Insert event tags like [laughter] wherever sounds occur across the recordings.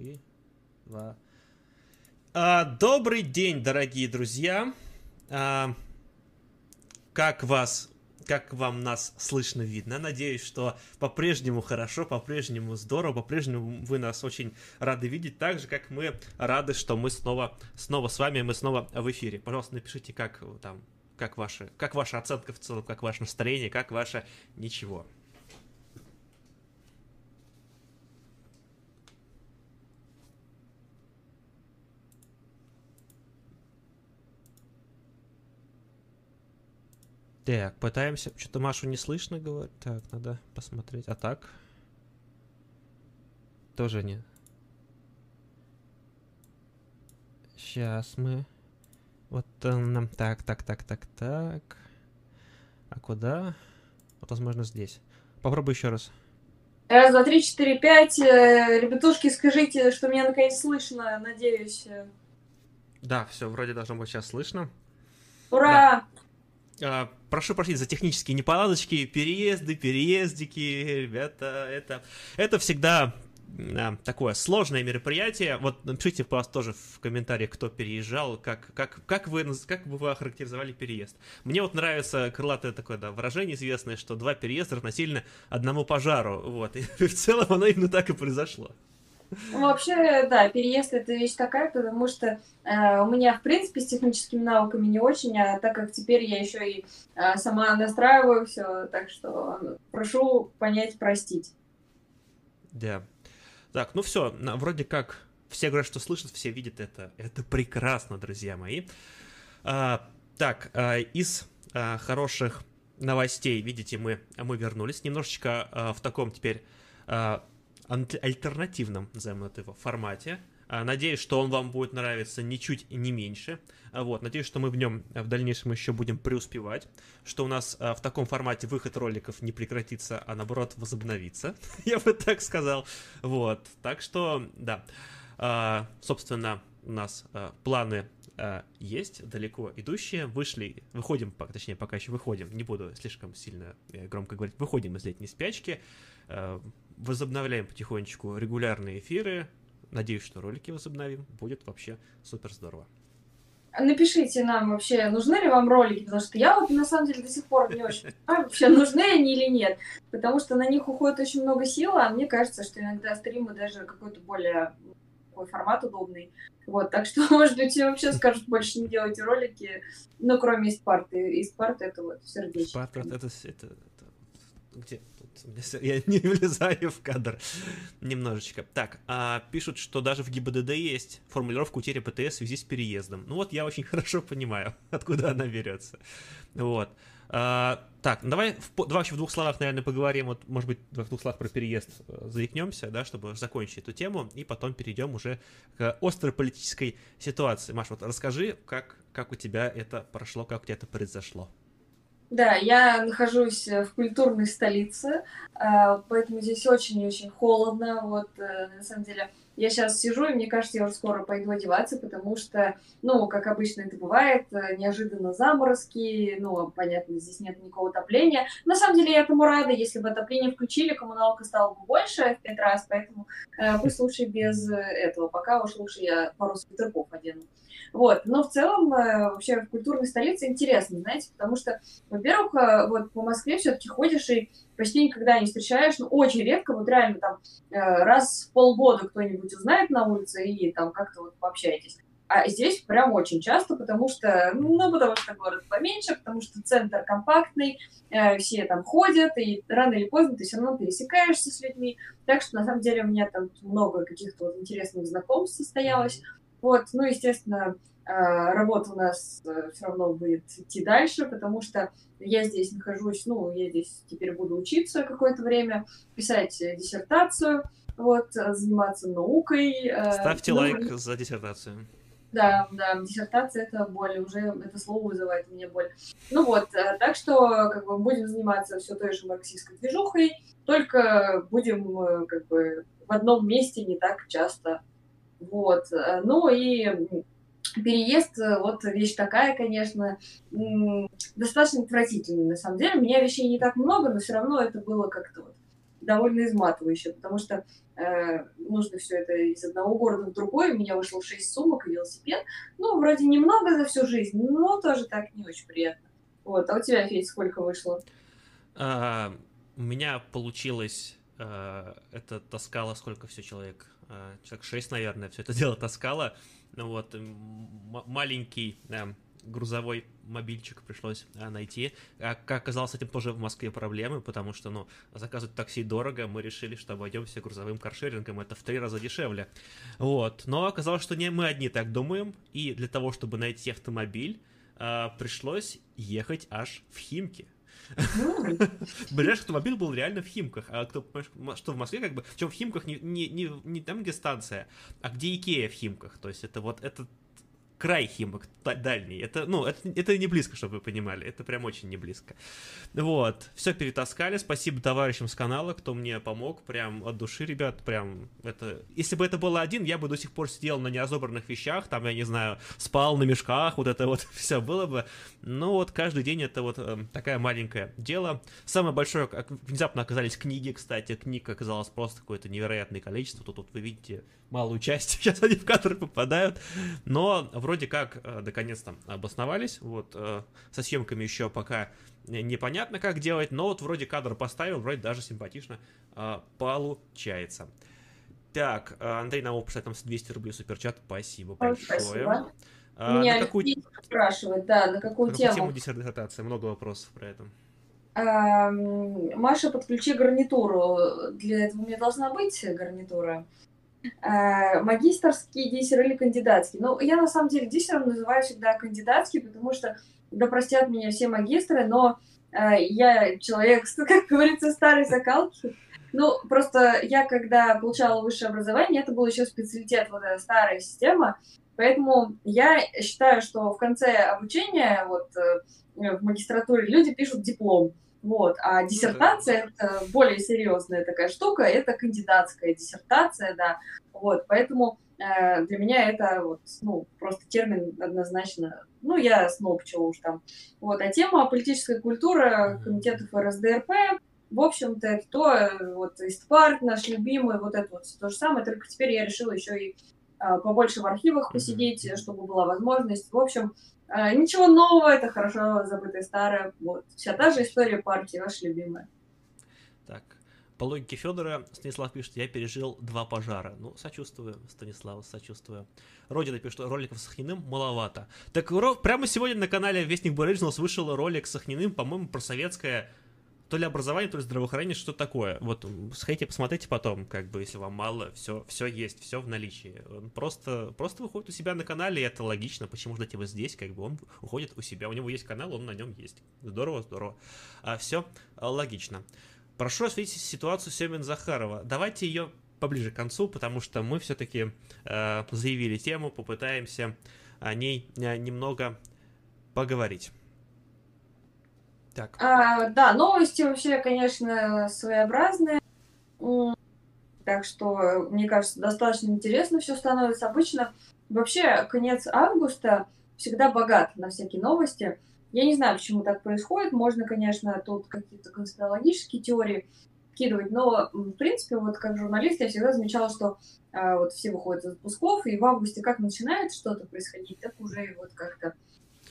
Три, два. А, добрый день, дорогие друзья. А, как вас, как вам нас слышно, видно? Надеюсь, что по-прежнему хорошо, по-прежнему здорово, по-прежнему вы нас очень рады видеть, так же, как мы рады, что мы снова, снова с вами, мы снова в эфире. Пожалуйста, напишите, как там, как ваша, как ваша оценка в целом, как ваше настроение, как ваше ничего. Так, пытаемся... Что-то Машу не слышно, говорит. Так, надо посмотреть. А так? Тоже нет. Сейчас мы... Вот нам... Так, так, так, так, так. А куда? Вот, возможно, здесь. Попробуй еще раз. Раз, два, три, четыре, пять. Э, ребятушки, скажите, что меня наконец слышно, надеюсь. Да, все, вроде должно быть сейчас слышно. Ура! Да. А, прошу прощения за технические неполадочки, переезды, переездики, ребята, это, это всегда а, такое сложное мероприятие. Вот напишите, пожалуйста, тоже в комментариях, кто переезжал, как, как, как, вы, как бы вы охарактеризовали переезд. Мне вот нравится крылатое такое да, выражение известное, что два переезда равносильно одному пожару. Вот. И [laughs] в целом оно именно так и произошло. Ну, вообще, да, переезд это вещь такая, потому что э, у меня, в принципе, с техническими навыками не очень, а так как теперь я еще и э, сама настраиваю все, так что прошу понять, простить. Да. Так, ну все, вроде как все говорят, что слышат, все видят это. Это прекрасно, друзья мои. А, так, а, из а, хороших новостей, видите, мы, мы вернулись немножечко а, в таком теперь а, альтернативном, назовем это его, формате. А, надеюсь, что он вам будет нравиться ничуть не меньше. А, вот, надеюсь, что мы в нем в дальнейшем еще будем преуспевать, что у нас а, в таком формате выход роликов не прекратится, а наоборот возобновится, [laughs] я бы так сказал. Вот, так что, да, собственно, у нас планы есть, далеко идущие, вышли, выходим, точнее, пока еще выходим, не буду слишком сильно э, громко говорить, выходим из летней спячки, возобновляем потихонечку регулярные эфиры. Надеюсь, что ролики возобновим. Будет вообще супер здорово. Напишите нам вообще, нужны ли вам ролики, потому что я вот на самом деле до сих пор не очень понимаю, вообще нужны они или нет, потому что на них уходит очень много сил, а мне кажется, что иногда стримы даже какой-то более такой формат удобный. Вот, так что, [laughs] может быть, вообще скажут, больше не делайте ролики, ну, кроме из парты. Из парты это вот сердечко. Спарта это, это, это, где? Я не [laughs] влезаю в кадр немножечко. Так, а, пишут, что даже в ГИБДД есть формулировка утеря ПТС в связи с переездом. Ну вот я очень [laughs] хорошо понимаю, откуда она берется. Вот. А, так, давай, в, давай вообще в двух словах, наверное, поговорим, вот, может быть, в двух словах про переезд э, заикнемся, да, чтобы закончить эту тему, и потом перейдем уже к острой политической ситуации. Маш, вот расскажи, как, как у тебя это прошло, как у тебя это произошло. Да, я нахожусь в культурной столице, а, поэтому здесь очень-очень холодно. Вот, э, на самом деле, я сейчас сижу, и мне кажется, я уже скоро пойду одеваться, потому что, ну, как обычно это бывает, э, неожиданно заморозки, ну, понятно, здесь нет никакого отопления. На самом деле, я этому рада, если бы отопление включили, коммуналка стала бы больше в пять раз, поэтому э, пусть лучше без этого, пока уж лучше я пару свитерков одену. Вот. Но в целом э, вообще в культурной столице интересно, знаете, потому что, во-первых, э, вот по Москве все-таки ходишь и почти никогда не встречаешь, ну, очень редко, вот реально там э, раз в полгода кто-нибудь узнает на улице и там как-то вот пообщаетесь. А здесь прям очень часто, потому что, ну, потому что город поменьше, потому что центр компактный, э, все там ходят, и рано или поздно ты все равно пересекаешься с людьми. Так что, на самом деле, у меня там много каких-то вот интересных знакомств состоялось. Вот, ну, естественно, а, работа у нас э, все равно будет идти дальше, потому что я здесь нахожусь, ну, я здесь теперь буду учиться какое-то время, писать диссертацию, вот, заниматься наукой. Э, Ставьте ну, лайк за диссертацию. Да, да, диссертация это боль, уже это слово вызывает у меня боль. Ну вот, э, так что как бы будем заниматься все той же марксистской движухой, только будем как бы в одном месте не так часто вот. Э, ну и переезд, э, вот вещь такая, конечно, достаточно отвратительная, на самом деле. У меня вещей не так много, но все равно это было как-то вот довольно изматывающе, потому что э, нужно все это из одного города в другой. У меня вышло 6 сумок и велосипед. Ну, вроде немного за всю жизнь, но тоже так не очень приятно. Вот, а у тебя, Федь, сколько вышло? А, у меня получилось, а, это таскало сколько все человек? А, человек 6, наверное, все это [laughs] дело таскало. Ну вот, маленький да, грузовой мобильчик пришлось а, найти. А, как оказалось, с этим тоже в Москве проблемы, потому что, ну, заказывать такси дорого, мы решили, что обойдемся грузовым каршерингом, это в три раза дешевле. Вот, но оказалось, что не мы одни так думаем, и для того, чтобы найти автомобиль, а, пришлось ехать аж в Химки. Ближайший автомобиль был реально в Химках. А кто, что в Москве, как бы, причем в Химках не, не, не, не там, где станция, а где Икея в Химках. То есть это вот это край Химок, дальний. Это, ну, это, это не близко, чтобы вы понимали. Это прям очень не близко. Вот. Все перетаскали. Спасибо товарищам с канала, кто мне помог. Прям от души, ребят. Прям это... Если бы это было один, я бы до сих пор сидел на неразобранных вещах. Там, я не знаю, спал на мешках. Вот это вот [laughs] все было бы. Но вот каждый день это вот э, такая маленькое дело. Самое большое, как внезапно оказались книги, кстати. Книг оказалось просто какое-то невероятное количество. Тут вот вы видите малую часть. [laughs] Сейчас они в кадр попадают. Но в вроде как э, наконец-то обосновались. Вот э, со съемками еще пока непонятно, как делать, но вот вроде кадр поставил, вроде даже симпатично э, получается. Так, Андрей Наумов писает нам 200 рублей суперчат, спасибо большое. Спасибо. А, Меня на какую... спрашивает, да, на какую на тему? тему диссертация, много вопросов про это. А, Маша, подключи гарнитуру. Для этого у меня должна быть гарнитура. Э, магистрский диссер или кандидатский. Ну, я на самом деле диссером называю всегда кандидатский, потому что, да простят меня все магистры, но э, я человек, [laughs] как говорится, старой закалки. Ну, просто я, когда получала высшее образование, это был еще специалитет, вот эта старая система, поэтому я считаю, что в конце обучения, вот э, в магистратуре, люди пишут диплом. Вот. А ну диссертация ну, это более серьезная такая штука, это кандидатская диссертация, да. Вот, поэтому э, для меня это вот, ну, просто термин однозначно, ну, я снова чего уж там. Вот, а тема политическая культура комитетов РСДРП, в общем-то, это то, вот, Истпарт наш любимый, вот это вот то же самое, только теперь я решила еще и э, побольше в архивах посидеть, чтобы была возможность. В общем, а, ничего нового, это хорошо забытое старое. Вот. Вся та же история партии, ваша любимая. Так, по логике Федора, Станислав пишет, я пережил два пожара. Ну, сочувствую, Станислав, сочувствую. Родина пишет, роликов с Сахниным маловато. Так прямо сегодня на канале Вестник Originals вышел ролик с Сахниным, по-моему, про советское то ли образование, то ли здравоохранение, что такое. Вот сходите, посмотрите потом, как бы, если вам мало, все, все есть, все в наличии. Он просто, просто выходит у себя на канале, и это логично, почему ждать его здесь, как бы он уходит у себя, у него есть канал, он на нем есть. Здорово, здорово. А, все логично. Прошу осветить ситуацию Семен Захарова. Давайте ее поближе к концу, потому что мы все-таки э, заявили тему, попытаемся о ней э, немного поговорить. Так. А, да, новости вообще, конечно, своеобразные. Так что, мне кажется, достаточно интересно все становится. Обычно вообще конец августа всегда богат на всякие новости. Я не знаю, почему так происходит. Можно, конечно, тут какие-то конспирологические теории кидывать, но, в принципе, вот как журналист я всегда замечала, что а, вот все выходят из отпусков, и в августе как начинает что-то происходить, так уже вот как-то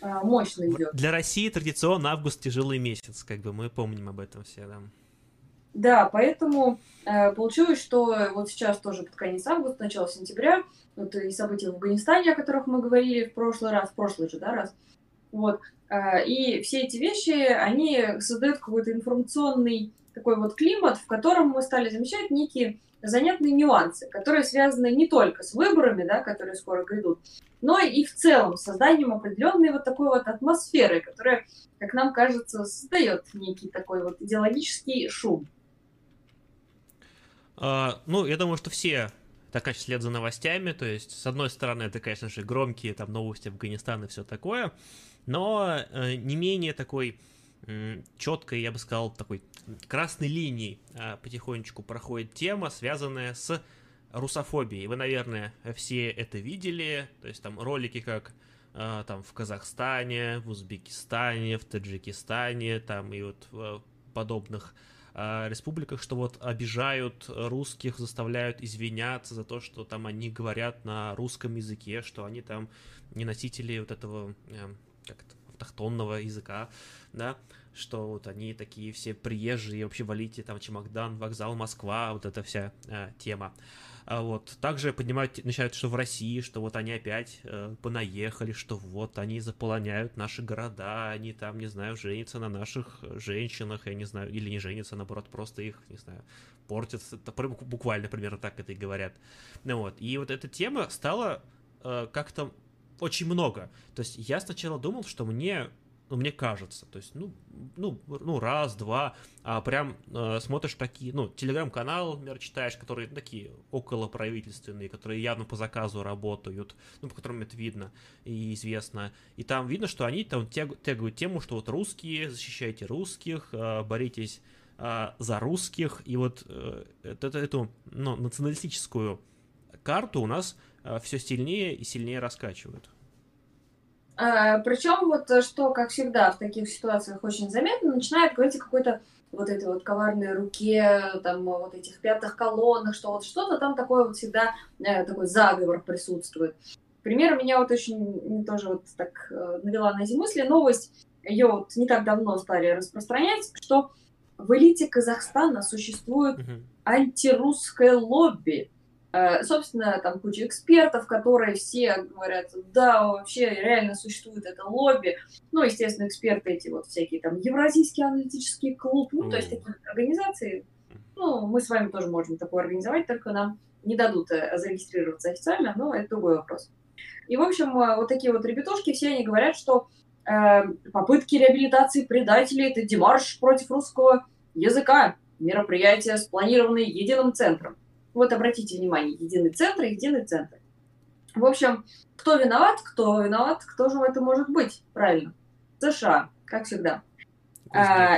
мощно идет. Для России традиционно август тяжелый месяц, как бы мы помним об этом все, да. Да, поэтому э, получилось, что вот сейчас тоже под конец августа, начало сентября, вот и события в Афганистане, о которых мы говорили в прошлый раз, в прошлый же, да, раз, вот, э, и все эти вещи, они создают какой-то информационный такой вот климат, в котором мы стали замечать некие занятные нюансы, которые связаны не только с выборами, да, которые скоро грядут, но и в целом созданием определенной вот такой вот атмосферы, которая, как нам кажется, создает некий такой вот идеологический шум. А, ну, я думаю, что все так как след за новостями, то есть, с одной стороны, это, конечно же, громкие там новости Афганистана и все такое, но э, не менее такой четкой, я бы сказал, такой красной линией э, потихонечку проходит тема, связанная с русофобии. Вы, наверное, все это видели, то есть там ролики как э, там в Казахстане, в Узбекистане, в Таджикистане, там и вот в подобных э, республиках, что вот обижают русских, заставляют извиняться за то, что там они говорят на русском языке, что они там не носители вот этого, э, как это, автохтонного языка, да, что вот они такие все приезжие, вообще валите там Чемодан, вокзал Москва, вот эта вся э, тема. А вот также поднимают, начинают, что в России, что вот они опять э, понаехали, что вот они заполоняют наши города, они там, не знаю, женятся на наших женщинах, я не знаю, или не женятся, наоборот, просто их, не знаю, портят, буквально примерно так это и говорят. Ну вот, и вот эта тема стала э, как-то очень много. То есть я сначала думал, что мне ну, мне кажется, то есть, ну, ну, ну раз, два, а прям э, смотришь такие, ну, телеграм-канал, например, читаешь, которые такие около правительственные, которые явно по заказу работают, ну, по которым это видно и известно, и там видно, что они там тег, тему, что вот русские, защищайте русских, э, боритесь э, за русских, и вот э, это, эту, ну, националистическую карту у нас все сильнее и сильнее раскачивают. А, Причем вот э, что, как всегда, в таких ситуациях очень заметно, начинает говорить о какой-то вот этой вот коварной руке, там, вот этих пятых колоннах, что вот что-то там такое вот всегда, э, такой заговор присутствует. Пример меня вот очень тоже вот так э, навела на эти мысли. Новость, ее вот не так давно стали распространять, что в элите Казахстана существует антирусское лобби. Э, собственно, там куча экспертов, которые все говорят, да, вообще реально существует это лобби. Ну, естественно, эксперты эти вот всякие там Евразийский аналитический клуб, ну, то есть такие организации. Ну, мы с вами тоже можем такое организовать, только нам не дадут э, зарегистрироваться официально, но это другой вопрос. И, в общем, э, вот такие вот ребятушки, все они говорят, что э, попытки реабилитации предателей – это демарш против русского языка, мероприятие, спланированное единым центром. Вот обратите внимание, единый центр единый центр. В общем, кто виноват, кто виноват, кто же это может быть, правильно? США, как всегда. А,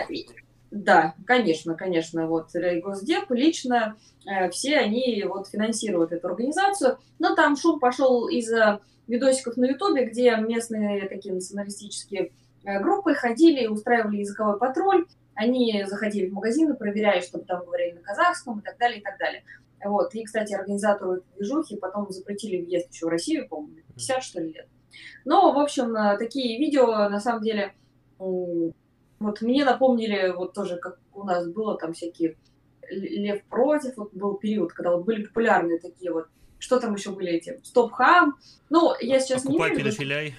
да, конечно, конечно, вот Госдеп лично э, все они вот финансируют эту организацию, но там шум пошел из-за видосиков на Ютубе, где местные такие националистические э, группы ходили и устраивали языковой патруль, они заходили в магазины, проверяли, чтобы там говорили на казахском и так далее, и так далее. Вот. И, кстати, организатору этой движухи потом запретили въезд еще в Россию, по-моему, 50 что ли лет. Но, в общем, э, такие видео, на самом деле, вот мне напомнили, вот тоже, как у нас было там всякие Лев против, вот был период, когда вот были популярные такие вот, что там еще были эти, Стоп-хам. Ну, я сейчас Окупай, не имею в виду...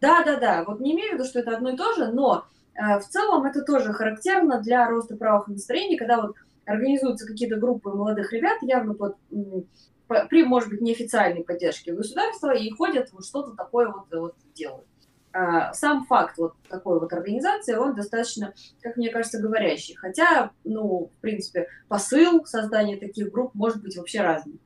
Да, да, да, вот не имею в виду, что это одно и то же, но э, в целом это тоже характерно для роста правых настроений, когда вот организуются какие-то группы молодых ребят, явно под, при, может быть, неофициальной поддержке государства, и ходят вот что-то такое вот, вот делают. А, сам факт вот такой вот организации, он достаточно, как мне кажется, говорящий. Хотя, ну, в принципе, посыл создания таких групп может быть вообще разный.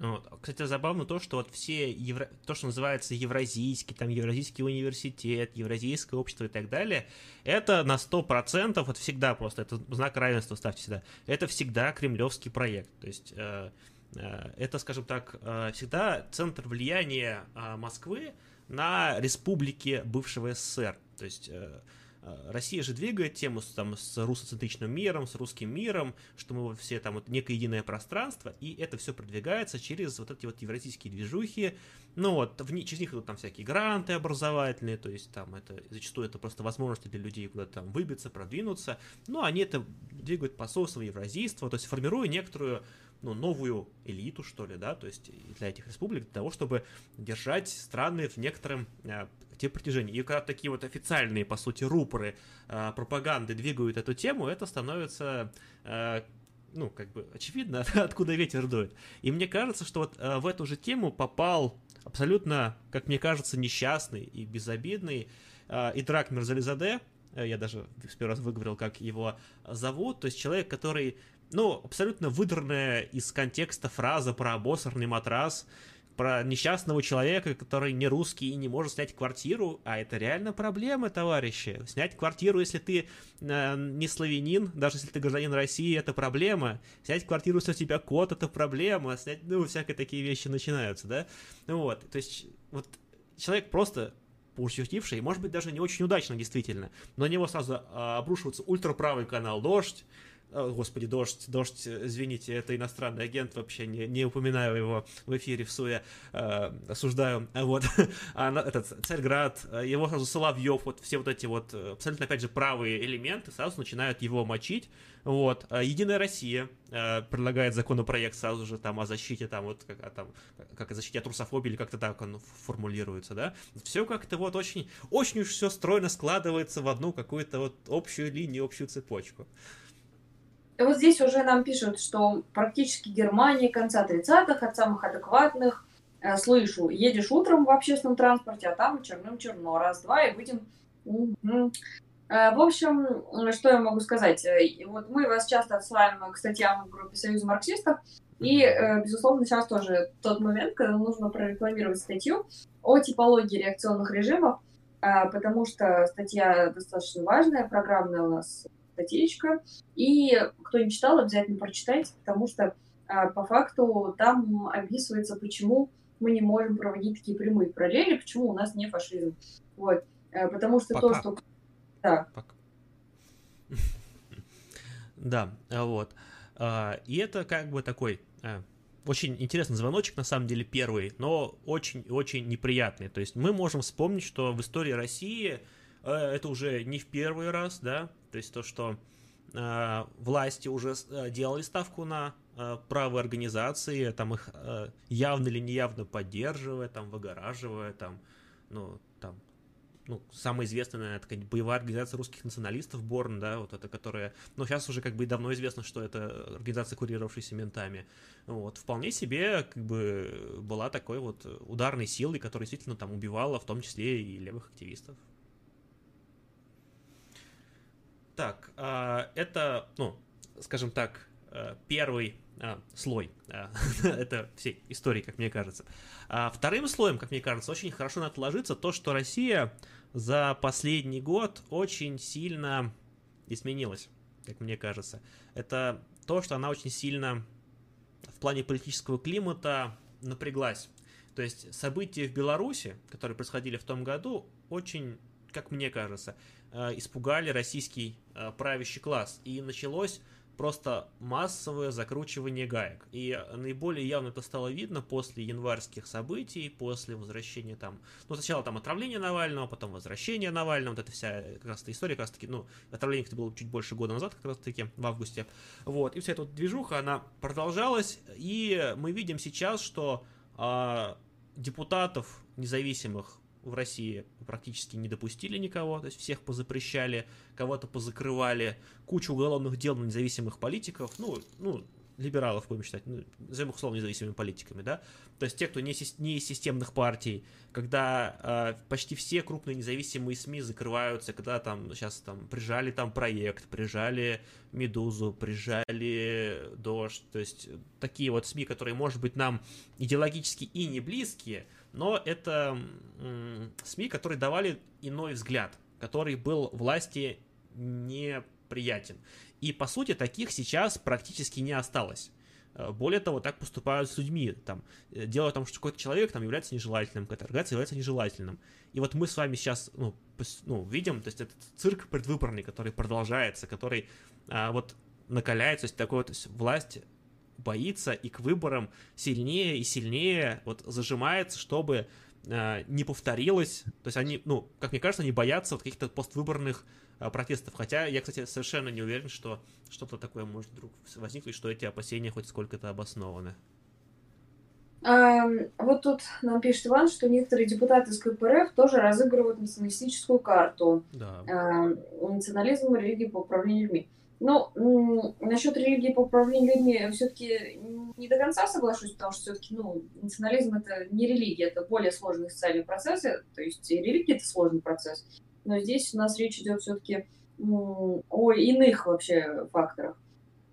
Вот. Кстати, забавно то, что вот все, евро... то, что называется евразийский, там Евразийский университет, Евразийское общество и так далее, это на 100%, вот всегда просто, это знак равенства ставьте сюда, это всегда кремлевский проект. То есть э, э, это, скажем так, э, всегда центр влияния э, Москвы на республики бывшего СССР. То есть... Э, Россия же двигает тему там, с русоцентричным миром, с русским миром, что мы все там вот некое единое пространство, и это все продвигается через вот эти вот евразийские движухи, ну вот, в, через них идут там всякие гранты образовательные, то есть там это зачастую это просто возможности для людей куда-то там выбиться, продвинуться, но они это двигают посольство евразийства, то есть формируя некоторую ну, новую элиту, что ли, да, то есть для этих республик, для того, чтобы держать страны в некотором э, те протяжении. И когда такие вот официальные, по сути, рупоры э, пропаганды двигают эту тему, это становится э, ну, как бы очевидно, [laughs] откуда ветер дует. И мне кажется, что вот э, в эту же тему попал абсолютно, как мне кажется, несчастный и безобидный э, Идрак Мерзализаде, э, я даже в первый раз выговорил, как его зовут, то есть человек, который, ну, абсолютно выдранная из контекста фраза про обосранный матрас, про несчастного человека, который не русский и не может снять квартиру, а это реально проблема, товарищи. Снять квартиру, если ты э, не славянин, даже если ты гражданин России, это проблема. Снять квартиру, если у тебя кот, это проблема. Снять, ну, всякие такие вещи начинаются, да? Ну вот, то есть, вот человек просто пошутивший, может быть, даже не очень удачно, действительно, но на него сразу а, обрушивается ультраправый канал «Дождь», Господи, дождь, дождь, извините, это иностранный агент, вообще не, не упоминаю его в эфире в Суе, э, осуждаю, вот, [laughs] а этот Царьград, его сразу Соловьев, вот все вот эти вот абсолютно, опять же, правые элементы сразу начинают его мочить, вот, Единая Россия э, предлагает законопроект сразу же там о защите, там вот, как, а, там, как о защите от русофобии, или как-то так он формулируется, да, все как-то вот очень, очень уж все стройно складывается в одну какую-то вот общую линию, общую цепочку. И вот здесь уже нам пишут, что практически Германия конца 30-х от самых адекватных э, слышу, едешь утром в общественном транспорте, а там черным-черно, раз-два, и будем... Э, в общем, что я могу сказать? Э, вот мы вас часто отсылаем к статьям в группе Союза марксистов, и, э, безусловно, сейчас тоже тот момент, когда нужно прорекламировать статью о типологии реакционных режимов, потому что статья достаточно важная, программная у нас статейка. И кто не читал, обязательно прочитайте, потому что а, по факту там описывается, почему мы не можем проводить такие прямые параллели, почему у нас не фашизм. Вот. Э, потому что Пока. то, что... Да. Пока. [laughs] Да, вот. А, и это как бы такой а, очень интересный звоночек, на самом деле, первый, но очень-очень неприятный. То есть мы можем вспомнить, что в истории России Э, это уже не в первый раз, да, то есть то, что э, власти уже э, делали ставку на э, правые организации, там их э, явно или неявно поддерживая, там выгораживая, там, ну, там, ну, самая известная, наверное, боевая организация русских националистов Борн, да, вот это, которая, ну, сейчас уже как бы давно известно, что это организация, курировавшаяся ментами, вот, вполне себе, как бы, была такой вот ударной силой, которая действительно там убивала, в том числе и левых активистов. Так, а, это, ну, скажем так, э, первый а, слой а, [laughs] это всей истории, как мне кажется. Вторым слоем, как мне кажется, очень хорошо надо ложиться то, что Россия за последний год очень сильно изменилась, как мне кажется. Это то, что она очень сильно в плане политического климата напряглась. То есть события в Беларуси, которые происходили в том году, очень, как мне кажется, испугали российский э, правящий класс. И началось просто массовое закручивание гаек. И наиболее явно это стало видно после январских событий, после возвращения там, ну сначала там отравление Навального, потом возвращение Навального, вот эта вся как раз эта история, как раз таки, ну, отравление это было чуть больше года назад, как раз таки, в августе, вот, и вся эта вот движуха, она продолжалась, и мы видим сейчас, что а, депутатов независимых в России практически не допустили никого, то есть всех позапрещали, кого-то позакрывали, кучу уголовных дел на независимых политиков, ну, ну, либералов будем считать, ну, назовем их условно независимыми политиками, да, то есть те, кто не, не из системных партий, когда э, почти все крупные независимые СМИ закрываются, когда там сейчас там прижали там проект, прижали Медузу, прижали Дождь, то есть такие вот СМИ, которые, может быть, нам идеологически и не близкие, но это СМИ, которые давали иной взгляд, который был власти неприятен. И, по сути, таких сейчас практически не осталось. Э, более того, так поступают с людьми. Там, э, дело в том, что какой-то человек там является нежелательным, какая-то организация является нежелательным. И вот мы с вами сейчас ну, ну, видим, то есть этот цирк предвыборный, который продолжается, который а, вот накаляется, то есть такой вот власть боится и к выборам сильнее и сильнее вот зажимается, чтобы э, не повторилось. То есть они, ну, как мне кажется, они боятся вот каких-то поствыборных э, протестов. Хотя я, кстати, совершенно не уверен, что что-то такое может вдруг возникнуть, что эти опасения хоть сколько-то обоснованы. Um, вот тут нам пишет Иван, что некоторые депутаты из КПРФ тоже разыгрывают националистическую карту. Да. Uh, национализм и религии по управлению людьми. Ну, насчет религии по управлению людьми все-таки не до конца соглашусь, потому что все-таки, ну, национализм это не религия, это более сложные социальные процессы, то есть религия это сложный процесс. Но здесь у нас речь идет все-таки о иных вообще факторах.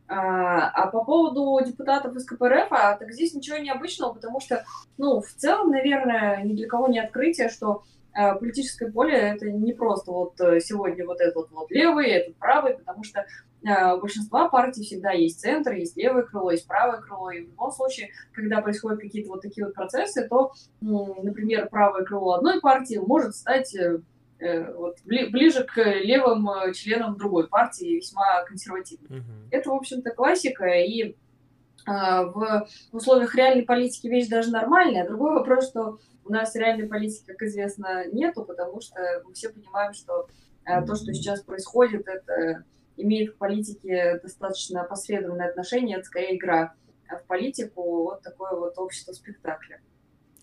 А, а по поводу депутатов из КПРФ, а, так здесь ничего необычного, потому что, ну, в целом, наверное, ни для кого не открытие, что а, политическое поле это не просто вот э, сегодня вот этот вот левый, этот правый, потому что э, у большинства партий всегда есть центр, есть левое крыло, есть правое крыло, и в любом случае, когда происходят какие-то вот такие вот процессы, то, например, правое крыло одной партии может стать э, вот, ближе к левым членам другой партии, весьма консервативным. Mm-hmm. Это, в общем-то, классика, и в условиях реальной политики вещь даже нормальная. Другой вопрос, что у нас реальной политики, как известно, нету, потому что мы все понимаем, что э, то, что сейчас происходит, это имеет к политике достаточно посредственное отношение, это скорее игра в политику, вот такое вот общество спектакля.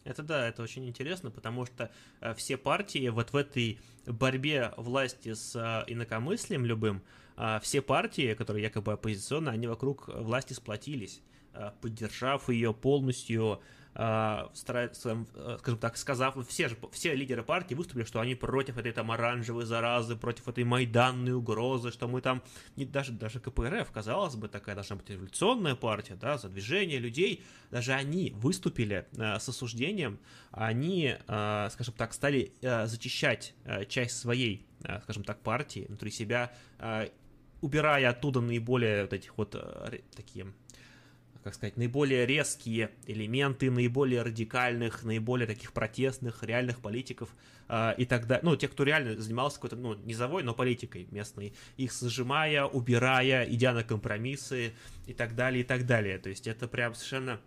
Это да, это очень интересно, потому что э, все партии вот в этой борьбе власти с э, инакомыслием любым, э, все партии, которые якобы оппозиционные, они вокруг власти сплотились, э, поддержав ее полностью, а, стараются, э, скажем так, сказав, все же, все лидеры партии выступили, что они против этой там оранжевой заразы, против этой майданной угрозы, что мы там, не, даже, даже КПРФ, казалось бы, такая должна быть революционная партия, да, за движение людей, даже они выступили э, с осуждением, они, э, скажем так, стали э, зачищать э, часть своей, э, скажем так, партии внутри себя, э, убирая оттуда наиболее вот этих вот э, такие как сказать, наиболее резкие элементы, наиболее радикальных, наиболее таких протестных, реальных политиков э, и так далее. Ну, тех, кто реально занимался какой-то, ну, низовой, но политикой местной, их сжимая, убирая, идя на компромиссы и так далее, и так далее. То есть это прям совершенно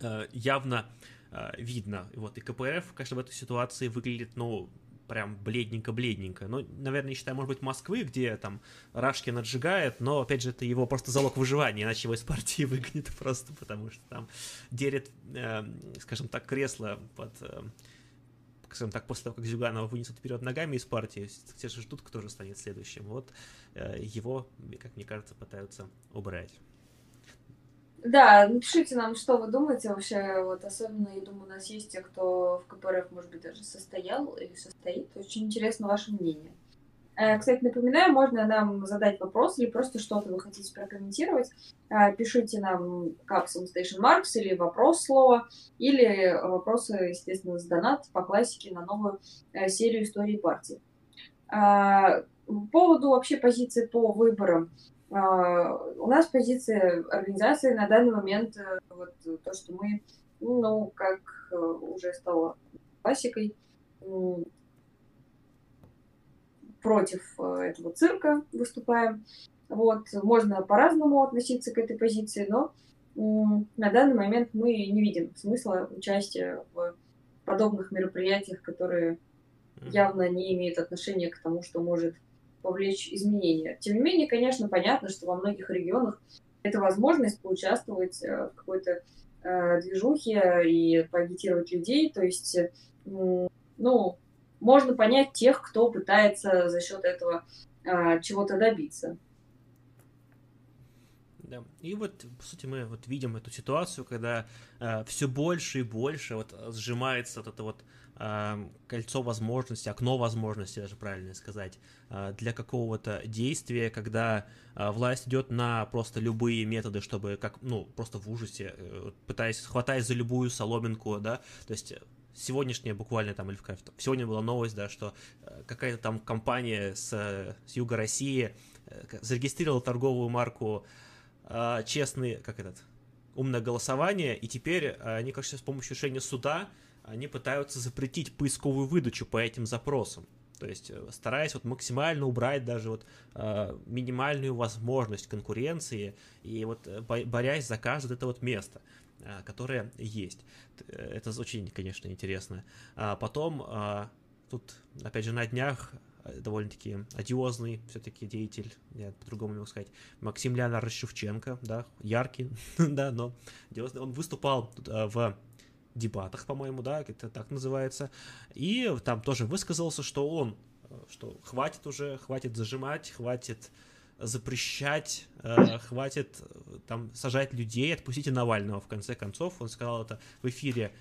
э, явно э, видно. Вот, и КПРФ, конечно, в этой ситуации выглядит, ну, прям бледненько-бледненько. Ну, наверное, не считаю, может быть, Москвы, где там Рашкин отжигает, но, опять же, это его просто залог выживания, иначе его из партии [laughs] выгонят просто, потому что там делит, э, скажем так, кресло под... Э, скажем так, после того, как Зюганова вынесут вперед ногами из партии, все же ждут, кто же станет следующим. Вот э, его, как мне кажется, пытаются убрать. Да, напишите нам, что вы думаете вообще, вот особенно, я думаю, у нас есть те, кто в КПРФ, может быть, даже состоял или состоит. Очень интересно ваше мнение. Э, кстати, напоминаю, можно нам задать вопрос или просто что-то вы хотите прокомментировать. Э, пишите нам капсом Station Marks или вопрос слова, или вопросы, естественно, с донат по классике на новую э, серию истории партии. По поводу вообще позиции по выборам. А, у нас позиция организации на данный момент, э, вот то, что мы, ну, как э, уже стало классикой, против э, этого цирка выступаем. Вот, можно по-разному относиться к этой позиции, но на данный момент мы не видим смысла участия в подобных мероприятиях, которые явно не имеют отношения к тому, что может повлечь изменения. Тем не менее, конечно, понятно, что во многих регионах это возможность поучаствовать э, в какой-то э, движухе и поагитировать людей. То есть, ну, можно понять тех, кто пытается за счет этого э, чего-то добиться. Да. И вот, по сути, мы вот видим эту ситуацию, когда э, все больше и больше вот сжимается вот это вот э, кольцо возможностей, окно возможностей, даже правильно сказать, э, для какого-то действия, когда э, власть идет на просто любые методы, чтобы как, ну, просто в ужасе, э, пытаясь, хватаясь за любую соломинку, да, то есть сегодняшняя буквально там, или в сегодня была новость, да, что какая-то там компания с, с юга России зарегистрировала торговую марку честный, как этот, умное голосование, и теперь они, кажется, с помощью решения суда, они пытаются запретить поисковую выдачу по этим запросам. То есть э, стараясь вот максимально убрать даже вот э, минимальную возможность конкуренции и вот э, борясь за каждое это вот место, э, которое есть. Это очень, конечно, интересно. А потом э, тут, опять же, на днях Э, довольно-таки одиозный все-таки деятель, я по-другому не могу сказать, Максим Леонардович Шевченко, да, яркий, [laughs] да, но он выступал э, в дебатах, по-моему, да, это так называется, и там тоже высказался, что он, э, что хватит уже, хватит зажимать, хватит запрещать, э, хватит там сажать людей, отпустите Навального, в конце концов, он сказал это в эфире,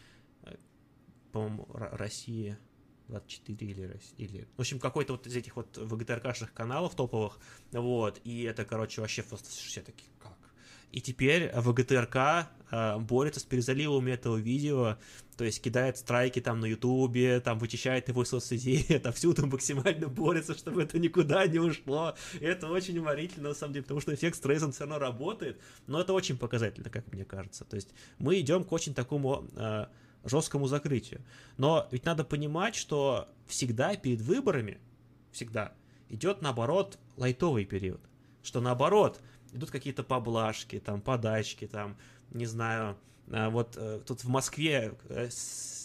по-моему, России, 24 или, или... В общем, какой-то вот из этих вот ВГТРКшных каналов топовых, вот, и это, короче, вообще просто все такие, как? И теперь ВГТРК э, борется с перезаливами этого видео, то есть кидает страйки там на Ютубе, там вычищает его из соцсетей, [laughs] всюду максимально борется, чтобы это никуда не ушло. И это очень уморительно, на самом деле, потому что эффект Стрейзен все равно работает, но это очень показательно, как мне кажется. То есть мы идем к очень такому э, жесткому закрытию. Но ведь надо понимать, что всегда перед выборами, всегда, идет наоборот лайтовый период. Что наоборот, идут какие-то поблажки, там, подачки, там, не знаю, а, вот э, тут в Москве э,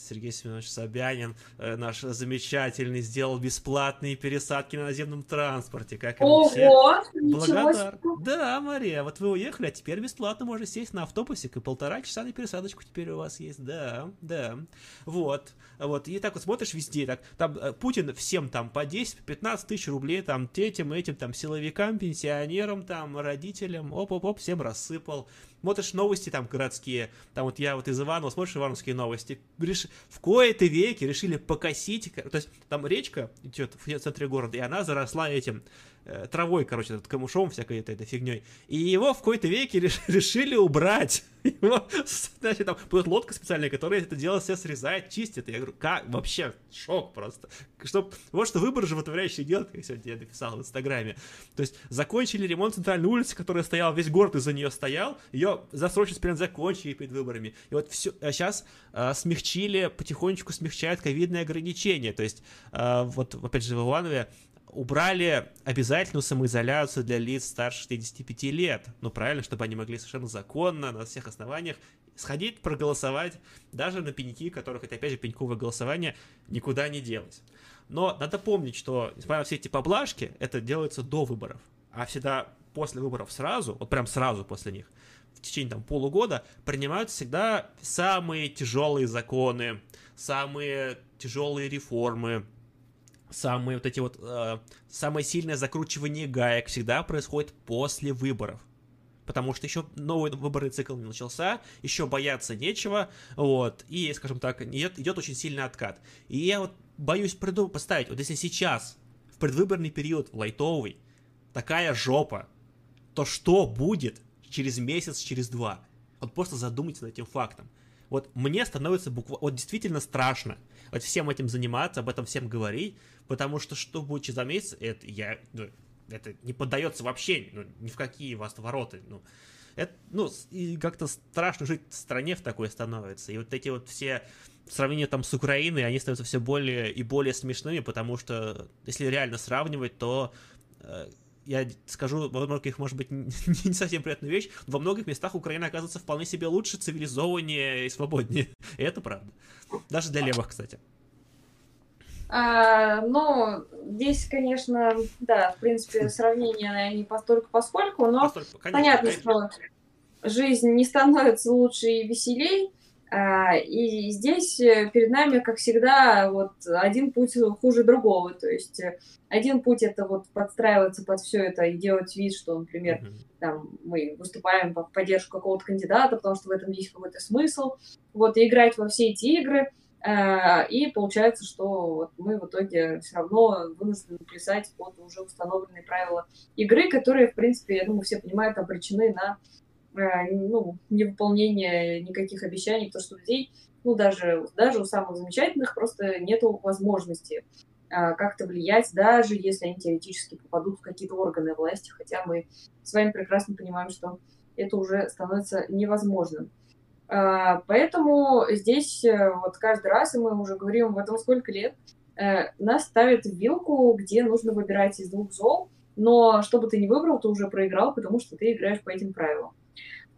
Сергей Семенович Собянин, э, наш замечательный, сделал бесплатные пересадки на наземном транспорте. Как Ого, все благодарны. Да, Мария, вот вы уехали, а теперь бесплатно можно сесть на автобусик, и полтора часа на пересадочку теперь у вас есть. Да, да. Вот. Вот. И так вот смотришь везде, так, там Путин всем там по 10-15 тысяч рублей, там, этим, этим, там, силовикам, пенсионерам, там, родителям, оп-оп-оп, всем рассыпал смотришь новости там городские, там вот я вот из Иванова, смотришь ивановские новости, реш... в кои-то веки решили покосить, то есть там речка идет в центре города, и она заросла этим Э, травой, короче, этот камушом, всякой этой, этой фигней. И его в какой-то веке [laughs] решили убрать. Его, [laughs] значит, там будет лодка специальная, которая это дело все срезает, чистит. Я говорю, как? Вообще, шок просто. Чтоб, вот что выбор животворящий делает, как сегодня я написал в Инстаграме. То есть закончили ремонт центральной улицы, которая стояла, весь город из-за нее стоял, ее за срочность прям закончили перед выборами. И вот все, а сейчас а, смягчили, потихонечку смягчают ковидные ограничения. То есть, а, вот, опять же, в Иванове убрали обязательную самоизоляцию для лиц старше 65 лет. Ну, правильно, чтобы они могли совершенно законно, на всех основаниях сходить, проголосовать, даже на пеньки, которых, это опять же пеньковое голосование, никуда не делать. Но надо помнить, что, несмотря на все эти поблажки, это делается до выборов. А всегда после выборов сразу, вот прям сразу после них, в течение там полугода принимаются всегда самые тяжелые законы, самые тяжелые реформы, самые вот эти вот, э, самое сильное закручивание гаек всегда происходит после выборов. Потому что еще новый выборный цикл не начался, еще бояться нечего, вот, и, скажем так, идет, идет очень сильный откат. И я вот боюсь приду, поставить, вот если сейчас, в предвыборный период, лайтовый, такая жопа, то что будет через месяц, через два? Вот просто задумайтесь над этим фактом. Вот мне становится буквально, вот действительно страшно всем этим заниматься, об этом всем говорить, потому что что будет через месяц, это я, ну, это не поддается вообще ну, ни в какие вас вороты, ну, это, ну, и как-то страшно жить в стране в такой становится, и вот эти вот все сравнения там с Украиной, они становятся все более и более смешными, потому что, если реально сравнивать, то э, я скажу, во многих, может быть, [laughs] не совсем приятную вещь, во многих местах Украина оказывается вполне себе лучше, цивилизованнее и свободнее. [laughs] И это правда. Даже для левых, кстати. А, ну, здесь, конечно, да, в принципе, [laughs] сравнение не постольку поскольку, но Постольку, конечно, понятно, конечно. что жизнь не становится лучше и веселей, и здесь э, перед нами, как всегда, вот один путь хуже другого. То есть э, один путь это вот подстраиваться под все это и делать вид, что, например, mm-hmm. там мы выступаем в поддержку какого-то кандидата, потому что в этом есть какой-то смысл. Вот и играть во все эти игры. А, и получается, что вот мы в итоге все равно вынуждены плясать под уже установленные правила игры, которые, в принципе, я думаю, все понимают, обречены на ну, невыполнение никаких обещаний, потому что людей, ну, даже, даже у самых замечательных просто нет возможности а, как-то влиять, даже если они теоретически попадут в какие-то органы власти, хотя мы с вами прекрасно понимаем, что это уже становится невозможным. А, поэтому здесь э, вот каждый раз, и мы уже говорим в этом сколько лет, э, нас ставят в вилку, где нужно выбирать из двух зол, но чтобы ты не выбрал, ты уже проиграл, потому что ты играешь по этим правилам.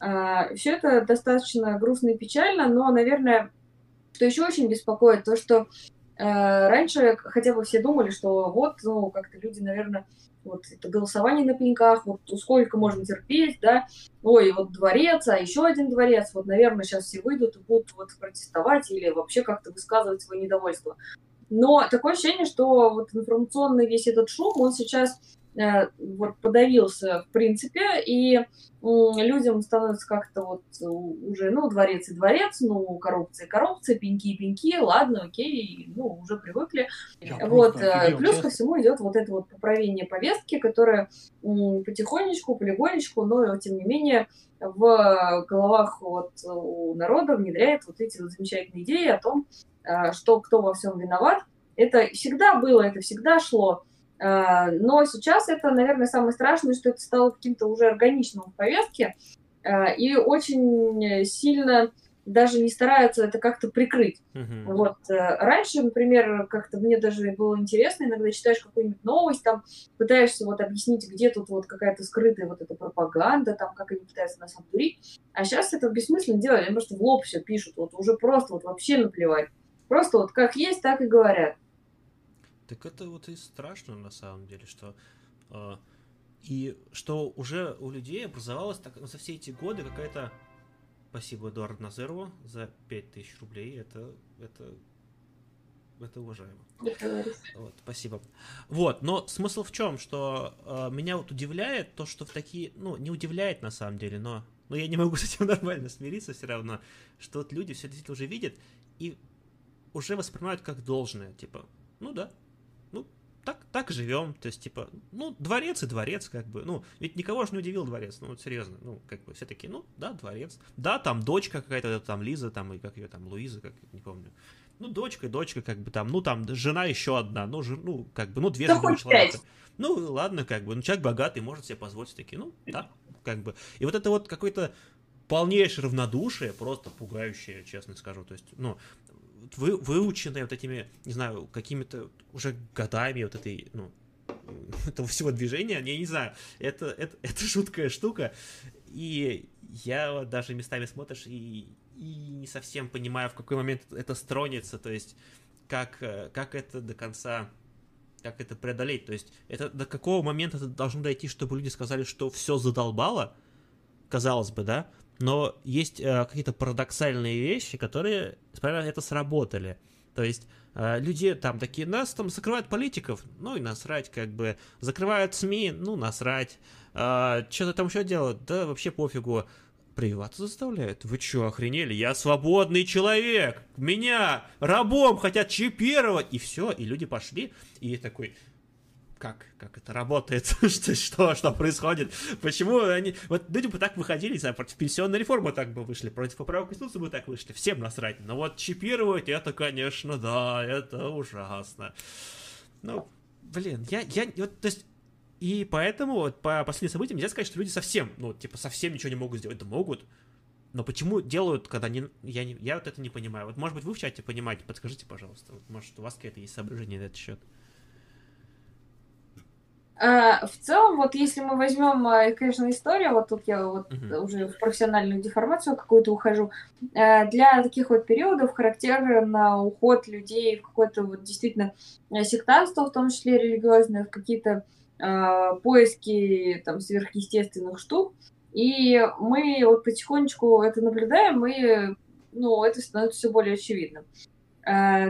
А, Все это достаточно грустно и печально, но, наверное, что еще очень беспокоит, то, что э, раньше хотя бы все думали, что вот, ну, как-то люди, наверное, вот это голосование на пеньках, вот сколько можно терпеть, да, ой, вот дворец, а еще один дворец, вот, наверное, сейчас все выйдут и будут вот протестовать или вообще как-то высказывать свое недовольство. Но такое ощущение, что вот информационный весь этот шум, он сейчас вот подавился в принципе, и людям становится как-то вот уже, ну, дворец и дворец, ну, коррупция и коррупция, пеньки и пеньки, ладно, окей, ну, уже привыкли. Я вот, просто, плюс ко всему идет вот это вот поправление повестки, которое потихонечку, полигонечку, но, тем не менее, в головах вот у народа внедряет вот эти вот замечательные идеи о том, что кто во всем виноват. Это всегда было, это всегда шло. А, но сейчас это, наверное, самое страшное, что это стало каким-то уже органичным в повестке, а, и очень сильно даже не стараются это как-то прикрыть. Uh-huh. Вот. Э, раньше, например, как-то мне даже было интересно, иногда читаешь какую-нибудь новость, там пытаешься вот объяснить, где тут вот какая-то скрытая вот эта пропаганда, там, как они пытаются нас обдурить. А сейчас это бессмысленно делать, они просто в лоб все пишут, вот уже просто вот вообще наплевать. Просто вот как есть, так и говорят. Так это вот и страшно на самом деле, что э, и что уже у людей образовалась так, ну, за все эти годы какая-то Спасибо Эдуарду Назерову за 5000 рублей. Это, это, это уважаемо. Вот, спасибо. Вот, но смысл в чем, что э, меня вот удивляет то, что в такие, ну, не удивляет на самом деле, но, но я не могу с этим [laughs] нормально смириться все равно, что вот люди все действительно уже видят и уже воспринимают как должное, типа, ну да, так, так живем, то есть, типа, ну, дворец и дворец, как бы, ну, ведь никого же не удивил дворец, ну, вот серьезно, ну, как бы, все таки ну, да, дворец, да, там дочка какая-то, там, Лиза, там, и как ее там, Луиза, как, не помню, ну, дочка, дочка, как бы, там, ну, там, жена еще одна, ну, жен, ну, как бы, ну, две жены человека. Ну, ладно, как бы, ну, человек богатый, может себе позволить такие, ну, да, как бы, и вот это вот какой-то полнейшее равнодушие, просто пугающее, честно скажу. То есть, ну, вы, выученные вот этими, не знаю, какими-то уже годами вот этой, ну, [laughs] этого всего движения, я не знаю, это, это, [laughs] это жуткая штука, и я вот даже местами смотришь и, и не совсем понимаю, в какой момент это стронется, то есть как, как это до конца, как это преодолеть, то есть это до какого момента это должно дойти, чтобы люди сказали, что все задолбало, казалось бы, да, но есть э, какие-то парадоксальные вещи, которые, на это, сработали. То есть э, люди там такие, нас там закрывают политиков, ну и насрать, как бы, закрывают СМИ, ну насрать, э, что-то там еще делают, да вообще пофигу, прививаться заставляют? Вы что, охренели? Я свободный человек! Меня рабом хотят чипировать! И все, и люди пошли, и такой, как, как это работает, [laughs] что, что, что происходит, почему они... Вот люди бы так выходили, не знаю, против пенсионной реформы так бы вышли, против поправок Конституции бы так вышли, всем насрать. Но вот чипировать, это, конечно, да, это ужасно. Ну, блин, я, я, вот, то есть, и поэтому вот по последним событиям нельзя сказать, что люди совсем, ну, типа, совсем ничего не могут сделать. Да могут, но почему делают, когда не... Я, не, я вот это не понимаю. Вот, может быть, вы в чате понимаете, подскажите, пожалуйста. Вот, может, у вас какие-то есть соображения на этот счет. А, в целом, вот если мы возьмем, а, конечно, историю, вот тут я вот uh-huh. уже в профессиональную деформацию какую-то ухожу, а, для таких вот периодов характерен уход людей в какое-то вот действительно сектантство, в том числе религиозное, в какие-то поиски там сверхъестественных штук. И мы вот потихонечку это наблюдаем, и ну, это становится все более очевидным.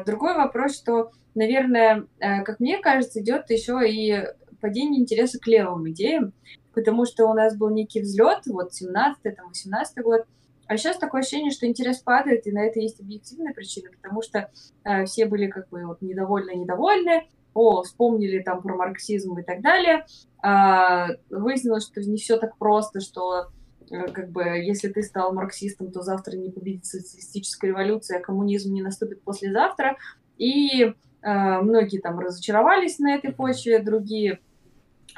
Другой вопрос, что, наверное, как мне кажется, идет еще и падение интереса к левым идеям, потому что у нас был некий взлет, вот 17-й, там, 18 год, а сейчас такое ощущение, что интерес падает, и на это есть объективная причина, потому что э, все были как бы вот недовольны-недовольны, о, вспомнили там про марксизм и так далее. А, выяснилось, что не все так просто, что э, как бы если ты стал марксистом, то завтра не победит социалистическая революция, а коммунизм не наступит послезавтра. И э, многие там разочаровались на этой почве, другие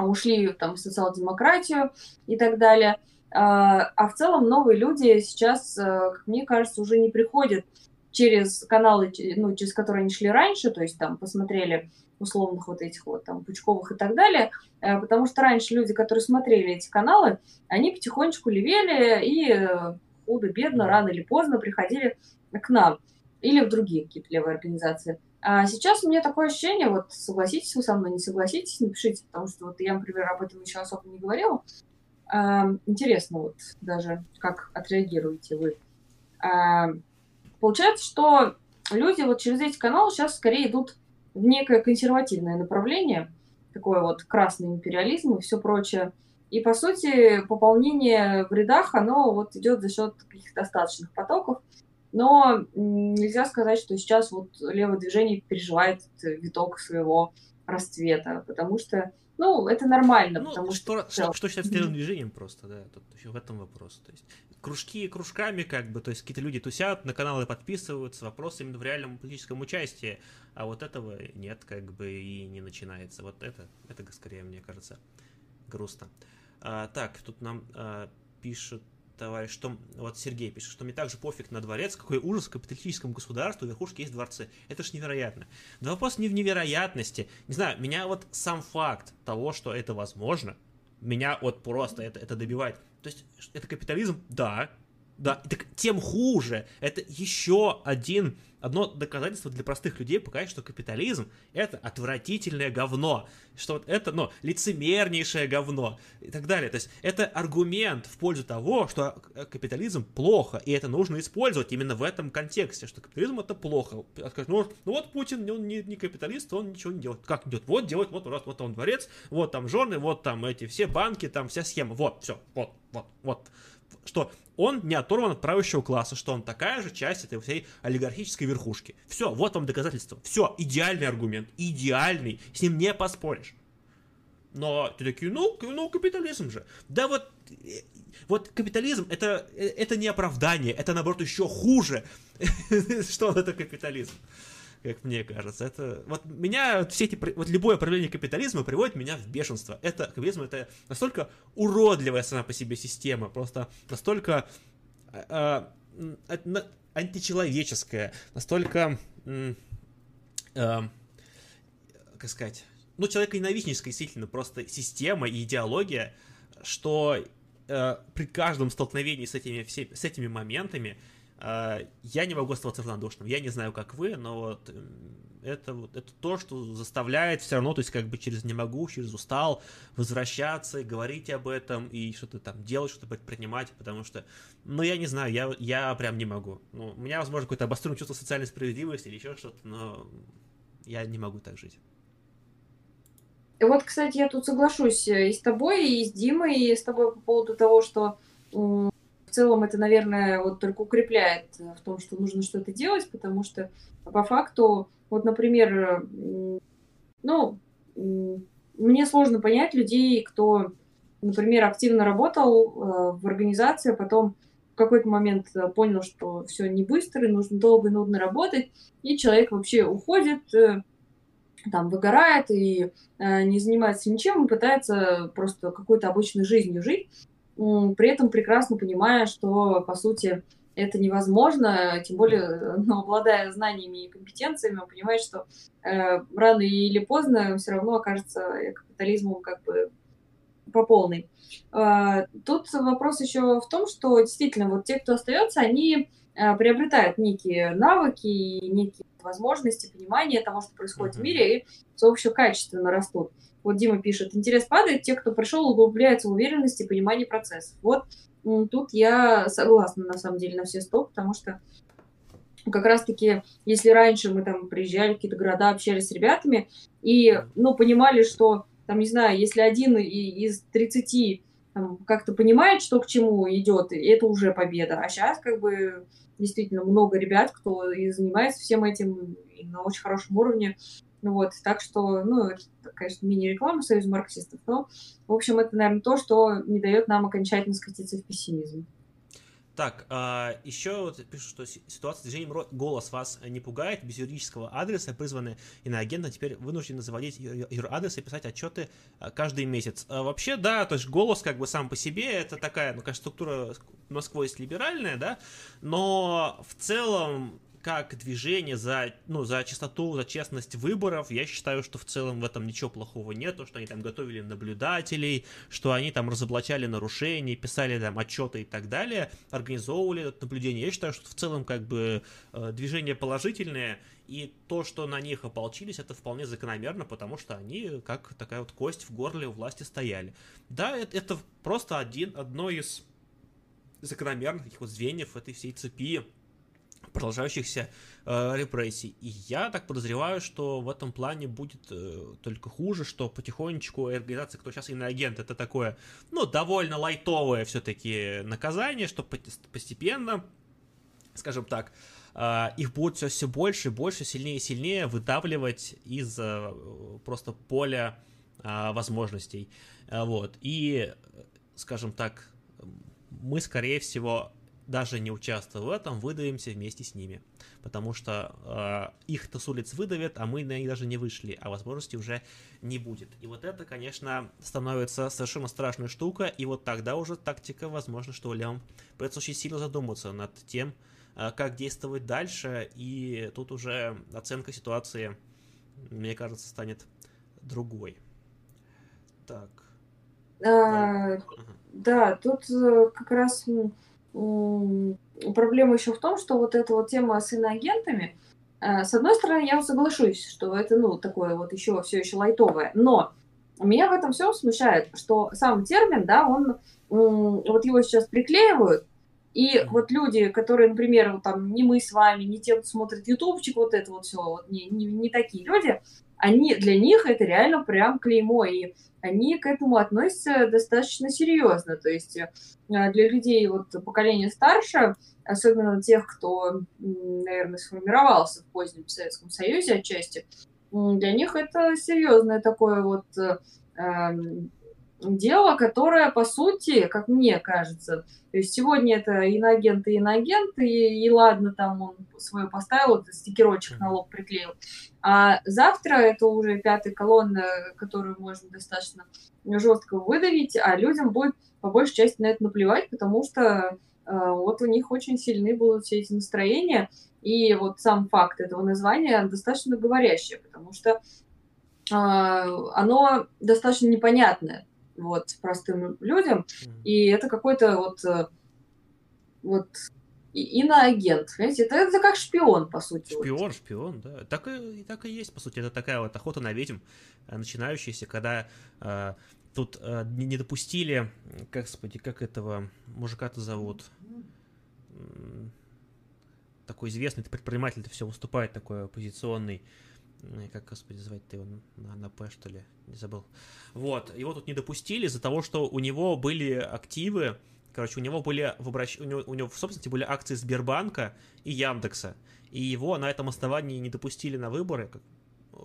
ушли там в социал-демократию и так далее. А, а в целом новые люди сейчас, э, как мне кажется, уже не приходят через каналы, ну, через которые они шли раньше, то есть там посмотрели условных вот этих вот там Пучковых и так далее, э, потому что раньше люди, которые смотрели эти каналы, они потихонечку левели и э, худо-бедно, рано или поздно приходили к нам или в другие какие-то левые организации. А сейчас у меня такое ощущение, вот согласитесь вы со мной, не согласитесь, напишите, потому что вот я, например, об этом еще особо не говорила. А, интересно вот даже, как отреагируете вы. А, получается, что люди вот через эти каналы сейчас скорее идут в некое консервативное направление. такой вот красный империализм и все прочее. И, по сути, пополнение в рядах, оно вот идет за счет каких-то остаточных потоков. Но нельзя сказать, что сейчас вот левое движение переживает виток своего расцвета, потому что, ну, это нормально, ну, потому что... Что, что считается левым движением просто, да, тут еще в этом вопрос. То есть кружки кружками, как бы, то есть какие-то люди тусят, на каналы подписываются, вопрос именно в реальном политическом участии, а вот этого нет, как бы, и не начинается. Вот это, это скорее, мне кажется, грустно. А, так, тут нам а, пишет товарищ, что вот Сергей пишет, что мне также пофиг на дворец, какой ужас в капиталистическом государстве, у верхушки есть дворцы. Это ж невероятно. Да вопрос не в невероятности. Не знаю, меня вот сам факт того, что это возможно, меня вот просто это, это добивает. То есть это капитализм? Да. Да, так тем хуже. Это еще один одно доказательство для простых людей показать, что капитализм это отвратительное говно, что вот это, ну, лицемернейшее говно и так далее. То есть это аргумент в пользу того, что капитализм плохо, и это нужно использовать именно в этом контексте, что капитализм это плохо. Ну, ну вот Путин, он не, не капиталист, он ничего не делает. Как идет? Вот делает, вот раз, вот он дворец, вот там жены, вот там эти все банки, там вся схема, вот, все, вот, вот, вот что он не оторван от правящего класса, что он такая же часть этой всей олигархической верхушки. Все, вот вам доказательство. Все, идеальный аргумент, идеальный, с ним не поспоришь. Но ты такие, ну, ну, капитализм же. Да вот, э, вот капитализм это, э, это не оправдание, это наоборот еще хуже, [laughs] что это капитализм как мне кажется. Это вот меня все эти вот любое проявление капитализма приводит меня в бешенство. Это капитализм это настолько уродливая сама по себе система, просто настолько э, э, античеловеческая, настолько э, как сказать, ну человеконенавистническая действительно просто система и идеология, что э, при каждом столкновении с этими, все, с этими моментами я не могу оставаться равнодушным. Я не знаю, как вы, но вот это, вот, это то, что заставляет все равно, то есть как бы через не могу, через устал возвращаться и говорить об этом, и что-то там делать, что-то предпринимать, потому что, ну, я не знаю, я, я прям не могу. Ну, у меня, возможно, какое-то обостренное чувство социальной справедливости или еще что-то, но я не могу так жить. И вот, кстати, я тут соглашусь и с тобой, и с Димой, и с тобой по поводу того, что в целом это, наверное, вот только укрепляет э, в том, что нужно что-то делать, потому что по факту, вот, например, ну, мне сложно понять людей, кто, например, активно работал э, в организации, а потом в какой-то момент э, понял, что все не быстро, нужно долго и нудно работать, и человек вообще уходит, там выгорает и не занимается ничем, и пытается просто какой-то обычной жизнью жить при этом прекрасно понимая, что, по сути, это невозможно, тем более, ну, обладая знаниями и компетенциями, он понимает, что э, рано или поздно все равно окажется капитализмом как бы по полной. Э, тут вопрос еще в том, что действительно вот те, кто остается, они э, приобретают некие навыки и некие возможности, понимания того, что происходит mm-hmm. в мире, и, собственно, качественно растут. Вот Дима пишет, интерес падает, те, кто пришел, углубляются в уверенности и понимании процессов. Вот тут я согласна, на самом деле, на все сто, потому что как раз-таки, если раньше мы там приезжали в какие-то города, общались с ребятами, и, ну, понимали, что, там, не знаю, если один из 30 как-то понимает, что к чему идет, это уже победа. А сейчас, как бы, действительно много ребят, кто и занимается всем этим и на очень хорошем уровне. Ну вот, так что, ну, это, конечно, мини-реклама Союза марксистов, но, в общем, это, наверное, то, что не дает нам окончательно скатиться в пессимизм. Так, а, еще вот пишут, что ситуация с движением «Голос» вас не пугает. Без юридического адреса призваны иноагенты теперь вынуждены заводить юр-адрес и писать отчеты а, каждый месяц. А вообще, да, то есть «Голос» как бы сам по себе, это такая, ну, конечно, структура насквозь либеральная, да, но в целом как движение за, ну, за чистоту, за честность выборов, я считаю, что в целом в этом ничего плохого нет, то, что они там готовили наблюдателей, что они там разоблачали нарушения, писали там отчеты и так далее, организовывали это наблюдение. Я считаю, что в целом как бы э, движение положительное, и то, что на них ополчились, это вполне закономерно, потому что они как такая вот кость в горле у власти стояли. Да, это, это просто один, одно из закономерных таких вот звеньев этой всей цепи продолжающихся э, репрессий. И я так подозреваю, что в этом плане будет э, только хуже, что потихонечку организация, кто сейчас иноагент, это такое, ну, довольно лайтовое все-таки наказание, что постепенно, скажем так, э, их будет все, все больше, больше, сильнее и сильнее выдавливать из э, просто поля э, возможностей. Э, вот. И, скажем так, мы, скорее всего, даже не участвуя в этом, выдавимся вместе с ними. Потому что э, их-то с улиц выдавят, а мы на них даже не вышли, а возможности уже не будет. И вот это, конечно, становится совершенно страшной штукой, и вот тогда уже тактика, возможно, что Лям придется очень сильно задуматься над тем, э, как действовать дальше, и тут уже оценка ситуации, мне кажется, станет другой. Так. А, да, тут э, как раз проблема еще в том, что вот эта вот тема с иноагентами, э, с одной стороны, я соглашусь, что это, ну, такое вот еще все еще лайтовое, но меня в этом все смущает, что сам термин, да, он, вот его сейчас приклеивают, и вот люди, которые, например, вот там не мы с вами, не те, кто смотрит ютубчик, вот это вот все, вот не, не, не такие люди, они, для них это реально прям клеймо, и они к этому относятся достаточно серьезно. То есть э, для людей вот поколения старше, особенно тех, кто, наверное, сформировался в позднем Советском Союзе отчасти, для них это серьезное такое вот э, эм, дело, которое, по сути, как мне кажется, то есть сегодня это иноагент и иноагент, и, и ладно, там он свое поставил, вот стикерочек на лоб приклеил. А завтра это уже пятая колонна, которую можно достаточно жестко выдавить, а людям будет по большей части на это наплевать, потому что э, вот у них очень сильны будут все эти настроения, и вот сам факт этого названия достаточно говорящий, потому что э, оно достаточно непонятное вот простым людям, mm-hmm. и это какой-то вот э, вот иноагент, понимаете, это, это как шпион, по сути. Шпион, вот. шпион, да. Так и, так и есть, по сути, это такая вот охота на ведьм, э, начинающаяся, когда э, тут э, не допустили, как, господи, как этого мужика-то зовут, такой известный предприниматель, это все выступает, такой оппозиционный, как, господи, звать-то его на, на П, что ли, не забыл. Вот, его тут не допустили из-за того, что у него были активы, короче, у него были в обращ... у, него, у него в собственности были акции Сбербанка и Яндекса, и его на этом основании не допустили на выборы,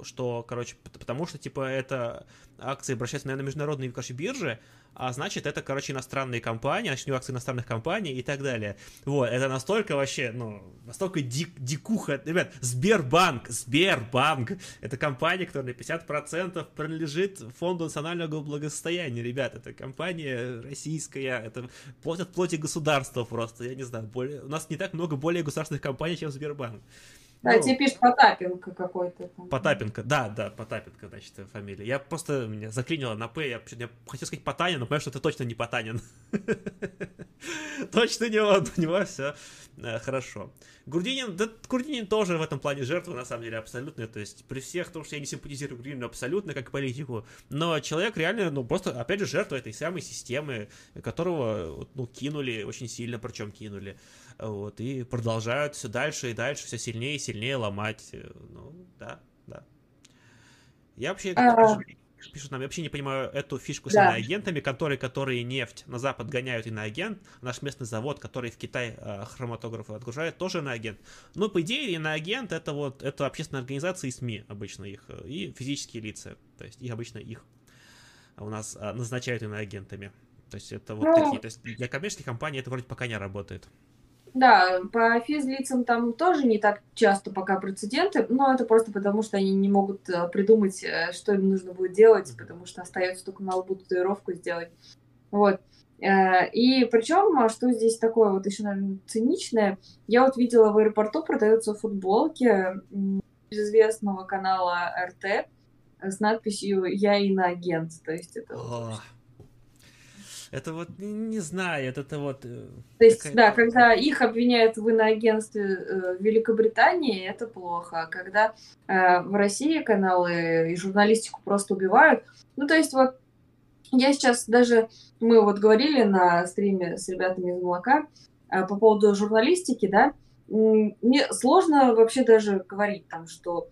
что, короче, потому что, типа, это акции обращаются, наверное, на международные, короче, биржи, а значит, это, короче, иностранные компании, значит, акции иностранных компаний и так далее. Вот, это настолько вообще, ну, настолько дик, дикуха. Ребят, Сбербанк, Сбербанк, это компания, которая на 50% принадлежит Фонду национального благосостояния, ребят, это компания российская, это плоть от плоти государства просто, я не знаю, более, у нас не так много более государственных компаний, чем Сбербанк. Да, ну, тебе пишет Потапенко какой-то. Потапенко, да, да, Потапенко, значит, фамилия. Я просто меня заклинило на П, я, я хотел сказать Потанин, но понимаю, что это точно не Потанин. [laughs] Точно не он, у него все э, хорошо. Грудинин, да, Грудинин тоже в этом плане жертва, на самом деле, абсолютно. То есть при всех том, что я не симпатизирую Грудинину абсолютно как политику, но человек реально, ну, просто, опять же, жертва этой самой системы, которого, ну, кинули, очень сильно, причем кинули вот, и продолжают все дальше и дальше, все сильнее и сильнее ломать. Э, ну, да, да. Я вообще, а... пишут нам, я вообще не понимаю эту фишку да. с иноагентами, которые, которые нефть на Запад гоняют иноагент, наш местный завод, который в Китай э, хроматографы отгружает, тоже иноагент. Ну, по идее, иноагент это вот, это общественные организации и СМИ обычно их, э, и физические лица, то есть их обычно их у нас а, назначают иноагентами. То есть это вот ну... такие, то есть для коммерческих компаний это вроде пока не работает. Да, по физлицам там тоже не так часто пока прецеденты, но это просто потому, что они не могут э, придумать, э, что им нужно будет делать, потому что остается только на лбу татуировку сделать. Вот. Э, и причем, а что здесь такое вот еще, наверное, циничное, я вот видела в аэропорту продаются футболки известного канала РТ с надписью «Я иноагент». То есть это... Вот, это вот, не знаю, это, это вот... Э, То есть, да, когда их обвиняют в иноагентстве э, в Великобритании, это плохо. А когда э, в России каналы и журналистику просто убивают, ну, то есть вот я сейчас даже, мы вот говорили на стриме с ребятами из молока э, по поводу журналистики, да, мне сложно вообще даже говорить там, что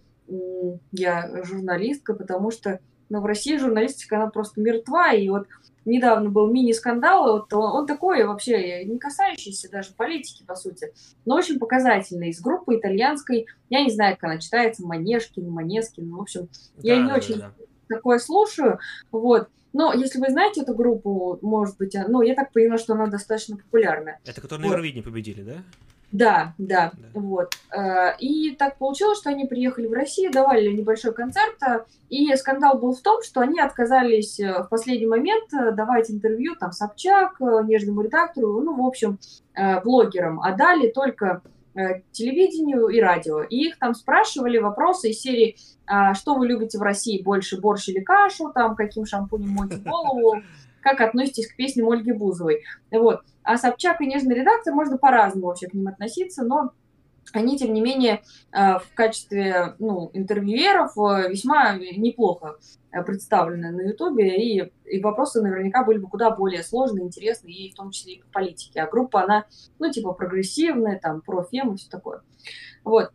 я журналистка, потому что ну, в России журналистика, она просто мертва, и вот недавно был мини-скандал, вот он, он такой вообще не касающийся даже политики, по сути, но очень показательный, из группы итальянской, я не знаю, как она читается, Манешкин, Манескин, в общем, да, я не да, очень да. такое слушаю, вот, но если вы знаете эту группу, может быть, ну, я так понимаю, что она достаточно популярная. Это которые вот. на Евровидении победили, да? Да, да, да, вот. Э, и так получилось, что они приехали в Россию, давали небольшой концерт, э, и скандал был в том, что они отказались э, в последний момент давать интервью там Собчак, нежному редактору, ну, в общем, блогерам, а дали только телевидению и радио. И их там спрашивали вопросы из серии, «А что вы любите в России больше, борщ или кашу, там, каким шампунем моете голову, [laughs] как относитесь к песням Ольги Бузовой. Вот. А Собчак и нежный редактор, можно по-разному вообще к ним относиться, но они, тем не менее, э, в качестве ну, интервьюеров э, весьма неплохо э, представлены на Ютубе, и, и вопросы наверняка были бы куда более сложные, интересные, и в том числе и по политике. А группа, она, ну, типа, прогрессивная, там, про фем и все такое. Вот.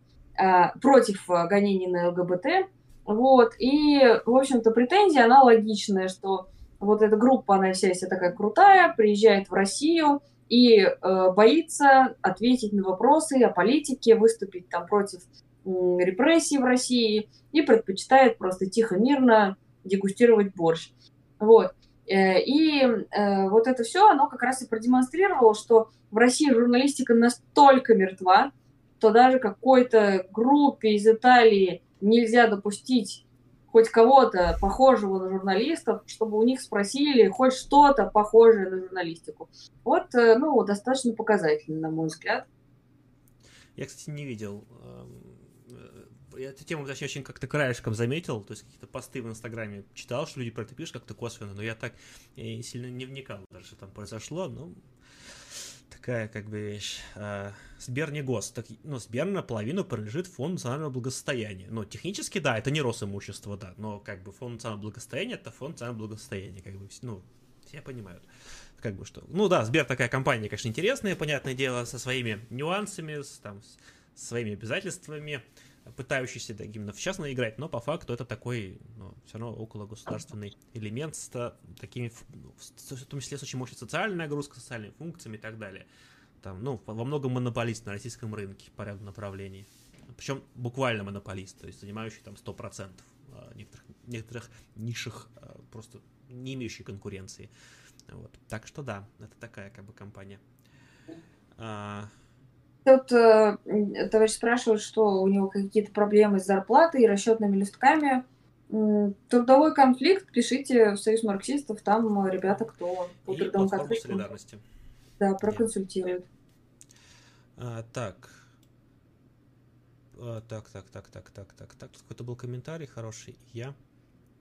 Против гонений на ЛГБТ. Вот. И, в общем-то, претензия, она логичная, что вот эта группа, она вся вся такая крутая, приезжает в Россию и э, боится ответить на вопросы о политике, выступить там против э, репрессий в России и предпочитает просто тихо, мирно дегустировать борщ. Вот. Э, и э, вот это все, оно как раз и продемонстрировало, что в России журналистика настолько мертва, что даже какой-то группе из Италии нельзя допустить хоть кого-то похожего на журналистов, чтобы у них спросили хоть что-то похожее на журналистику. Вот, э, ну, достаточно показательно, на мой взгляд. Я, кстати, не видел. Эм, э, я эту тему, точнее, очень как-то краешком заметил, то есть какие-то посты в Инстаграме читал, что люди про это пишут как-то косвенно, но я так я сильно не вникал даже, что там произошло, но такая как бы вещь. А, Сбер не гос. Так, ну, Сбер наполовину принадлежит фонду национального благосостояния. Ну, технически, да, это не Росимущество, да, но как бы фонд национального благосостояния это фонд национального благосостояния, как бы, ну, все понимают. Как бы что. Ну да, Сбер такая компания, конечно, интересная, понятное дело, со своими нюансами, с, там, с своими обязательствами пытающийся да, именно в частно играть, но по факту это такой, ну, все равно около государственный элемент с такими, ну, в том числе с очень мощной социальной нагрузкой, социальными функциями и так далее. Там, ну, во многом монополист на российском рынке по ряду направлений. Причем буквально монополист, то есть занимающий там 100% а, некоторых, некоторых нишах, а, просто не имеющий конкуренции. Вот. Так что да, это такая как бы компания. Тут э, товарищ спрашивает, что у него какие-то проблемы с зарплатой и расчетными листками. Трудовой конфликт, пишите в Союз марксистов, там ребята, кто по трудовому конфликту. солидарности. Да, проконсультируют. А, так. А, так, так, так, так, так, так, так. Какой-то был комментарий хороший. Я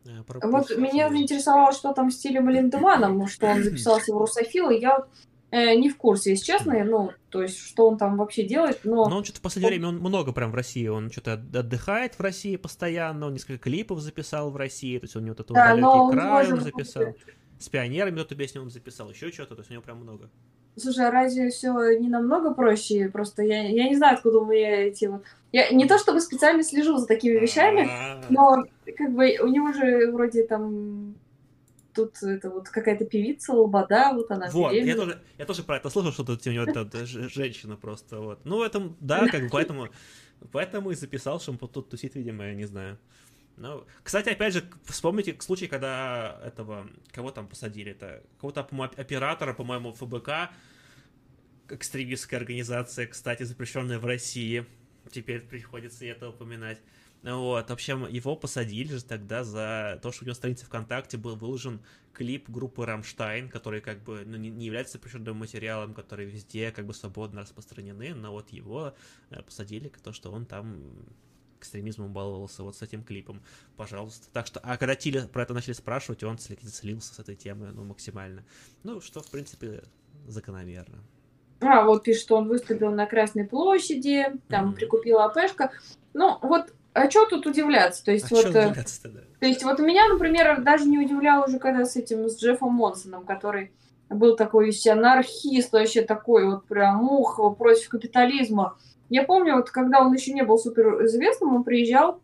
э, Вот меня заинтересовало, что там с Тилем Линдеманом, что он записался в русофилы. Я вот Э, не в курсе, если честно, ну, то есть, что он там вообще делает, но... Но он что-то в последнее время, он много прям в России, он что-то отдыхает в России постоянно, он несколько клипов записал в России, то есть у него это да, далекий край он записал, с пионерами эту песню он записал, еще что-то, то есть у него прям много. Слушай, а разве все не намного проще? Просто я, я не знаю, откуда у меня эти вот... Я не то чтобы специально слежу за такими вещами, а. но как бы у него же вроде там тут это вот какая-то певица Лобода, вот она Вот, я тоже, я тоже про это слышал, что тут у него это женщина просто, вот. Ну, в этом, да, [laughs] как бы поэтому, поэтому и записал, что он тут тусит, видимо, я не знаю. Ну, кстати, опять же, вспомните случай, когда этого, кого там посадили, это кого-то, оператора, по-моему, ФБК, экстремистская организация, кстати, запрещенная в России, теперь приходится это упоминать. Вот, в общем, его посадили же тогда за то, что у него на странице ВКонтакте был выложен клип группы Рамштайн, который как бы ну, не, не является запрещенным материалом, который везде как бы свободно распространены, но вот его э, посадили, то, что он там экстремизмом баловался вот с этим клипом, пожалуйста. Так что, а когда Тили про это начали спрашивать, он слился с этой темы, ну, максимально. Ну, что, в принципе, закономерно. А, вот пишет, что он выступил на Красной площади, там mm-hmm. прикупил АПшка. Ну, вот а что тут удивляться? То есть, а вот, э, да? то есть, вот меня, например, даже не удивляло уже, когда с этим, с Джеффом Монсоном, который был такой весь анархист, вообще такой вот прям ух против капитализма. я помню, вот когда он еще не был супер известным, он приезжал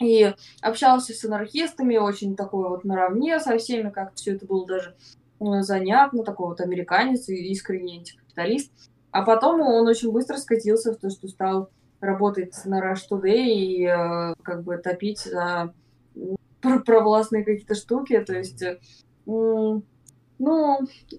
и общался с анархистами, очень такой вот наравне со всеми, как все это было даже э, занятно, такой вот американец и искренний антикапиталист. А потом он очень быстро скатился в то, что стал работать на Rush Today и э, как бы топить за провластные какие-то штуки. То есть, э, ну,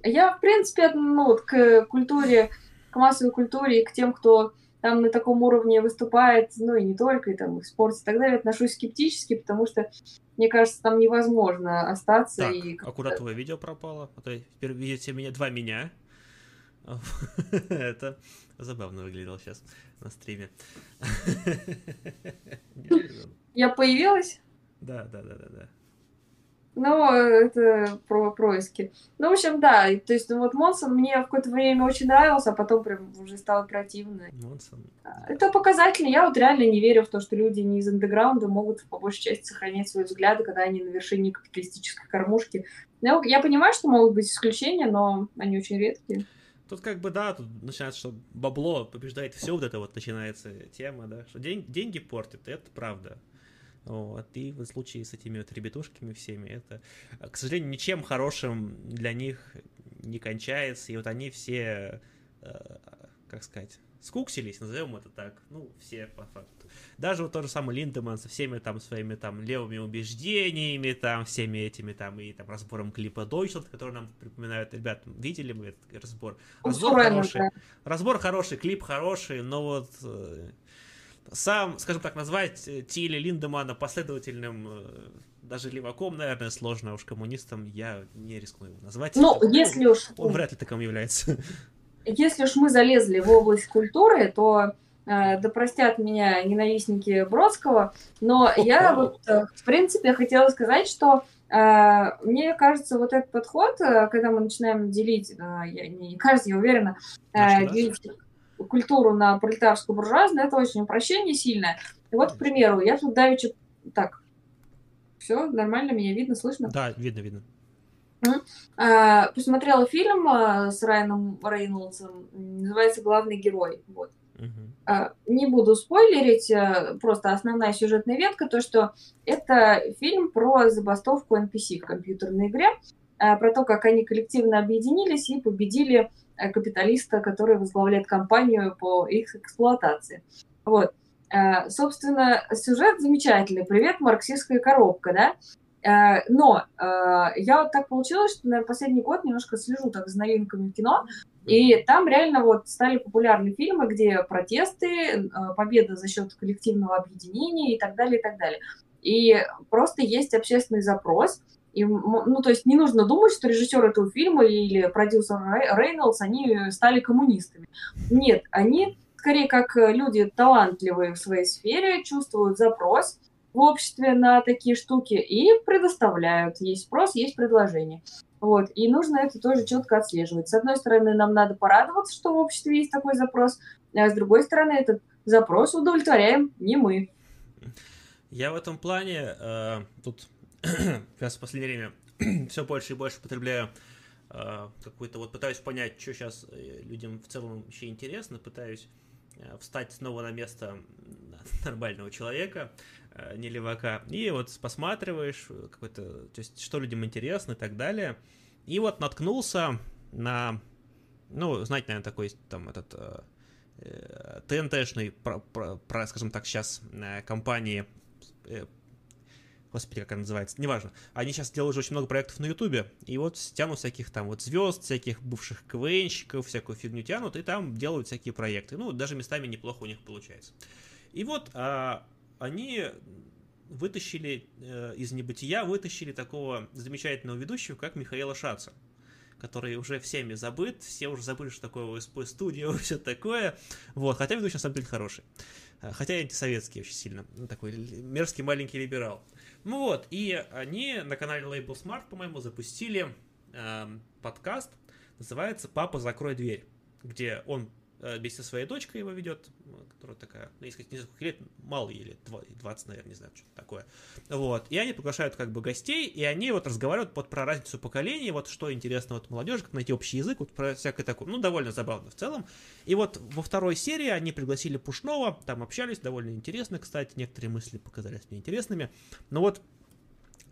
я, в принципе, ну, вот к культуре, к массовой культуре и к тем, кто там на таком уровне выступает, ну и не только, и там и в спорте и так далее, отношусь скептически, потому что, мне кажется, там невозможно остаться. Так, и а куда твое видео пропало? А то теперь видите меня, два меня. [laughs] Это забавно выглядело сейчас на стриме. [laughs] Я появилась? Да, да, да, да, да. Ну, это про происки. Ну, в общем, да, то есть, ну, вот Монсон мне в какое-то время очень нравился, а потом прям уже стало противно. Монсон. Это показательно. Я вот реально не верю в то, что люди не из андеграунда могут по большей части сохранять свои взгляды, когда они на вершине капиталистической кормушки. Ну, я понимаю, что могут быть исключения, но они очень редкие. Тут как бы, да, тут начинается, что бабло побеждает все, вот это вот начинается тема, да, что день, деньги портят, это правда. Вот, и в случае с этими вот ребятушками всеми, это, к сожалению, ничем хорошим для них не кончается, и вот они все, э, как сказать, скуксились, назовем это так, ну, все по факту. Даже вот тот же самый Линдеман со всеми там своими там левыми убеждениями, там, всеми этими там и там разбором клипа Deutschland, который нам припоминают, ребят, видели мы этот разбор? Разбор хороший, разбор хороший, клип хороший, но вот э, сам, скажем так, назвать э, Тиля Линдемана последовательным э, даже леваком, наверное, сложно, а уж коммунистом я не рискну его назвать. Ну, если уж... Он вряд ли таким является. [laughs] Если уж мы залезли в область культуры, то э, да простят меня ненавистники Бродского, но я вот, э, в принципе, хотела сказать, что э, мне кажется, вот этот подход, когда мы начинаем делить, я, не кажется, я уверена, делить культуру на пролетарскую буржуазную, это очень упрощение сильное. И вот, к примеру, я тут давеча... Так, все, нормально, меня видно, слышно? Да, видно, видно. А, посмотрела фильм а, с Райаном Рейнольдсом, называется «Главный герой». Вот. Uh-huh. Не буду спойлерить, просто основная сюжетная ветка, то, что это фильм про забастовку NPC в компьютерной игре, про то, как они коллективно объединились и победили капиталиста, который возглавляет компанию по их эксплуатации. Вот. Собственно, сюжет замечательный. Привет, марксистская коробка, да? Э, но я вот так получилось, что, наверное, последний год немножко слежу так за новинками кино, и там реально вот стали популярны фильмы, где протесты, победа за счет коллективного объединения и так далее, и так далее. И просто есть общественный запрос – и, ну, то есть не нужно думать, что режиссер этого фильма или продюсер Рейнольдс, они стали коммунистами. Нет, они скорее как люди талантливые в своей сфере, чувствуют запрос в обществе на такие штуки и предоставляют. Есть спрос, есть предложение. Вот. И нужно это тоже четко отслеживать. С одной стороны, нам надо порадоваться, что в обществе есть такой запрос, а с другой стороны, этот запрос удовлетворяем не мы. Я в этом плане э, тут [clears throat] сейчас в последнее время [clears throat] все больше и больше потребляю э, какую-то вот пытаюсь понять, что сейчас э, людям в целом вообще интересно, пытаюсь э, встать снова на место [laughs] нормального человека, э, не левака, и вот посматриваешь какой-то, то есть что людям интересно и так далее, и вот наткнулся на, ну, знаете, наверное, такой там этот э, э ТНТшный, про, про, про, скажем так, сейчас э, компании господи, как она называется, неважно. Они сейчас делают уже очень много проектов на Ютубе, и вот тянут всяких там вот звезд, всяких бывших КВНщиков, всякую фигню тянут, и там делают всякие проекты. Ну, даже местами неплохо у них получается. И вот а, они вытащили э, из небытия, вытащили такого замечательного ведущего, как Михаила Шаца который уже всеми забыт, все уже забыли, что такое ОСП студия [laughs] все такое. Вот, хотя ведущий на самом деле хороший. Хотя и антисоветский очень сильно. Ну, такой мерзкий маленький либерал. Ну вот, и они на канале Label Smart, по-моему, запустили э, подкаст, называется «Папа, закрой дверь», где он вместе со своей дочкой его ведет, которая такая, ну, если не сколько лет, мало ей лет, 20, наверное, не знаю, что такое. Вот, и они приглашают как бы гостей, и они вот разговаривают вот про разницу поколений, вот что интересно вот молодежи, как найти общий язык, вот про всякое такое, ну, довольно забавно в целом. И вот во второй серии они пригласили Пушного, там общались, довольно интересно, кстати, некоторые мысли показались мне интересными, но вот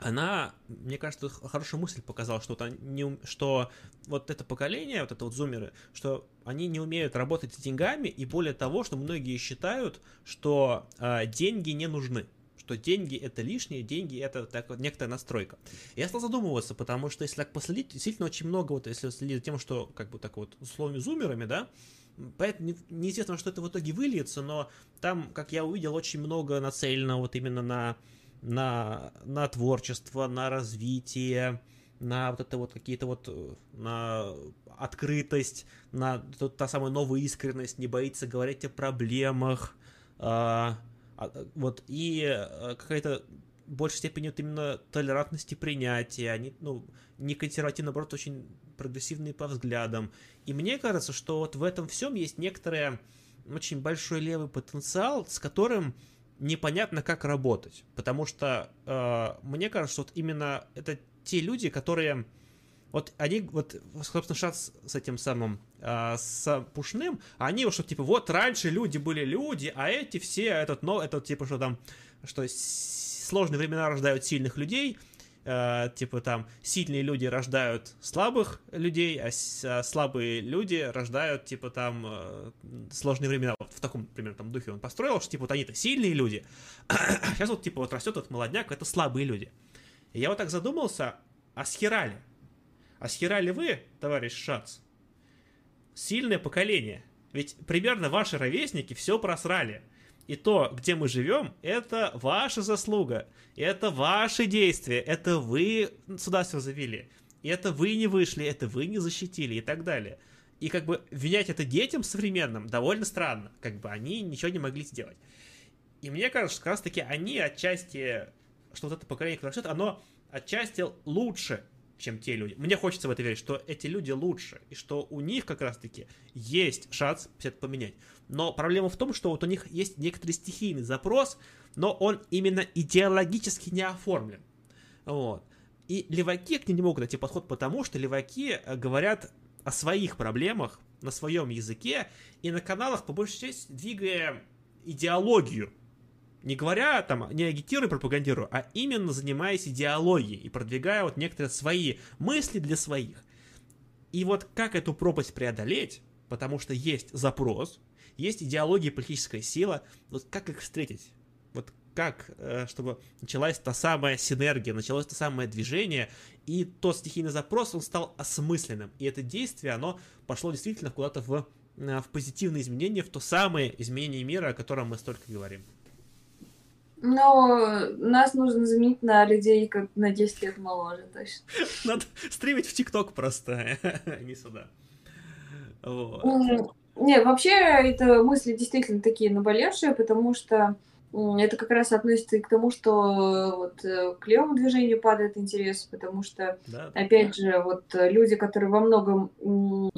она, мне кажется, хорошую мысль показала, что, вот не, что вот это поколение, вот это вот зумеры, что они не умеют работать с деньгами, и более того, что многие считают, что э, деньги не нужны что деньги это лишние, деньги это так вот некоторая настройка. Я стал задумываться, потому что если так последить, действительно очень много, вот если следить за тем, что как бы так вот условными зумерами, да, поэтому неизвестно, что это в итоге выльется, но там, как я увидел, очень много нацелено вот именно на на, на творчество, на развитие, на вот это вот какие-то вот, на открытость, на тот, та самая новая искренность, не боится говорить о проблемах, а, а, вот, и а, какая-то большей степени вот именно толерантности принятия, они, ну, не консервативно, наоборот, очень прогрессивные по взглядам. И мне кажется, что вот в этом всем есть некоторый очень большой левый потенциал, с которым непонятно, как работать. Потому что э, мне кажется, вот именно это те люди, которые... Вот они, вот, собственно, сейчас с этим самым, э, с Пушным, они вот, что, типа, вот раньше люди были люди, а эти все, этот, но, это, типа, что там, что сложные времена рождают сильных людей, э, типа там сильные люди рождают слабых людей, а, а слабые люди рождают типа там э, сложные времена. Вот в таком, примерно, там духе он построил, что типа вот они-то сильные люди, [coughs] сейчас вот типа вот растет этот молодняк, это слабые люди. И я вот так задумался, а схерали? А схерали вы, товарищ Шац? Сильное поколение. Ведь примерно ваши ровесники все просрали. И то, где мы живем, это ваша заслуга. Это ваши действия. Это вы сюда все завели. И это вы не вышли, это вы не защитили и так далее. И как бы винять это детям современным довольно странно. Как бы они ничего не могли сделать. И мне кажется, что как раз таки они отчасти, что вот это поколение, которое растет, оно отчасти лучше, чем те люди. Мне хочется в это верить, что эти люди лучше, и что у них как раз-таки есть шанс все это поменять. Но проблема в том, что вот у них есть некоторый стихийный запрос, но он именно идеологически не оформлен. Вот. И леваки к ним не могут найти подход, потому что леваки э, говорят о своих проблемах на своем языке и на каналах, по большей части, двигая идеологию. Не говоря там, не агитируя, пропагандируя, а именно занимаясь идеологией и продвигая вот некоторые свои мысли для своих. И вот как эту пропасть преодолеть, потому что есть запрос, есть идеология политическая сила. Вот как их встретить? Вот как, э, чтобы началась та самая синергия, началось то самое движение, и тот стихийный запрос, он стал осмысленным. И это действие, оно пошло действительно куда-то в, э, в позитивные изменения, в то самое изменение мира, о котором мы столько говорим. Но нас нужно заменить на людей как на 10 лет моложе, точно. Надо стримить в ТикТок просто, а не сюда. Вот. Нет, вообще это мысли действительно такие наболевшие, потому что это как раз относится и к тому, что вот э, к левому движению падает интерес, потому что, да, опять да. же, вот люди, которые во многом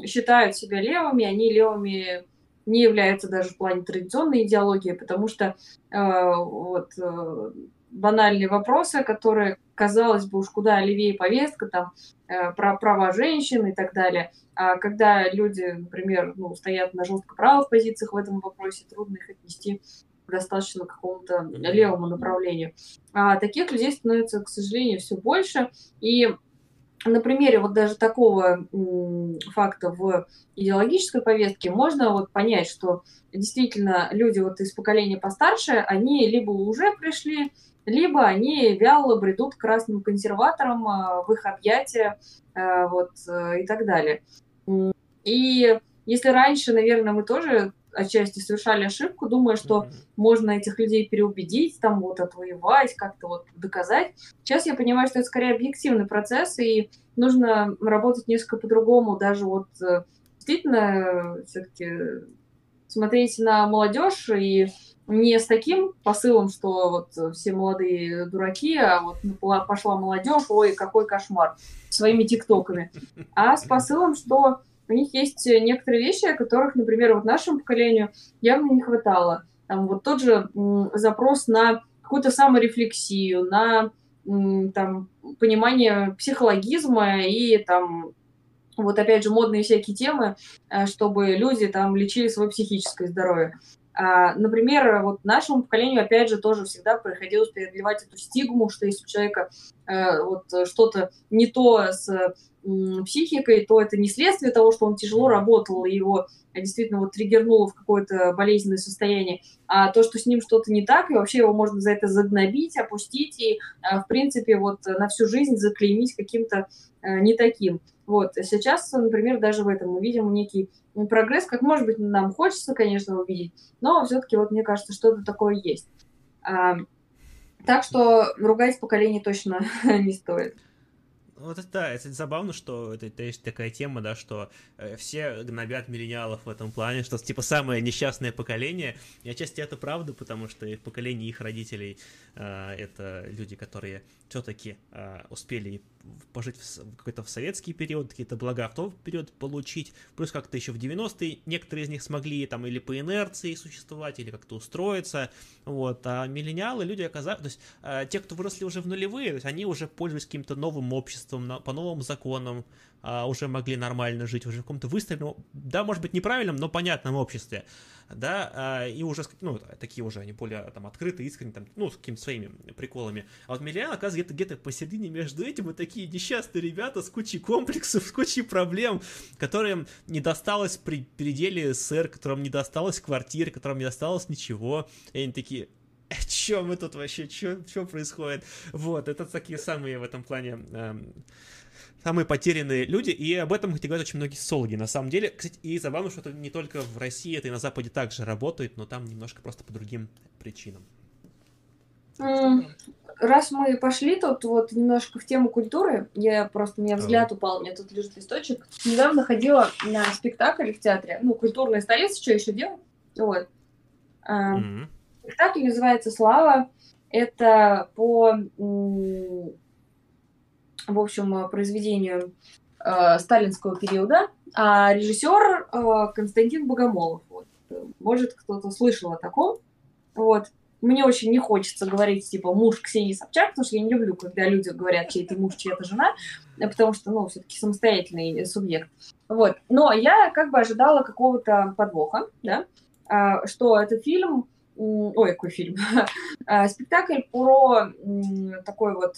считают себя левыми, они левыми не являются даже в плане традиционной идеологии, потому что э, вот э, банальные вопросы, которые, казалось бы, уж куда левее повестка, там, э, про права женщин и так далее. А когда люди, например, ну, стоят на жестко правых позициях в этом вопросе, трудно их отнести достаточно какому-то левому направлению. А таких людей становится, к сожалению, все больше. И на примере вот даже такого факта в идеологической повестке можно вот понять, что действительно люди вот из поколения постарше, они либо уже пришли либо они вяло бредут к красным консерваторам а, в их объятия а, вот, э, и так далее. И если раньше, наверное, мы тоже отчасти совершали ошибку, думая, что mm-hmm. можно этих людей переубедить, там вот отвоевать, как-то вот доказать. Сейчас я понимаю, что это скорее объективный процесс, и нужно работать несколько по-другому, даже вот э, действительно все-таки смотреть на молодежь и не с таким посылом, что вот все молодые дураки, а вот пошла молодежь, ой, какой кошмар, своими тиктоками, а с посылом, что у них есть некоторые вещи, о которых, например, вот нашему поколению явно не хватало. Там вот тот же запрос на какую-то саморефлексию, на там, понимание психологизма и там вот опять же модные всякие темы, э, чтобы люди там лечили свое психическое здоровье. А, например, вот нашему поколению, опять же, тоже всегда приходилось преодолевать эту стигму, что если у человека э, вот что-то не то с психикой, то это не следствие того, что он тяжело работал, и его действительно вот триггернуло в какое-то болезненное состояние, а то, что с ним что-то не так, и вообще его можно за это загнобить, опустить и, э, в принципе, вот на всю жизнь заклеймить каким-то не таким. Вот. Сейчас, например, даже в этом мы видим некий прогресс, как, может быть, нам хочется, конечно, увидеть, но все-таки, вот мне кажется, что-то такое есть. А, так что ругать поколение точно [laughs] не стоит. Вот это, это забавно, что это, это есть такая тема, да, что э, все гнобят миллениалов в этом плане, что типа самое несчастное поколение. И отчасти это правда, потому что поколение их родителей э, это люди, которые все-таки э, успели пожить в какой-то в советский период, какие-то блага в тот период получить, плюс как-то еще в 90-е некоторые из них смогли там или по инерции существовать, или как-то устроиться, вот, а миллениалы, люди оказались, то есть э, те, кто выросли уже в нулевые, то есть они уже пользовались каким-то новым обществом, на, по новым законам, а, уже могли нормально жить, уже в каком-то выстроенном, да, может быть, неправильном, но понятном обществе, да, а, и уже, ну, такие уже, они более там открытые, искренние, там, ну, с какими-то своими приколами. А вот Миллиан, оказывается, где-то, где-то посередине между этим и такие несчастные ребята с кучей комплексов, с кучей проблем, которым не досталось при переделе СССР, которым не досталось квартиры, которым не досталось ничего, и они такие, «Э, Че мы тут вообще, что происходит? Вот, это такие самые в этом плане эм, самые потерянные люди, и об этом, кстати, говорят очень многие социологи, на самом деле. Кстати, и забавно, что это не только в России, это и на Западе также работает, но там немножко просто по другим причинам. Раз мы пошли тут вот немножко в тему культуры, я просто, у меня взгляд упал, у меня тут лежит листочек. Недавно ходила на спектакль в театре, ну, культурная столица, что еще делать? Вот. Mm-hmm. Спектакль называется «Слава». Это по в общем, произведению э, сталинского периода, а режиссер э, Константин Богомолов. Вот. Может, кто-то слышал о таком. Вот. Мне очень не хочется говорить, типа, муж Ксении Собчак, потому что я не люблю, когда люди говорят, чей это муж, чья это жена, потому что, ну, все-таки самостоятельный субъект. Вот. Но я как бы ожидала какого-то подвоха, да, а, что этот фильм, ой, какой фильм, [laughs] а, спектакль про такой вот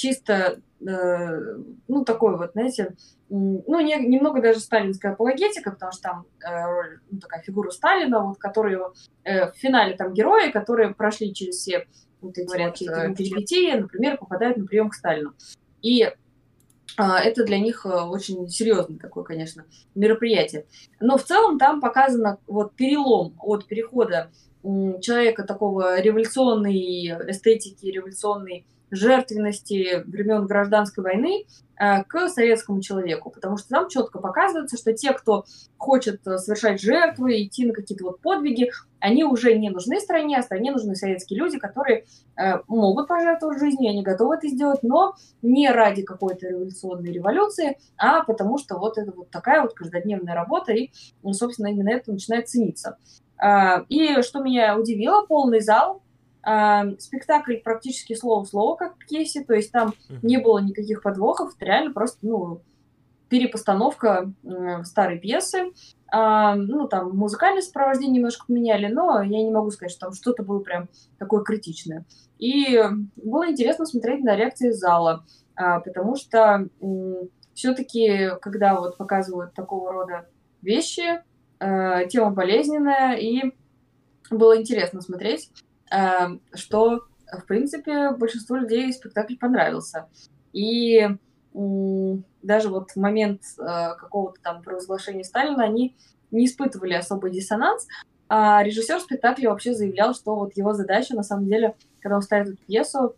чисто, э, ну, такой вот, знаете, ну, не, немного даже сталинская апологетика, потому что там э, ну, такая фигура Сталина, вот, которые э, в финале там герои, которые прошли через все, вот, и говорят, э, перипетии, например, попадают на прием к Сталину. И э, это для них э, очень серьезное такое, конечно, мероприятие. Но в целом там показано вот перелом от перехода человека такого революционной эстетики, революционной жертвенности времен гражданской войны э, к советскому человеку, потому что там четко показывается, что те, кто хочет э, совершать жертвы, идти на какие-то вот подвиги, они уже не нужны стране, а стране нужны советские люди, которые э, могут пожертвовать жизнью, они готовы это сделать, но не ради какой-то революционной революции, а потому что вот это вот такая вот каждодневная работа, и, ну, собственно, именно это начинает цениться. И что меня удивило, полный зал, Спектакль практически слово в слово, как в пьесе, то есть там uh-huh. не было никаких подвохов, это реально просто, ну, перепостановка э, старой пьесы. Uh, ну, там музыкальное сопровождение немножко поменяли, но я не могу сказать, что там что-то было прям такое критичное. И было интересно смотреть на реакции зала, uh, потому что все-таки, когда вот показывают такого рода вещи, тема болезненная, и было интересно смотреть. Эм, что, в принципе, большинству людей спектакль понравился. И даже вот в момент э, какого-то там провозглашения Сталина они не испытывали особый диссонанс, а режиссер спектакля вообще заявлял, что вот его задача, на самом деле, когда он ставит эту пьесу,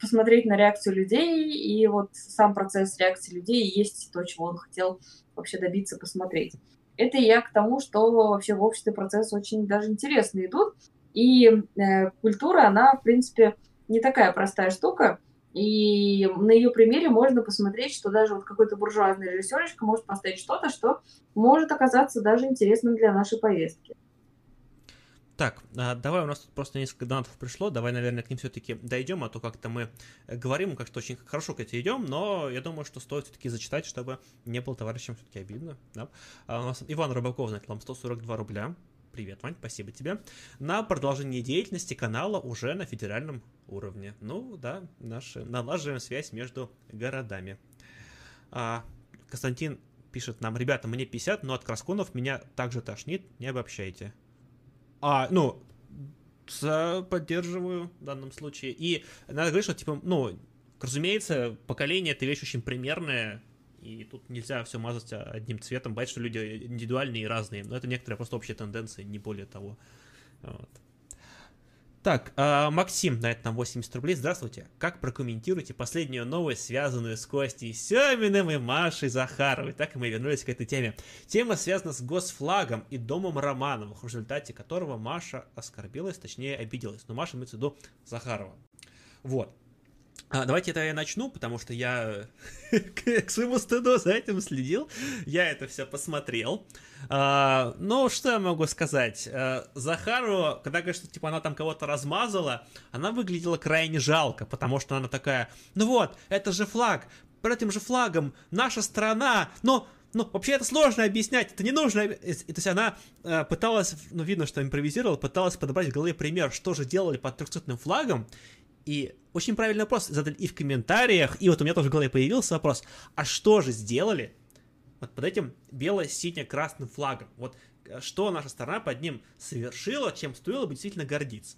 посмотреть на реакцию людей, и вот сам процесс реакции людей есть то, чего он хотел вообще добиться, посмотреть. Это я к тому, что вообще в обществе процессы очень даже интересно идут, и э, культура, она, в принципе, не такая простая штука. И на ее примере можно посмотреть, что даже вот какой-то буржуазный режиссерочка может поставить что-то, что может оказаться даже интересным для нашей повестки. Так, а, давай, у нас тут просто несколько донатов пришло, давай, наверное, к ним все-таки дойдем, а то как-то мы говорим, как-то очень хорошо к этим идем, но я думаю, что стоит все-таки зачитать, чтобы не было товарищам все-таки обидно. Да? А у нас Иван Рыбаков на нам 142 рубля. Привет, Вань, спасибо тебе. На продолжение деятельности канала уже на федеральном уровне. Ну, да, наши налаживаем связь между городами. А, Константин пишет нам, ребята, мне 50, но от красконов меня также тошнит, не обобщайте. А, ну, поддерживаю в данном случае. И надо говорить, что, типа, ну, разумеется, поколение — это вещь очень примерная, и тут нельзя все мазать одним цветом, бывает, что люди индивидуальные и разные, но это некоторые просто общие тенденции, не более того. Вот. Так, э, Максим на этом 80 рублей. Здравствуйте. Как прокомментируете последнюю новость, связанную с Костей Семиным и Машей Захаровой? Так и мы вернулись к этой теме. Тема связана с госфлагом и домом Романовых, в результате которого Маша оскорбилась, точнее обиделась. Но Маша имеется в виду Захарова. Вот. А, давайте это я начну, потому что я [laughs] к своему стыду за этим следил. Я это все посмотрел. А, ну, что я могу сказать? А, Захару, когда говорит, что типа она там кого-то размазала, она выглядела крайне жалко, потому что она такая, ну вот, это же флаг, под этим же флагом наша страна, но ну, вообще это сложно объяснять, это не нужно. То есть она э, пыталась, ну, видно, что импровизировала, пыталась подобрать в голове пример, что же делали под трехцветным флагом, и очень правильный вопрос задали и в комментариях, и вот у меня тоже в голове появился вопрос, а что же сделали вот под этим бело-сине-красным флагом? Вот э, что наша страна под ним совершила, чем стоило бы действительно гордиться?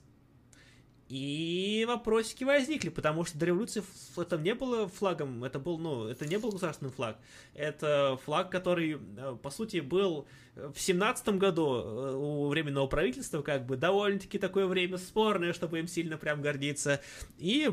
И вопросики возникли, потому что до революции это не было флагом, это был, ну, это не был государственный флаг. Это флаг, который, э, по сути, был в семнадцатом году э, у Временного правительства, как бы, довольно-таки такое время спорное, чтобы им сильно прям гордиться. И,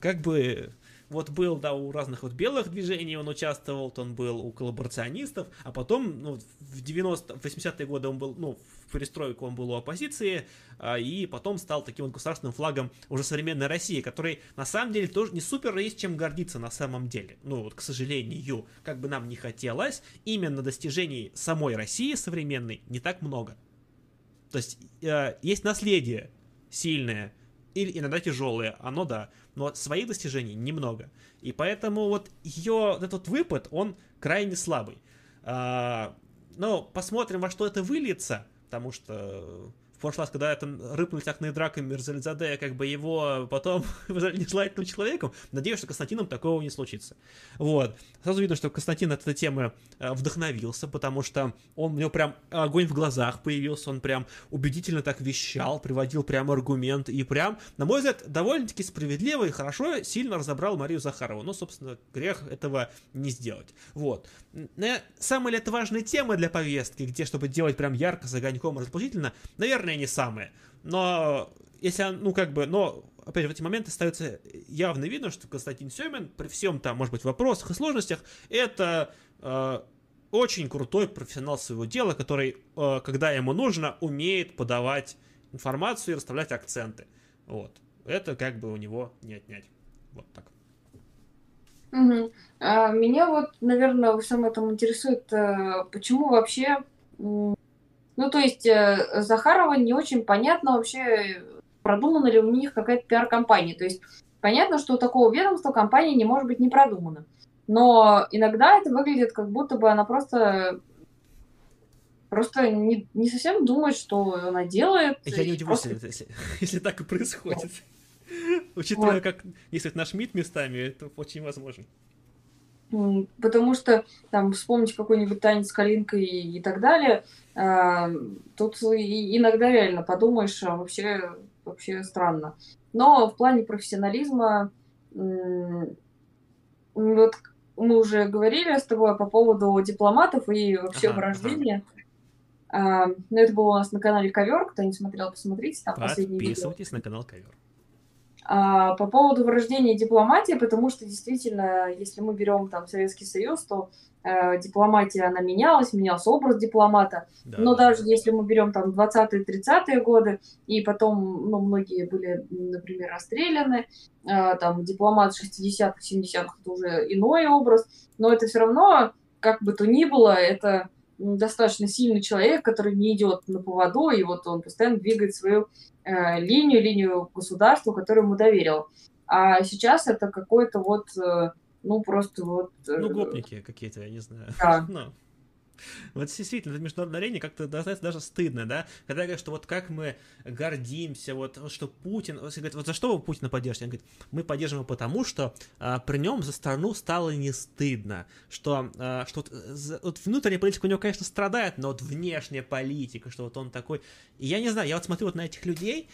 как бы, вот был, да, у разных вот белых движений он участвовал, он был у коллаборационистов, а потом, ну, в 90 80-е годы он был, ну, в перестройку он был у оппозиции, а, и потом стал таким вот государственным флагом уже современной России, который на самом деле тоже не супер есть чем гордиться на самом деле. Ну, вот, к сожалению, как бы нам не хотелось, именно достижений самой России современной не так много. То есть, э, есть наследие сильное, или иногда тяжелое, оно да, но своих достижений немного. И поэтому вот ее этот выпад, он крайне слабый. А, ну, посмотрим, во что это выльется, потому что в прошлый раз, когда это рыпнули тяхные драками Мерзалидзаде, как бы его потом [laughs] нежелательным человеком, надеюсь, что Константином такого не случится. Вот. Сразу видно, что Константин от этой темы э, вдохновился, потому что он, у него прям огонь в глазах появился, он прям убедительно так вещал, приводил прям аргумент, и прям, на мой взгляд, довольно-таки справедливо и хорошо сильно разобрал Марию Захарову. Ну, собственно, грех этого не сделать. Вот. Самая ли это важная тема для повестки, где, чтобы делать прям ярко, с огоньком, разрушительно, наверное, наверное, не самое. Но если, ну, как бы, но, опять же, в эти моменты остается явно видно, что Константин Семин, при всем там, может быть, вопросах и сложностях, это э, очень крутой профессионал своего дела, который, э, когда ему нужно, умеет подавать информацию и расставлять акценты. Вот. Это как бы у него не отнять. Вот так. Угу. Меня вот, наверное, во всем этом интересует, э, почему вообще ну, то есть э, Захарова не очень понятно вообще, продумана ли у них какая-то пиар-компания. То есть понятно, что у такого ведомства компания не может быть не продумана. Но иногда это выглядит, как будто бы она просто просто не, не совсем думает, что она делает. Я не удивлюсь, просто... если, если [laughs] так и происходит. Учитывая, как действует наш МИД местами, это очень возможно. Потому что там вспомнить какой-нибудь танец с калинкой и, и так далее, а, тут иногда реально подумаешь, а вообще, вообще странно. Но в плане профессионализма, вот мы уже говорили с тобой по поводу дипломатов и вообще ага, вырождения. Ага. А, но это было у нас на канале Ковер. Кто не смотрел, посмотрите. Там Подписывайтесь на канал Ковер. А, по поводу вырождения дипломатии, потому что действительно, если мы берем там Советский Союз, то э, дипломатия, она менялась, менялся образ дипломата. Да. Но даже если мы берем там 20-е, 30-е годы, и потом, ну, многие были, например, расстреляны, э, там дипломат 60-х, 70-х, это уже иной образ, но это все равно, как бы то ни было, это достаточно сильный человек, который не идет на поводу, и вот он постоянно двигает свою э, линию, линию государства, которое ему доверил. А сейчас это какой-то вот, э, ну, просто вот... Э, ну, гопники какие-то, я не знаю. Да. [laughs] Ну. Вот действительно, на международной арене как-то даже, даже стыдно, да? Когда говорят, что вот как мы гордимся, вот что Путин, вот, говорит, вот за что вы Путина поддержите? Он говорит, мы поддерживаем его потому, что а, при нем за страну стало не стыдно, что, а, что вот, за, вот внутренняя политика у него, конечно, страдает, но вот внешняя политика, что вот он такой... И я не знаю, я вот смотрю вот на этих людей,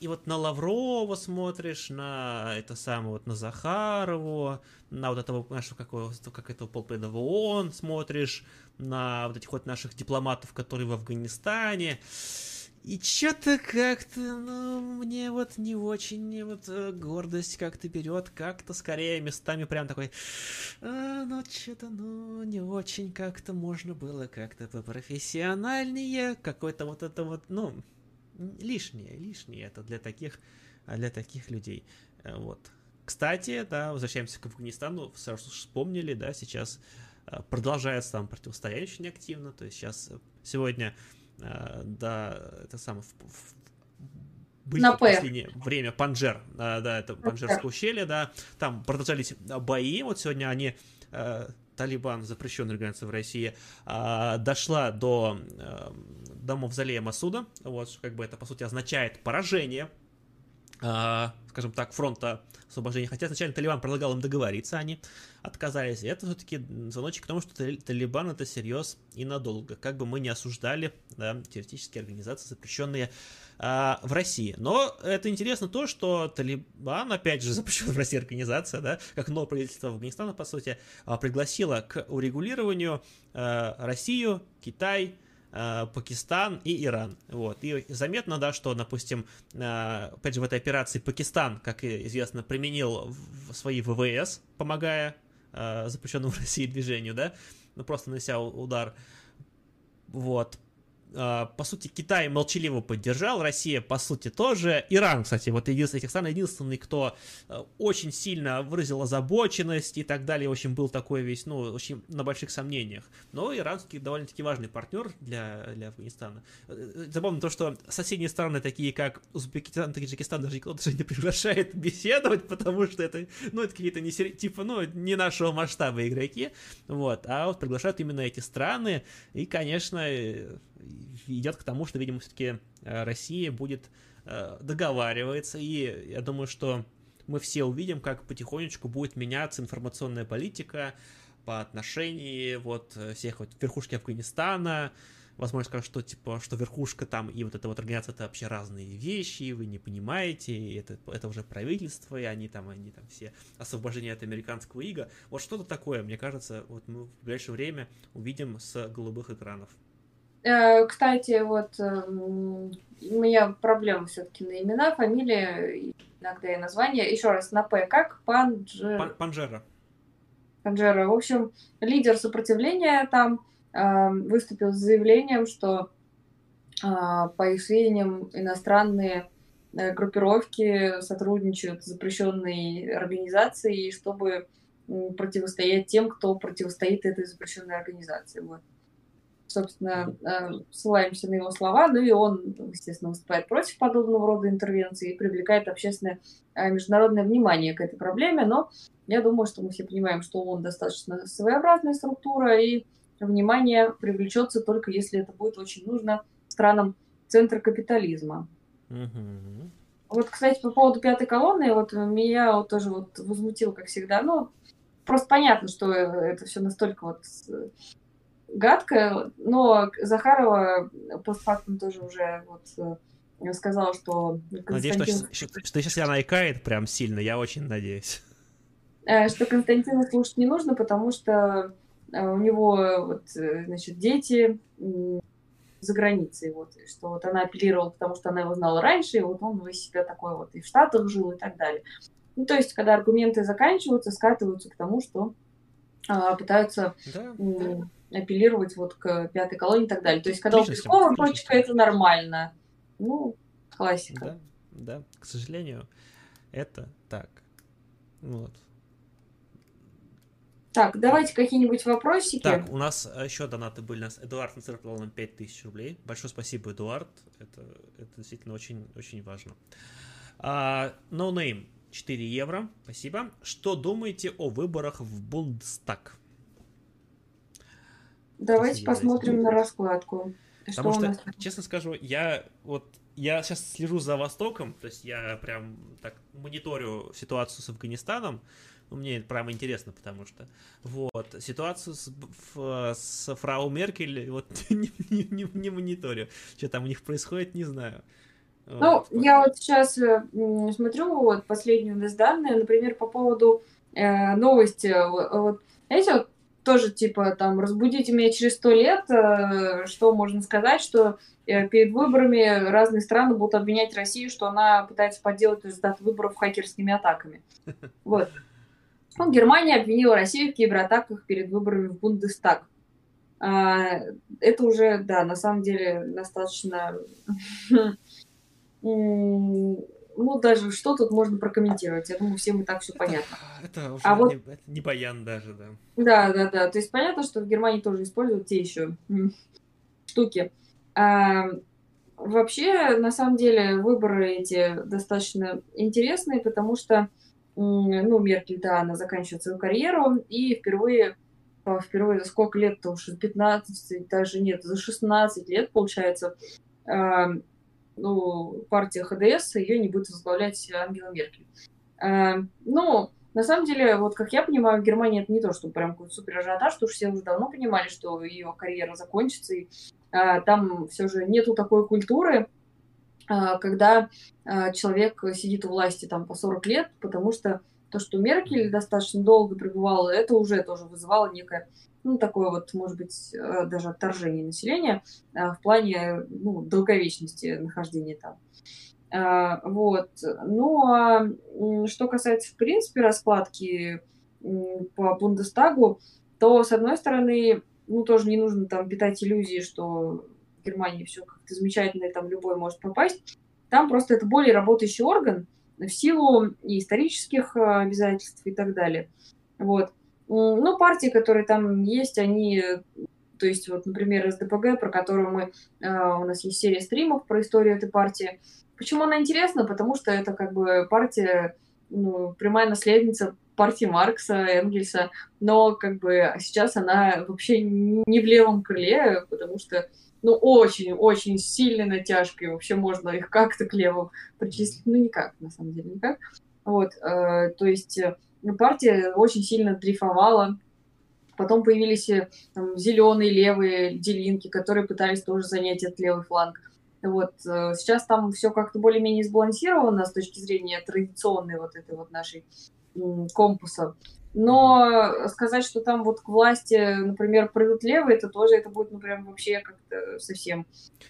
и вот на Лаврова смотришь, на это самое, вот на Захарову, на вот этого нашего какого, как этого полпреда в ООН смотришь, на вот этих вот наших дипломатов, которые в Афганистане. И что-то как-то, ну, мне вот не очень вот э, гордость как-то берет, как-то скорее местами прям такой, а, ну, что-то, ну, не очень как-то можно было как-то попрофессиональнее, какой-то вот это вот, ну, лишнее, лишнее это для таких, а, для таких людей. Э, вот. Кстати, да, возвращаемся к Афганистану, сразу вспомнили, да, сейчас э, продолжается там противостояние очень активно, то есть сейчас э, сегодня, да, это самое, в, в, были в последнее время Панжер, да, это Панжерское ущелье, да, там продолжались бои, вот сегодня они Талибан, запрещенная организация в России, а, дошла до, а, до мавзолея Масуда, вот, как бы это, по сути, означает поражение, а, скажем так, фронта освобождения. Хотя изначально Талибан предлагал им договориться, они отказались. И это все-таки звоночек к тому, что Талибан это серьез и надолго. Как бы мы не осуждали да, теоретические организации, запрещенные а, в России. Но это интересно то, что Талибан, опять же, [laughs] запрещенная в России организация, да, как новое правительство Афганистана, по сути, а, пригласило к урегулированию а, Россию, Китай, Пакистан и Иран. Вот. И заметно, да, что, допустим, опять же, в этой операции Пакистан, как известно, применил свои ВВС, помогая запрещенному в [laughs] России движению, да, ну, просто нанося удар. Вот. А, по сути, Китай молчаливо поддержал, Россия, по сути, тоже. Иран, кстати, вот единственный этих стран, единственный, кто э, очень сильно выразил озабоченность и так далее, в общем, был такой весь, ну, очень на больших сомнениях. Но иранский довольно-таки важный партнер для, для Афганистана. Э, Запомню то, что соседние страны, такие как Узбекистан, Таджикистан, даже никто даже не приглашает беседовать, потому что это, ну, это какие-то не, типа, ну, не нашего масштаба игроки, вот, а вот приглашают именно эти страны, и, конечно, э, идет к тому, что, видимо, все-таки э, Россия будет э, договариваться, и я думаю, что мы все увидим, как потихонечку будет меняться информационная политика по отношению вот э, всех вот верхушки Афганистана, возможно, скажут, что типа, что верхушка там и вот эта вот организация это вообще разные вещи, вы не понимаете, это, это уже правительство, и они там, они там все освобождение от американского ига. Вот что-то такое, мне кажется, вот мы в ближайшее время увидим с голубых экранов. Э, кстати, вот эм, у меня проблема все-таки на имена, фамилия, иногда и название. Еще раз, на П как? Панджера. Панжера. Панжера. В общем, лидер сопротивления там э, выступил с заявлением, что э, по их сведениям иностранные э, группировки сотрудничают с запрещенной организацией, чтобы противостоять тем, кто противостоит этой запрещенной организации. Вот собственно, э, ссылаемся на его слова, ну и он, естественно, выступает против подобного рода интервенции и привлекает общественное э, международное внимание к этой проблеме, но я думаю, что мы все понимаем, что он достаточно своеобразная структура, и внимание привлечется только если это будет очень нужно странам центра капитализма. Mm-hmm. Вот, кстати, по поводу пятой колонны, вот меня вот тоже вот возмутил, как всегда, ну, просто понятно, что это все настолько вот гадкое, но Захарова постфактум тоже уже вот э, сказала, что Константин... Надеюсь, что, что, что сейчас она икает прям сильно, я очень надеюсь. Э, что Константина слушать не нужно, потому что э, у него вот, значит, дети, за границей, вот, что вот она апеллировала, потому что она его знала раньше, и вот он весь себя такой вот и в Штатах жил и так далее. Ну, то есть, когда аргументы заканчиваются, скатываются к тому, что а, пытаются да, м- апеллировать вот к пятой колонии и так далее. То есть, когда личностью, у Пескова точка, это нормально. Ну, классика. Да, да, к сожалению, это так. Вот. Так, давайте какие-нибудь вопросики. Так, у нас э, еще донаты были. У нас Эдуард нацарапал нам 5000 рублей. Большое спасибо, Эдуард. Это, это действительно очень, очень важно. Uh, no Name 4 евро. Спасибо. Что думаете о выборах в Бундстаг? Давайте посмотрим на раскладку. Потому что, что честно скажу, я вот я сейчас слежу за Востоком, то есть я прям так мониторю ситуацию с Афганистаном. Ну, мне это прям интересно, потому что вот ситуацию с, в, с фрау Меркель вот [laughs] не, не, не, не мониторю. Что там у них происходит, не знаю. Ну, вот. я вот сейчас э, смотрю вот последние у нас данные, например, по поводу э, новости. Вот, знаете, вот тоже типа там разбудите меня через сто лет, э, что можно сказать, что э, перед выборами разные страны будут обвинять Россию, что она пытается подделать результаты выборов хакерскими атаками. [laughs] Вот. Ну, Германия обвинила Россию в кибератаках перед выборами в Бундестаг. А, это уже, да, на самом деле достаточно... [laughs] Ну, даже что тут можно прокомментировать? Я думаю, всем и так все понятно. Это уже а не, вот... это не баян даже, да. Да, да, да. То есть понятно, что в Германии тоже используют те еще штуки. А, вообще, на самом деле, выборы эти достаточно интересные, потому что ну, Меркель, да, она заканчивает свою карьеру, и впервые, впервые за сколько лет-то уже, 15, даже нет, за 16 лет, получается, э, ну, партия ХДС, ее не будет возглавлять Ангела Меркель. Э, ну, на самом деле, вот как я понимаю, в Германии это не то, что прям какой-то супер ажиотаж, что все уже давно понимали, что ее карьера закончится, и э, там все же нету такой культуры, а, когда а, человек сидит у власти там по 40 лет, потому что то, что Меркель достаточно долго пребывала, это уже тоже вызывало некое, ну, такое вот, может быть, а, даже отторжение населения в плане, ну, долговечности нахождения там. Вот. Ну, а что касается, в принципе, раскладки по Бундестагу, то, с одной стороны, ну, тоже не нужно там питать иллюзии, что Германии все как-то замечательно, и там любой может попасть. Там просто это более работающий орган в силу и исторических э, обязательств и так далее. Вот. Ну, партии, которые там есть, они, то есть вот, например, СДПГ, про которую мы, э, у нас есть серия стримов про историю этой партии. Почему она интересна? Потому что это как бы партия, ну, прямая наследница партии Маркса, Энгельса, но как бы сейчас она вообще не в левом крыле, потому что ну, очень-очень сильной натяжкой. Вообще можно их как-то к левым причислить. Ну, никак, на самом деле, никак. Вот, э, то есть э, партия очень сильно дрейфовала. Потом появились э, там, зеленые, левые делинки, которые пытались тоже занять этот левый фланг. Вот, э, сейчас там все как-то более-менее сбалансировано с точки зрения традиционной вот этой вот нашей компаса. Но сказать, что там вот к власти, например, придут левые, это тоже это будет, ну, прям вообще как-то совсем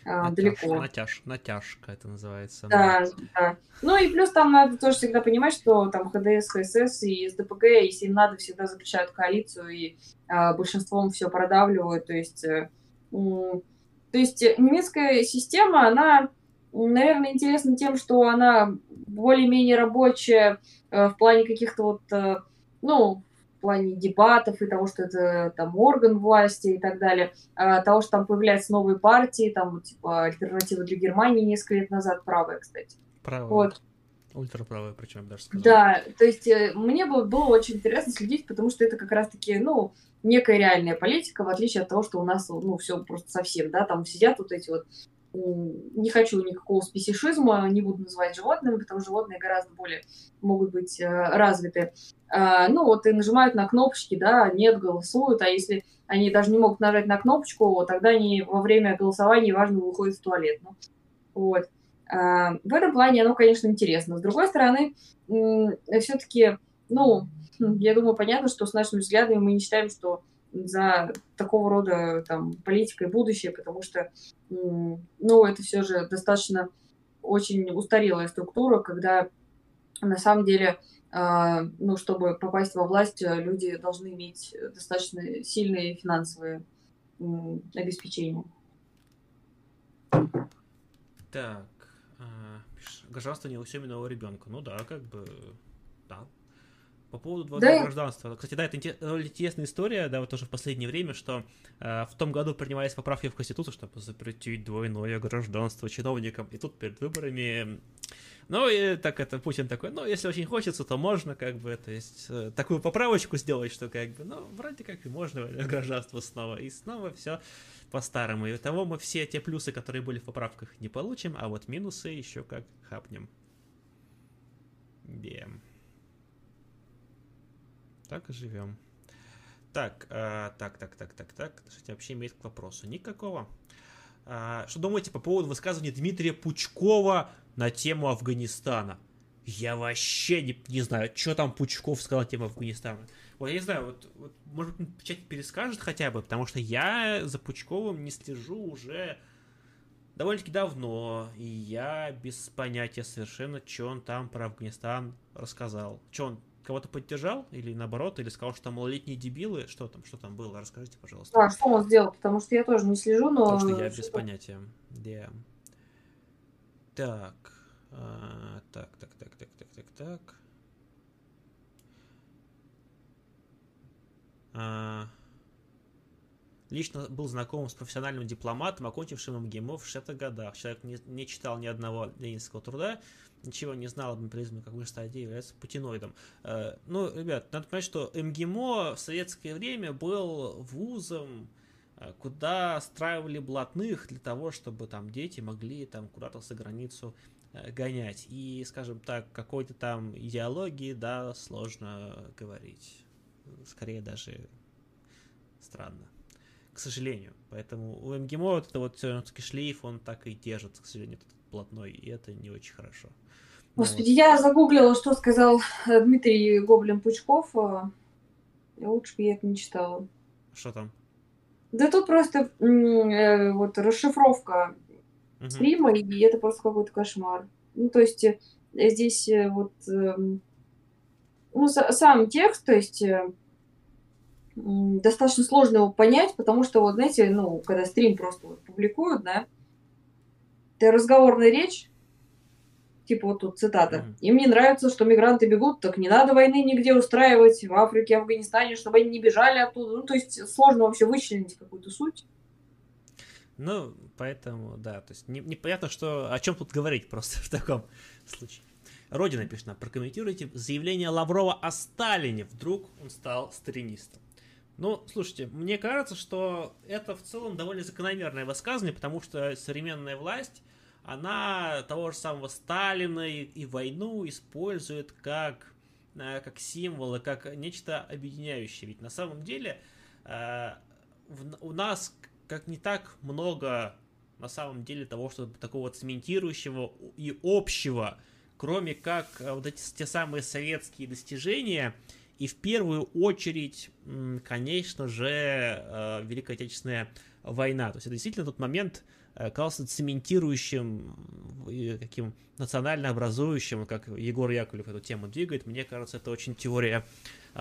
а, далеко. Натяж, натяжка это называется. Да, да. Ну и плюс там надо тоже всегда понимать, что там ХДС, ХСС и СДПГ, если им надо, всегда заключают коалицию и а, большинством все продавливают. То есть, э, то есть немецкая система, она, наверное, интересна тем, что она более-менее рабочая э, в плане каких-то вот э, ну, в плане дебатов и того, что это там орган власти и так далее, а, того, что там появляются новые партии, там типа альтернатива для Германии несколько лет назад, правая, кстати. Правая. Вот. Ультраправая, причем даже сказал. Да, то есть э, мне было, было очень интересно следить, потому что это как раз-таки, ну, некая реальная политика, в отличие от того, что у нас, ну, все просто совсем, да, там сидят вот эти вот не хочу никакого спесишизма, не буду называть животными, потому что животные гораздо более могут быть э, развиты. А, ну, вот и нажимают на кнопочки, да, нет, голосуют, а если они даже не могут нажать на кнопочку, тогда они во время голосования, важно, выходят в туалет. Ну, вот. А, в этом плане оно, конечно, интересно. С другой стороны, все-таки, ну, я думаю, понятно, что с нашими взглядами мы не считаем, что за такого рода там политикой будущее, потому что, ну, это все же достаточно очень устарелая структура, когда на самом деле, ну, чтобы попасть во власть, люди должны иметь достаточно сильные финансовые э, обеспечения. Так, э, гражданство неусеменного ребенка. Ну да, как бы, да, по поводу двойного да. гражданства. Кстати, да, это интересная история, да, вот тоже в последнее время, что э, в том году принимались поправки в Конституцию, чтобы запретить двойное гражданство чиновникам, и тут перед выборами ну, и так это Путин такой, ну, если очень хочется, то можно, как бы, то есть, э, такую поправочку сделать, что, как бы, ну, вроде как и можно гражданство снова, и снова все по-старому. И того мы все те плюсы, которые были в поправках, не получим, а вот минусы еще как хапнем. Бем. Так и живем. Так, э, так, так, так, так, так. Что вообще имеет к вопросу? Никакого. А, что думаете по поводу высказывания Дмитрия Пучкова на тему Афганистана? Я вообще не, не знаю, что там Пучков сказал на тему Афганистана. Вот я не знаю, вот, вот может быть, печать перескажет хотя бы, потому что я за Пучковым не слежу уже довольно-таки давно, и я без понятия совершенно, что он там про Афганистан рассказал. Что он кого-то поддержал или наоборот, или сказал, что там малолетние дебилы, что там, что там было, расскажите, пожалуйста. А что он сделал, потому что я тоже не слежу, но... Потому что я без понятия, yeah. Так, а, так, так, так, так, так, так, так. А, Лично был знаком с профессиональным дипломатом, окончившим МГИМО в 60-х годах. Человек не, не читал ни одного ленинского труда, ничего не знал об империализме как высшей стадии, является путиноидом. Э, ну, ребят, надо понять, что МГИМО в советское время был вузом, куда страивали блатных для того, чтобы там дети могли там куда-то за границу э, гонять. И, скажем так, какой-то там идеологии, да, сложно говорить. Скорее даже странно к сожалению. Поэтому у МГИМО вот это вот все-таки шлейф, он так и держит, к сожалению, этот плотной, и это не очень хорошо. Господи, я загуглила, что сказал э, Дмитрий Гоблин-Пучков. Э, лучше бы я это не читала. Что там? Да тут просто э, вот расшифровка угу. стрима, и это просто какой-то кошмар. Ну, то есть э, здесь вот э, ну, сам текст, то есть э, достаточно сложно его понять, потому что, вот, знаете, ну, когда стрим просто вот публикуют, да, это разговорная речь, типа вот тут цитата. Mm-hmm. Им не нравится, что мигранты бегут, так не надо войны нигде устраивать в Африке, Афганистане, чтобы они не бежали оттуда. Ну, то есть сложно вообще вычленить какую-то суть. Ну, поэтому, да, то есть не, непонятно, что, о чем тут говорить просто [laughs] в таком случае. Родина пишет нам, прокомментируйте заявление Лаврова о Сталине. Вдруг он стал сталинистом. Ну, слушайте, мне кажется, что это в целом довольно закономерное высказывание, потому что современная власть она того же самого Сталина и, и войну использует как, э, как символы, как нечто объединяющее. Ведь на самом деле э, в, у нас как не так много на самом деле того, что такого цементирующего и общего, кроме как э, вот эти те самые советские достижения, и в первую очередь, конечно же, Великая Отечественная война. То есть это действительно тот момент, оказался цементирующим и таким национально образующим, как Егор Яковлев эту тему двигает. Мне кажется, это очень теория э,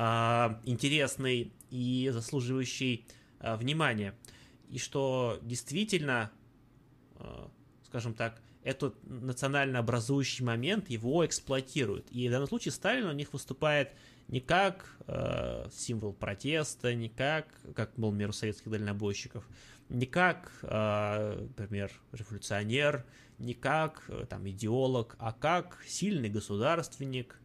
интересной и заслуживающей э, внимания. И что действительно, э, скажем так, этот национально образующий момент его эксплуатируют. И в данном случае Сталин у них выступает не как э, символ протеста, не как, как был мир советских дальнобойщиков, не как, э, например, революционер, не как э, там идеолог, а как сильный государственник,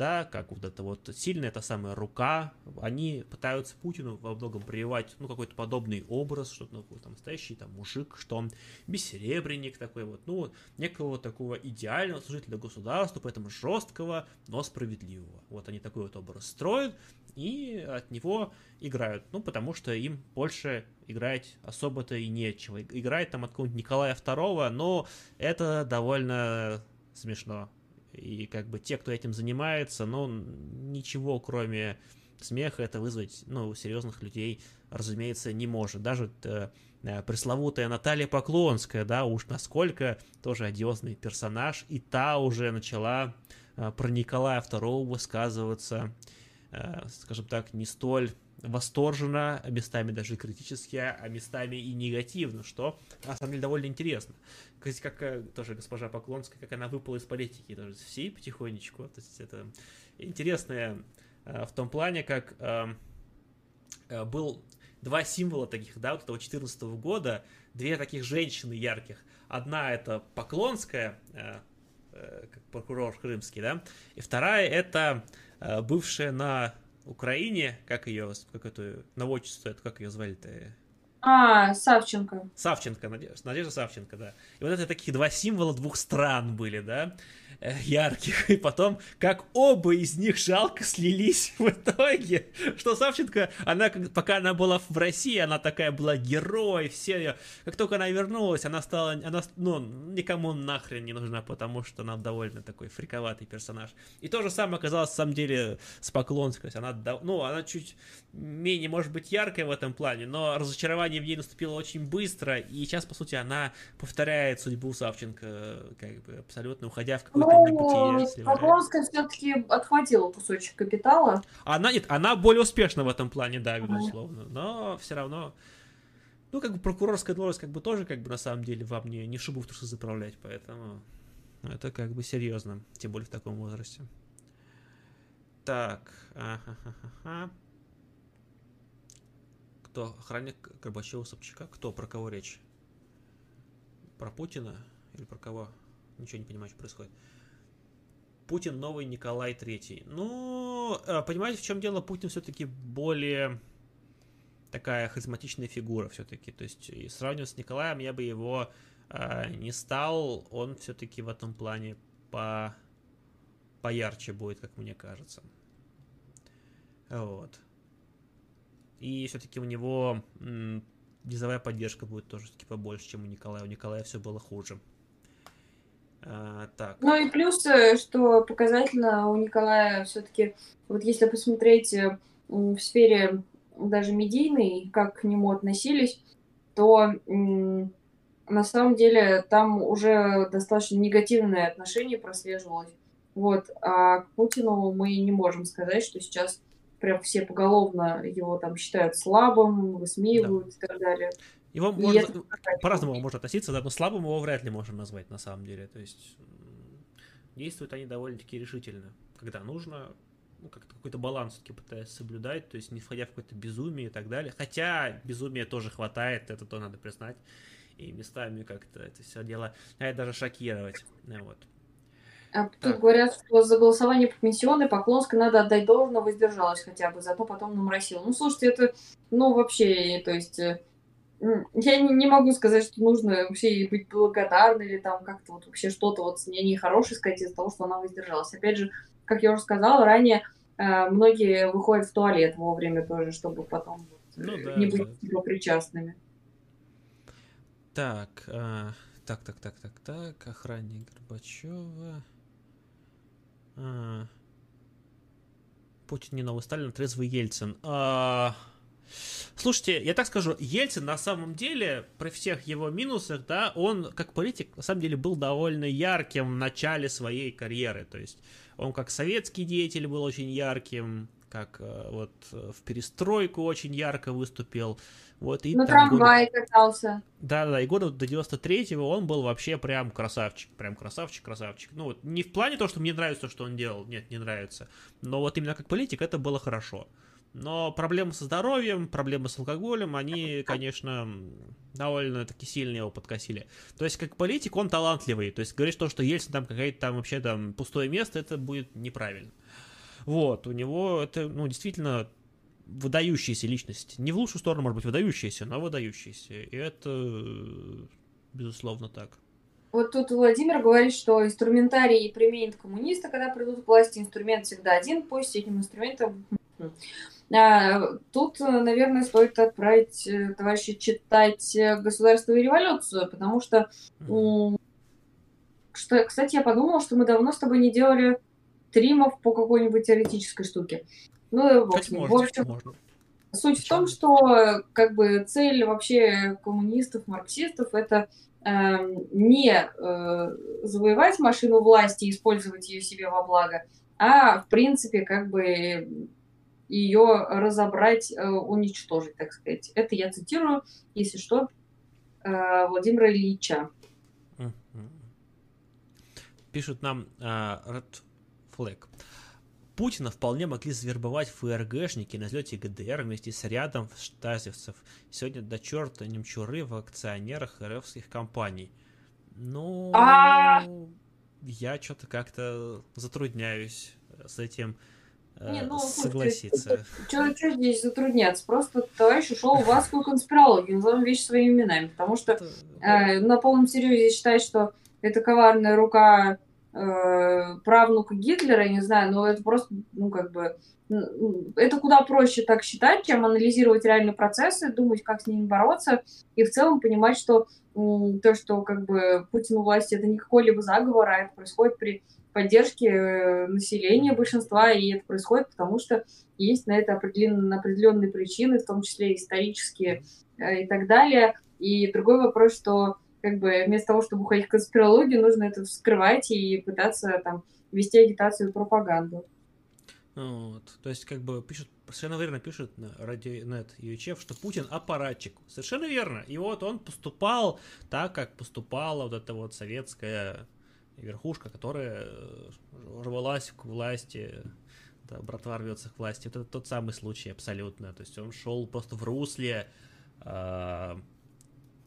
да, как вот это вот сильная эта самая рука, они пытаются Путину во многом прививать, ну, какой-то подобный образ, что ну, там настоящий там мужик, что он бессеребренник такой вот, ну, некого такого идеального служителя государства, поэтому жесткого, но справедливого. Вот они такой вот образ строят, и от него играют, ну, потому что им больше играть особо-то и нечего. Играть там от какого-нибудь Николая II, но это довольно смешно и как бы те, кто этим занимается, ну, ничего кроме смеха это вызвать, ну, серьезных людей, разумеется, не может. Даже э, э, пресловутая Наталья Поклонская, да, уж насколько тоже одиозный персонаж, и та уже начала э, про Николая II высказываться, э, скажем так, не столь восторженно, а местами даже критически, а местами и негативно, что на самом деле довольно интересно. Как, как э, тоже госпожа Поклонская, как она выпала из политики, тоже всей потихонечку. То есть это интересное э, в том плане, как э, э, был два символа таких, да, вот этого 14 года, две таких женщины ярких. Одна это Поклонская, как прокурор крымский, да, и вторая это бывшая на Украине, как ее, как эту наводчицу, это как ее звали-то? А, Савченко. Савченко, Надежда, Надежда Савченко, да. И вот это такие два символа двух стран были, да. Э, ярких, и потом, как оба из них жалко слились в итоге, что Савченко, она, пока она была в России, она такая была герой, все ее, как только она вернулась, она стала, она, ну, никому нахрен не нужна, потому что она довольно такой фриковатый персонаж. И то же самое оказалось, на самом деле, с Поклонской, она, ну, она чуть менее, может быть, яркая в этом плане, но разочарование в ней наступило очень быстро, и сейчас, по сути, она повторяет судьбу Савченко, как бы, абсолютно уходя в какую-то ну, Поклонская все-таки отхватила кусочек капитала. Она нет, она более успешна в этом плане, да, безусловно. Но все равно. Ну, как бы прокурорская должность, как бы тоже, как бы на самом деле, вам не, не шубу в трусы заправлять, поэтому это как бы серьезно, тем более в таком возрасте. Так, ага, Кто? Охранник Горбачева Собчака? Кто? Про кого речь? Про Путина? Или про кого? Ничего не понимаю, что происходит. Путин новый Николай Третий. Ну, э, понимаете, в чем дело? Путин все-таки более такая харизматичная фигура все-таки. То есть, и сравнивать с Николаем я бы его э, не стал. Он все-таки в этом плане по поярче будет, как мне кажется. Вот. И все-таки у него м, низовая поддержка будет тоже таки побольше, чем у Николая. У Николая все было хуже. А, так. Ну и плюс, э, что показательно у Николая все-таки, вот если посмотреть э, в сфере даже медийной, как к нему относились, то на самом деле там уже достаточно негативное отношение прослеживалось. Вот. А к Путину мы не можем сказать, что сейчас прям все поголовно его там считают слабым, высмеивают да. и так далее. Его можно, по-разному можно относиться, да, но слабым его вряд ли можно назвать на самом деле. То есть действуют они довольно-таки решительно, когда нужно, ну, как-то какой-то баланс все-таки пытаясь соблюдать, то есть не входя в какое-то безумие и так далее. Хотя безумия тоже хватает, это то надо признать. И местами как-то это все дело, а даже шокировать. Вот. А тут так. говорят, что за голосование по пенсионной Поклонской надо отдать должное, воздержалась хотя бы, зато потом наморосила. Ну, слушайте, это, ну, вообще, то есть э, я не, не могу сказать, что нужно вообще быть благодарной или там как-то вот вообще что-то вот с ней хорошее сказать из-за того, что она воздержалась. Опять же, как я уже сказала ранее, э, многие выходят в туалет вовремя тоже, чтобы потом ну, да, не быть да. причастными. Так, а, так, так, так, так, так, охранник Горбачева. А, Путин не новый Сталин, трезвый Ельцин. А, Слушайте, я так скажу, Ельцин на самом деле, при всех его минусах, да, он как политик на самом деле был довольно ярким в начале своей карьеры. То есть он как советский деятель был очень ярким, как э, вот в перестройку очень ярко выступил. Вот, и На трамвае года... катался. Да-да, и года до 93-го он был вообще прям красавчик, прям красавчик, красавчик. Ну вот не в плане того, что мне нравится то, что он делал, нет, не нравится, но вот именно как политик это было хорошо. Но проблемы со здоровьем, проблемы с алкоголем, они, конечно, довольно-таки сильно его подкосили. То есть, как политик, он талантливый. То есть, говорить то, что Ельцин там какая-то там вообще там пустое место, это будет неправильно. Вот, у него это, ну, действительно выдающаяся личность. Не в лучшую сторону, может быть, выдающаяся, но выдающаяся. И это, безусловно, так. Вот тут Владимир говорит, что инструментарий применит коммунисты, когда придут к власти. Инструмент всегда один, пусть этим инструментом тут, наверное, стоит отправить э, товарища читать э, «Государственную революцию», потому что, что, кстати, я подумала, что мы давно с тобой не делали стримов по какой-нибудь теоретической штуке. Ну, в общем, в общем можно. суть Почему? в том, что как бы цель вообще коммунистов, марксистов это э, не э, завоевать машину власти и использовать ее себе во благо, а в принципе как бы ее разобрать, э, уничтожить, так сказать. Это я цитирую, если что, э, Владимира Ильича. Пишут нам uh, Red Flag. Путина вполне могли завербовать ФРГшники на взлете ГДР вместе с рядом штазевцев. Сегодня до черта немчуры в акционерах РФских компаний. Ну, а... я что-то как-то затрудняюсь с этим не, ну, согласиться. Что здесь затрудняться? Просто товарищ ушел в адскую конспирологию, назовем вещи своими именами, потому что э, на полном серьезе считать, что это коварная рука э, правнука Гитлера, я не знаю, но это просто, ну, как бы, это куда проще так считать, чем анализировать реальные процессы, думать, как с ними бороться, и в целом понимать, что то, что как бы Путин у власти, это не какой-либо заговор, а это происходит при поддержки э, населения большинства, и это происходит потому, что есть на это определенные, определенные причины, в том числе исторические э, и так далее. И другой вопрос, что как бы вместо того, чтобы уходить в конспирологию, нужно это вскрывать и пытаться там вести агитацию и пропаганду. Вот. То есть, как бы пишут, совершенно верно пишут на Радионет Ючев, что Путин аппаратчик. Совершенно верно. И вот он поступал так, как поступала вот эта вот советская верхушка, которая э, рвалась к власти, да, братва рвется к власти. Вот это тот самый случай абсолютно. То есть он шел просто в русле э,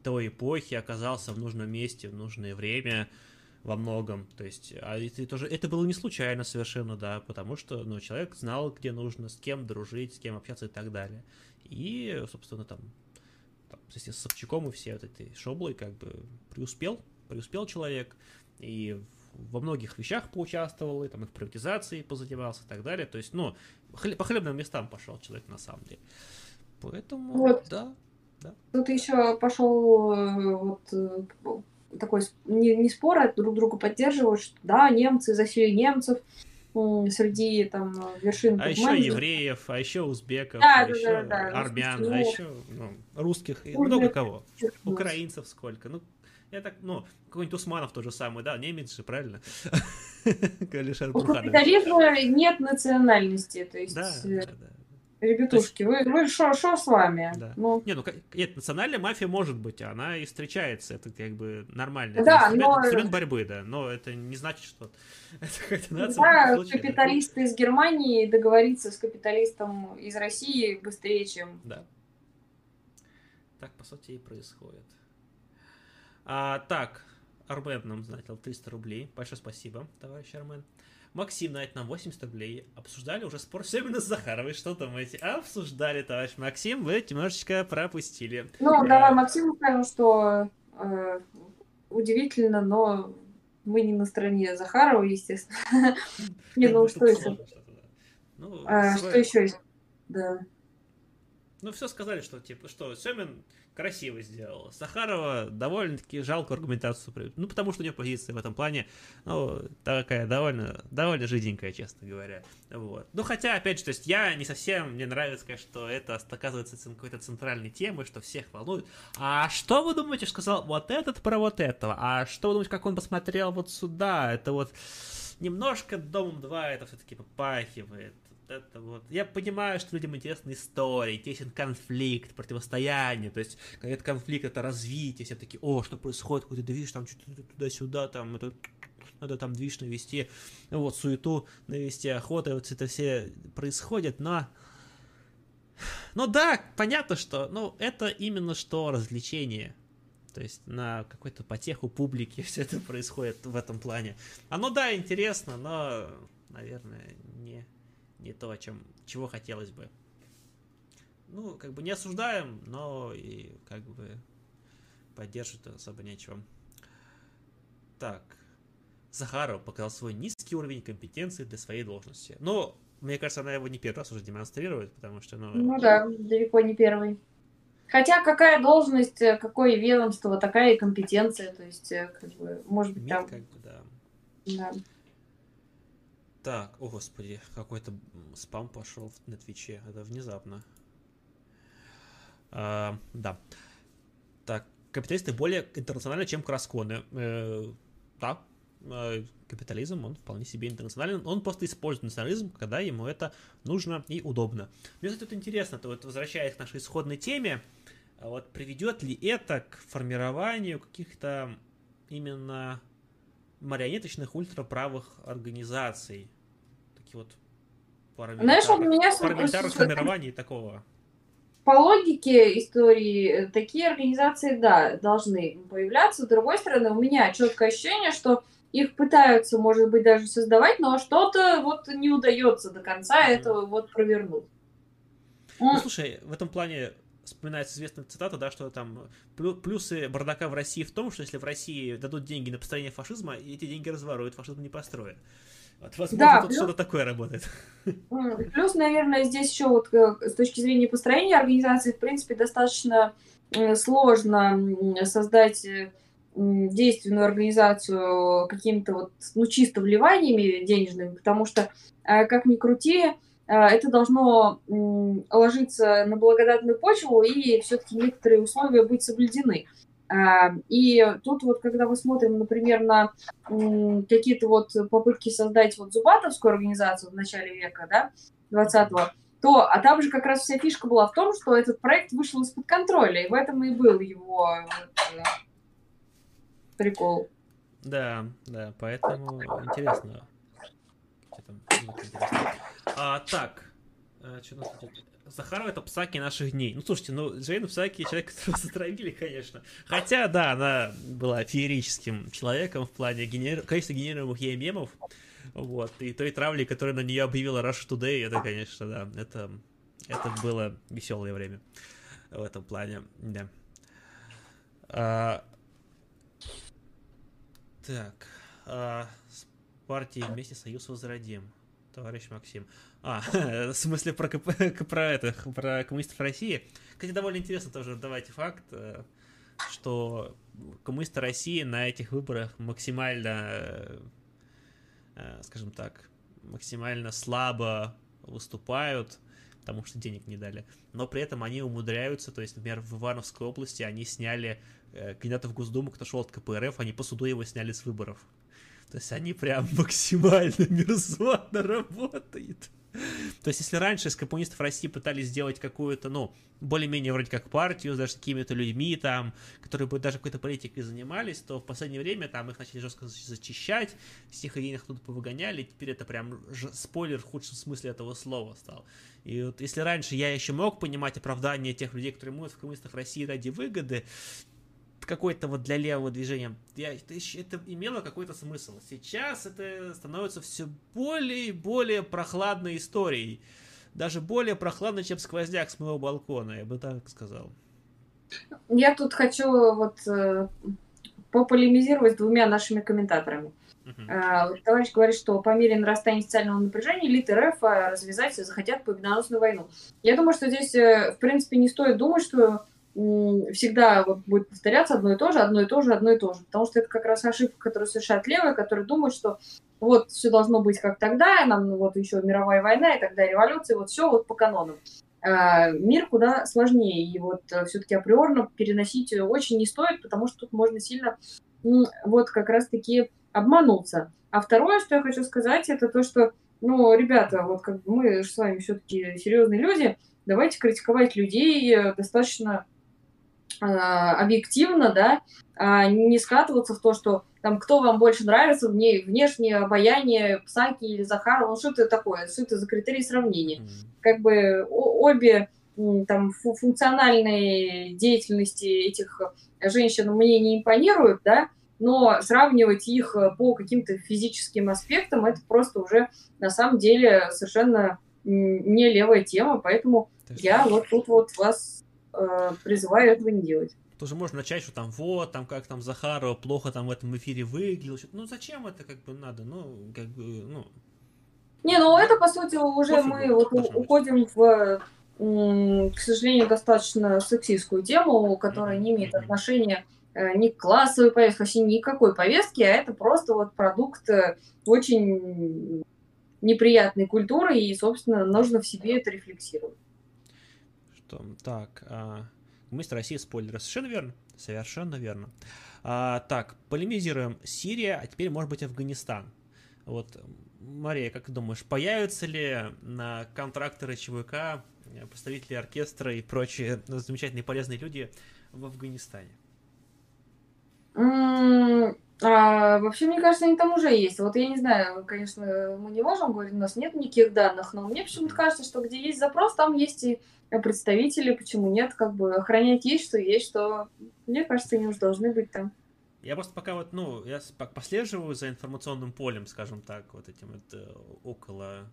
той эпохи, оказался в нужном месте в нужное время во многом. То есть, а это тоже, это было не случайно совершенно, да, потому что, ну, человек знал, где нужно, с кем дружить, с кем общаться и так далее. И, собственно, там, там с Собчаком и все вот этой шоблой как бы преуспел, преуспел человек, и во многих вещах поучаствовал, и там и в приватизации позанимался и так далее. То есть, ну, по хлебным местам пошел человек на самом деле. Поэтому, вот. да, да. Тут еще пошел э, вот э, такой не, не спор, а друг друга поддерживают, что да, немцы засели немцев среди там вершин. А еще евреев, а еще узбеков, да, а да, еще да, да, армян, а еще ну, русских, и много кого. Украинцев сколько. Ну, я так, ну, какой-нибудь Усманов тот же самый, да, немец же, правильно? [laughs] У капитализма нет национальности, то есть... Да, э, да, да. Ребятушки, вы, вы что с вами? Да. Ну... Не, ну нет, национальная мафия может быть, она и встречается, это как бы нормально. Да, это но... инструмент борьбы, да, но это не значит, что [laughs] это. Да, случае, капиталисты да. из Германии договориться с капиталистом из России быстрее, чем... Да. Так, по сути, и происходит. А, так, Армен нам занятил 300 рублей. Большое спасибо, товарищ Армен. Максим дает нам 80 рублей. Обсуждали уже спор именно с Захаровой. Что думаете? Обсуждали, товарищ Максим. Вы немножечко пропустили. Ну, а... давай Максиму скажем, что э, удивительно, но мы не на стороне Захарова, естественно. [laughs] Не, ну что еще? Ну, а, что еще есть? Да. Ну, все сказали, что, типа, что Семин красиво сделала. Сахарова довольно-таки жалкую аргументацию приводит. Ну, потому что у нее позиция в этом плане, ну, такая довольно, довольно жиденькая, честно говоря. Вот. Ну, хотя, опять же, то есть я не совсем, мне нравится, конечно, что это оказывается какой-то центральной темой, что всех волнует. А что вы думаете, сказал вот этот про вот этого? А что вы думаете, как он посмотрел вот сюда? Это вот немножко Домом 2 это все-таки попахивает это вот. Я понимаю, что людям интересны истории, интересен конфликт, противостояние. То есть, когда это конфликт, это развитие, все такие, о, что происходит, какой-то движ, там что-то туда-сюда, там это надо там движ навести, вот, суету навести, охота, вот это все происходит, но... Ну да, понятно, что, ну, это именно что развлечение. То есть на какой-то потеху публики [laughs] все это происходит в этом плане. Оно, да, интересно, но, наверное, не не то, чем, чего хотелось бы. Ну, как бы не осуждаем, но и как бы поддерживать особо нечего. Так. Захаров показал свой низкий уровень компетенции для своей должности. Но, мне кажется, она его не первый раз уже демонстрирует, потому что, ну... Ну да, далеко не первый. Хотя какая должность, какое ведомство, такая и компетенция, то есть, э, как бы, может быть, там... Как бы, да. Да. Так, о господи, какой-то спам пошел на Твиче. Это внезапно. А, да. Так, капиталисты более интернациональны, чем красконы. Э, да, э, капитализм, он вполне себе интернационален. Он просто использует национализм, когда ему это нужно и удобно. Мне, кстати, тут интересно, то вот возвращаясь к нашей исходной теме, а вот приведет ли это к формированию каких-то именно марионеточных ультраправых организаций. Такие вот Знаешь, у меня парламентарных формирований такого. По логике истории, э, такие организации, да, должны появляться. С другой стороны, у меня четкое ощущение, что их пытаются, может быть, даже создавать, но что-то вот не удается до конца mm-hmm. этого вот провернуть. Ну, слушай, в этом плане вспоминается известная цитата, да, что там плюсы бардака в России в том, что если в России дадут деньги на построение фашизма, эти деньги разворуют, фашизм не построят. Вот, возможно, да, тут плюс... что-то такое работает. [laughs] Плюс, наверное, здесь еще вот э, с точки зрения построения организации, в принципе, достаточно э, сложно создать э, действенную организацию какими-то вот, ну, чисто вливаниями денежными, потому что, как ни крути, это должно ложиться на благодатную почву, и все-таки некоторые условия быть соблюдены. А, и тут вот, когда мы смотрим, например, на какие-то вот попытки создать вот Зубатовскую организацию в начале века, да, 20-го, то, а там же как раз вся фишка была в том, что этот проект вышел из-под контроля, и в этом и был его вот, э, прикол. Да, да, поэтому интересно. интересно. А, так, а, что у нас тут? Захарова это Псаки наших дней. Ну, слушайте, ну, Джейн Псаки человек, которого затравили, конечно. Хотя, да, она была феерическим человеком в плане генер... количества генерируемых ей мемов. Вот, и той травли, которую на нее объявила Russia Today, это, конечно, да, это, это было веселое время в этом плане, да. А, так, а, с партией вместе Союз Возродим товарищ Максим. А, [laughs] в смысле про, КП, [laughs] про это, про коммунистов России. Кстати, довольно интересно тоже давайте факт, э, что коммунисты России на этих выборах максимально, э, скажем так, максимально слабо выступают, потому что денег не дали. Но при этом они умудряются, то есть, например, в Ивановской области они сняли э, кандидата в Госдуму, кто шел от КПРФ, они по суду его сняли с выборов. То есть они прям максимально [laughs] мерзотно работают. То есть, если раньше из коммунистов России пытались сделать какую-то, ну, более-менее вроде как партию, даже с какими-то людьми там, которые бы даже какой-то политикой занимались, то в последнее время там их начали жестко зачищать, всех идейных оттуда повыгоняли, теперь это прям спойлер в худшем смысле этого слова стал. И вот если раньше я еще мог понимать оправдание тех людей, которые могут в коммунистах России ради выгоды, какой-то вот для левого движения, я, это, это имело какой-то смысл. Сейчас это становится все более и более прохладной историей. Даже более прохладной, чем сквозняк с моего балкона, я бы так сказал. Я тут хочу вот э, пополемизировать с двумя нашими комментаторами. Uh-huh. Товарищ говорит, что по мере нарастания социального напряжения элиты РФ а, развязать захотят победоносную войну. Я думаю, что здесь, э, в принципе, не стоит думать, что всегда вот будет повторяться одно и то же, одно и то же, одно и то же. Потому что это как раз ошибка, которую совершают левые, которые думают, что вот все должно быть как тогда, нам вот еще мировая война и тогда революция, вот все вот по канонам. А, мир куда сложнее, и вот э, все-таки априорно переносить очень не стоит, потому что тут можно сильно вот как раз-таки обмануться. А второе, что я хочу сказать, это то, что, ну, ребята, вот как бы мы с вами все-таки серьезные люди, давайте критиковать людей э, достаточно объективно, да, а не скатываться в то, что там кто вам больше нравится, вне, внешнее обаяние Псаки или Захарова, ну что это такое, что это за критерии сравнения. Mm-hmm. Как бы обе там функциональные деятельности этих женщин мне не импонируют, да, но сравнивать их по каким-то физическим аспектам это просто уже на самом деле совершенно не левая тема, поэтому я вот тут вот вас э, призываю этого не делать. Тоже можно начать, что там вот, там как там Захарова плохо там в этом эфире выглядел. Ну зачем это как бы надо? Ну, как бы, ну. Не, ну это по сути уже Пофигу, мы вот уходим в, к сожалению, достаточно сексистскую тему, которая не имеет отношения э, ни к классовой повестке, вообще никакой повестки, а это просто вот продукт э, очень неприятной культурой, и, собственно, нужно в себе это рефлексировать. Что? Так, а... мы с России спойлеры. Совершенно верно. Совершенно верно. А, так, полемизируем. Сирия, а теперь, может быть, Афганистан. Вот, Мария, как ты думаешь, появятся ли на контракторы ЧВК представители оркестра и прочие замечательные полезные люди в Афганистане? А, вообще, мне кажется, они там уже есть. Вот я не знаю, конечно, мы не можем говорить, у нас нет никаких данных, но мне почему-то кажется, что где есть запрос, там есть и представители, почему нет, как бы охранять есть, что есть, что, мне кажется, они уже должны быть там. Я просто пока вот, ну, я послеживаю за информационным полем, скажем так, вот этим вот э, около,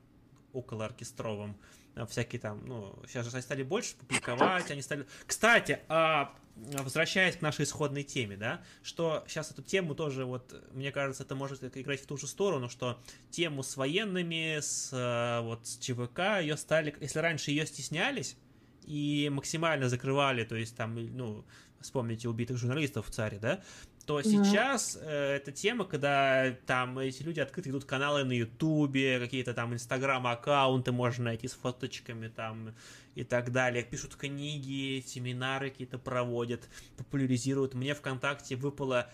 около оркестровым. Э, всякие там, ну, сейчас же стали больше публиковать, они стали... Кстати, а, возвращаясь к нашей исходной теме, да, что сейчас эту тему тоже, вот, мне кажется, это может играть в ту же сторону, что тему с военными, с, э, вот, с ЧВК, ее стали, если раньше ее стеснялись, и максимально закрывали, то есть там, ну, вспомните убитых журналистов в царе, да, то сейчас э, эта тема, когда там эти люди открыто идут каналы на Ютубе, какие-то там Инстаграм-аккаунты можно найти с фоточками там и так далее, пишут книги, семинары какие-то проводят, популяризируют. Мне ВКонтакте выпала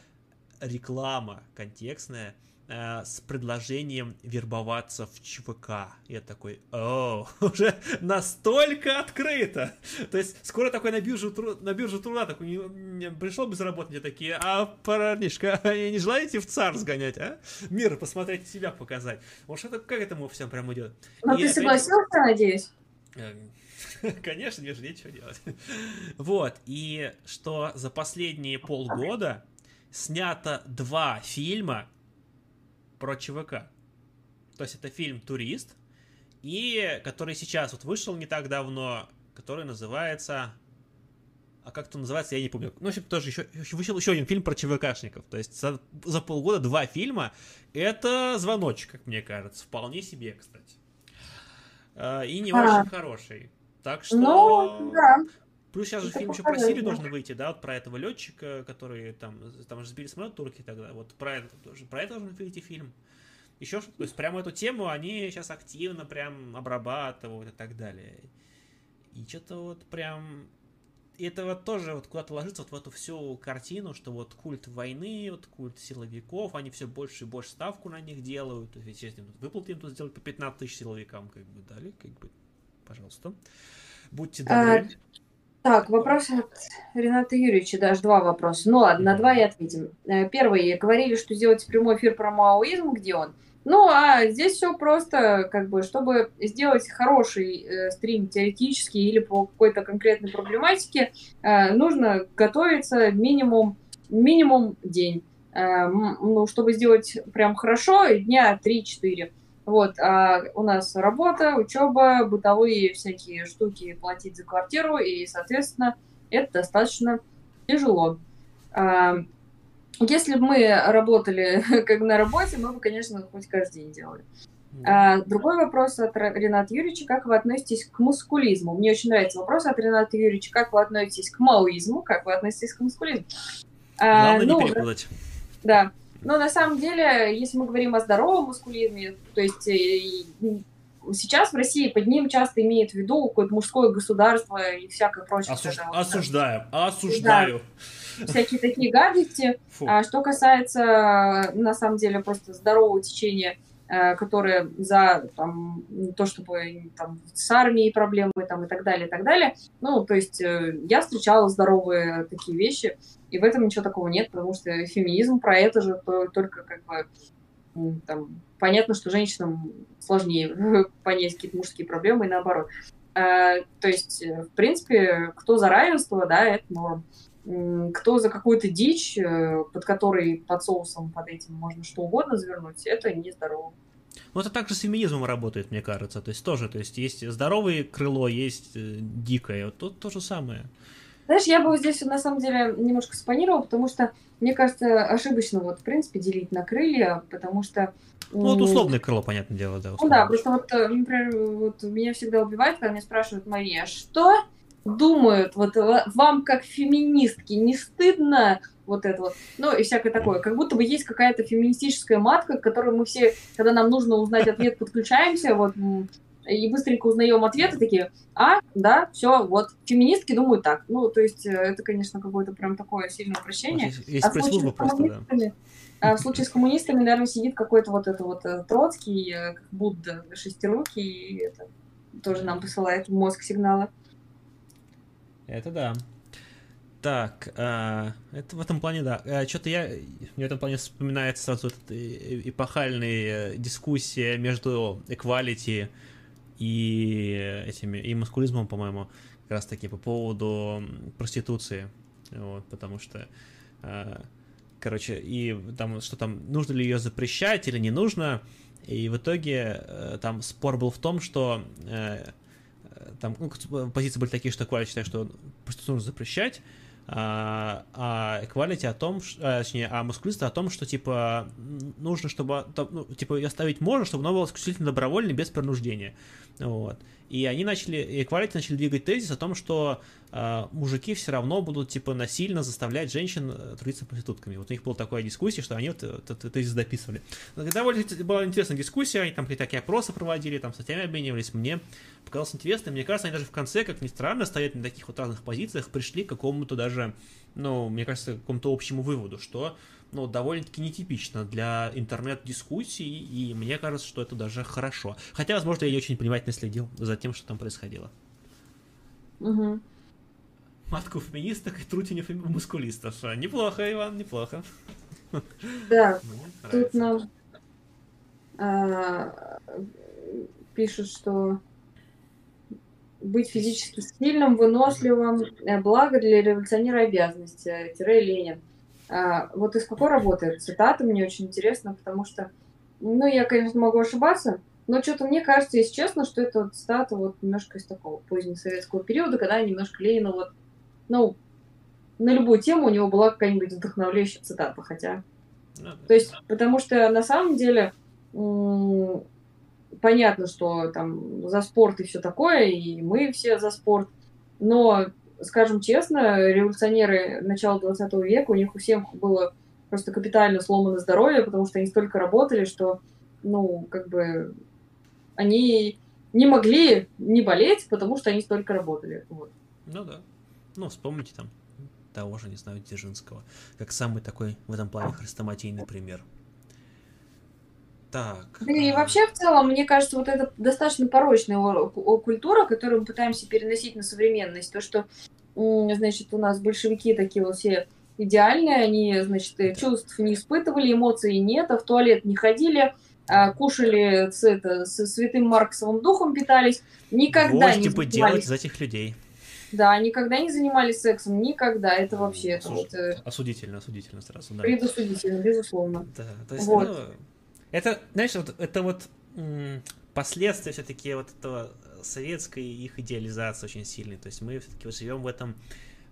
реклама контекстная, Э, с предложением вербоваться в ЧВК. Я такой, о, [laughs] уже настолько открыто. То есть скоро такой на биржу, на биржу труда такой не, не, пришел безработный, такие, а парнишка, [laughs] не желаете в ЦАР сгонять, а? Мир посмотреть, себя показать. Вот что-то, как этому всем прям идет. Ну, ты опять... согласился, надеюсь? Э, [laughs] конечно, мне же нечего делать. Вот, и что за последние полгода снято два фильма, про ЧВК. То есть это фильм «Турист», и который сейчас вот вышел не так давно, который называется... А как это называется, я не помню. Ну, в общем, тоже еще, вышел еще один фильм про ЧВКшников. То есть за, за полгода два фильма. Это звоночек, как мне кажется. Вполне себе, кстати. А, и не а. очень хороший. Так что... Ну, да. Плюс сейчас же фильм еще про Сирию должен выйти, да, вот про этого летчика, который там, там же сбили самолет турки тогда, вот про это тоже, про это должен выйти фильм. Еще что то есть прямо эту тему они сейчас активно прям обрабатывают и так далее. И что-то вот прям и это вот тоже вот куда-то ложится вот в эту всю картину, что вот культ войны, вот культ силовиков, они все больше и больше ставку на них делают. То есть, естественно, выплаты им тут сделать по 15 тысяч силовикам, как бы дали, как бы, пожалуйста. Будьте а, добры. А, так, вопрос от Рената Юрьевича, даже два вопроса. Ну ладно, на два и ответим. Э, первый, говорили, что сделать прямой эфир про маоизм, где он? Ну, а здесь все просто, как бы, чтобы сделать хороший э, стрим теоретический или по какой-то конкретной проблематике, э, нужно готовиться минимум, минимум день. Э, ну, чтобы сделать прям хорошо, дня 3-4. Вот, а у нас работа, учеба, бытовые всякие штуки, платить за квартиру, и, соответственно, это достаточно тяжело. А, если бы мы работали [laughs] как на работе, мы бы, конечно, хоть каждый день делали. А, другой вопрос от Рената Юрьевича. Как вы относитесь к мускулизму? Мне очень нравится вопрос от Рената Юрьевича. Как вы относитесь к маоизму? Как вы относитесь к мускулизму? А, Главное ну, не перепутать. Да. Но на самом деле, если мы говорим о здоровом мускулизме, то есть э, сейчас в России под ним часто имеют в виду какое-то мужское государство и всякое прочее. Осуж... Осуждаю, осуждаю. Да, всякие такие гадости. А что касается, на самом деле, просто здорового течения которые за там, то, чтобы там, с армией проблемы там, и так далее, и так далее. Ну, то есть э, я встречала здоровые такие вещи, и в этом ничего такого нет, потому что феминизм про это же то, только как бы там, понятно, что женщинам сложнее [laughs] понять какие-то мужские проблемы и наоборот. А, то есть, в принципе, кто за равенство, да, это норм кто за какую-то дичь, э, под которой под соусом, под этим можно что угодно завернуть, это нездорово. Ну, это также с феминизмом работает, мне кажется. То есть тоже, то есть есть здоровое крыло, есть э, дикое. Вот тут то же самое. Знаешь, я бы здесь на самом деле немножко спанировала, потому что, мне кажется, ошибочно вот, в принципе, делить на крылья, потому что... Ну, вот условное крыло, понятное дело, да. Ну да, просто вот, э, например, вот меня всегда убивает, когда меня спрашивают, Мария, что думают, вот вам как феминистки не стыдно вот это вот, ну и всякое такое. Как будто бы есть какая-то феминистическая матка, к которой мы все, когда нам нужно узнать ответ, подключаемся, вот, и быстренько узнаем ответы такие, а, да, все, вот, феминистки думают так. Ну, то есть, э, это, конечно, какое-то прям такое сильное упрощение. Есть, есть а в просто, да. А в случае с коммунистами, наверное, сидит какой-то вот это вот э, Троцкий, э, Будда, шестирукий, и это тоже нам посылает мозг сигналы. Это да. Так, э, это в этом плане, да. Э, Что-то я, мне в этом плане вспоминается сразу эта эпохальная дискуссия между equality и этими, и маскулизмом, по-моему, как раз таки по поводу проституции. Вот, потому что э, короче, и там, что там, нужно ли ее запрещать или не нужно, и в итоге э, там спор был в том, что э, там ну, позиции были такие, что Кваль считает, что проституцию нужно запрещать, а, а equality о том, а, точнее, а мускулисты о том, что, типа, нужно, чтобы, ну, типа, ее оставить можно, чтобы она была исключительно добровольной, без принуждения. Вот. И они начали, Equality начали двигать тезис о том, что э, мужики все равно будут, типа, насильно заставлять женщин э, трудиться проститутками. Вот у них была такая дискуссия, что они вот этот тезис дописывали. Довольно была интересная дискуссия, они там такие опросы проводили, там статьями обменивались. Мне показалось интересно. Мне кажется, они даже в конце, как ни странно, стоят на таких вот разных позициях, пришли к какому-то даже, ну, мне кажется, к какому-то общему выводу, что ну, довольно-таки нетипично для интернет-дискуссий, и мне кажется, что это даже хорошо. Хотя, возможно, я не очень внимательно следил за тем, что там происходило. Угу. Матку феминисток и трутине мускулистов. Неплохо, Иван, неплохо. Да, [laughs] тут нам а, пишут, что быть физически сильным, выносливым, э, благо для революционера обязанности, тире Ленин. А, вот из какой работы? Цитата мне очень интересно, потому что, ну, я, конечно, могу ошибаться, но что-то мне кажется, если честно, что это вот цитата вот немножко из такого позднесоветского периода, когда немножко Ленина вот, ну, на любую тему у него была какая-нибудь вдохновляющая цитата, хотя... Ну То есть, потому что на самом деле понятно, что там за спорт и все такое, и мы все за спорт, но скажем честно, революционеры начала 20 века, у них у всех было просто капитально сломано здоровье, потому что они столько работали, что, ну, как бы, они не могли не болеть, потому что они столько работали. Вот. Ну да. Ну, вспомните там того же, не знаю, Дзержинского, как самый такой в этом плане хрестоматийный пример. Так. Да и вообще в целом, мне кажется, вот это достаточно порочная культура, которую мы пытаемся переносить на современность. То, что, значит, у нас большевики такие вот все идеальные, они, значит, чувств не испытывали, эмоций нет, а в туалет не ходили, а кушали с, это, с святым Марксовым духом питались, никогда вот, не типа делать из этих людей. Да, никогда не занимались сексом, никогда. Это вообще это вот... Э, осудительно, осудительно сразу, да. Предосудительно, безусловно. Да, то есть, вот. ну, это, знаешь, вот это вот последствия все-таки вот этого советской их идеализации очень сильной. То есть мы все-таки вот живем в этом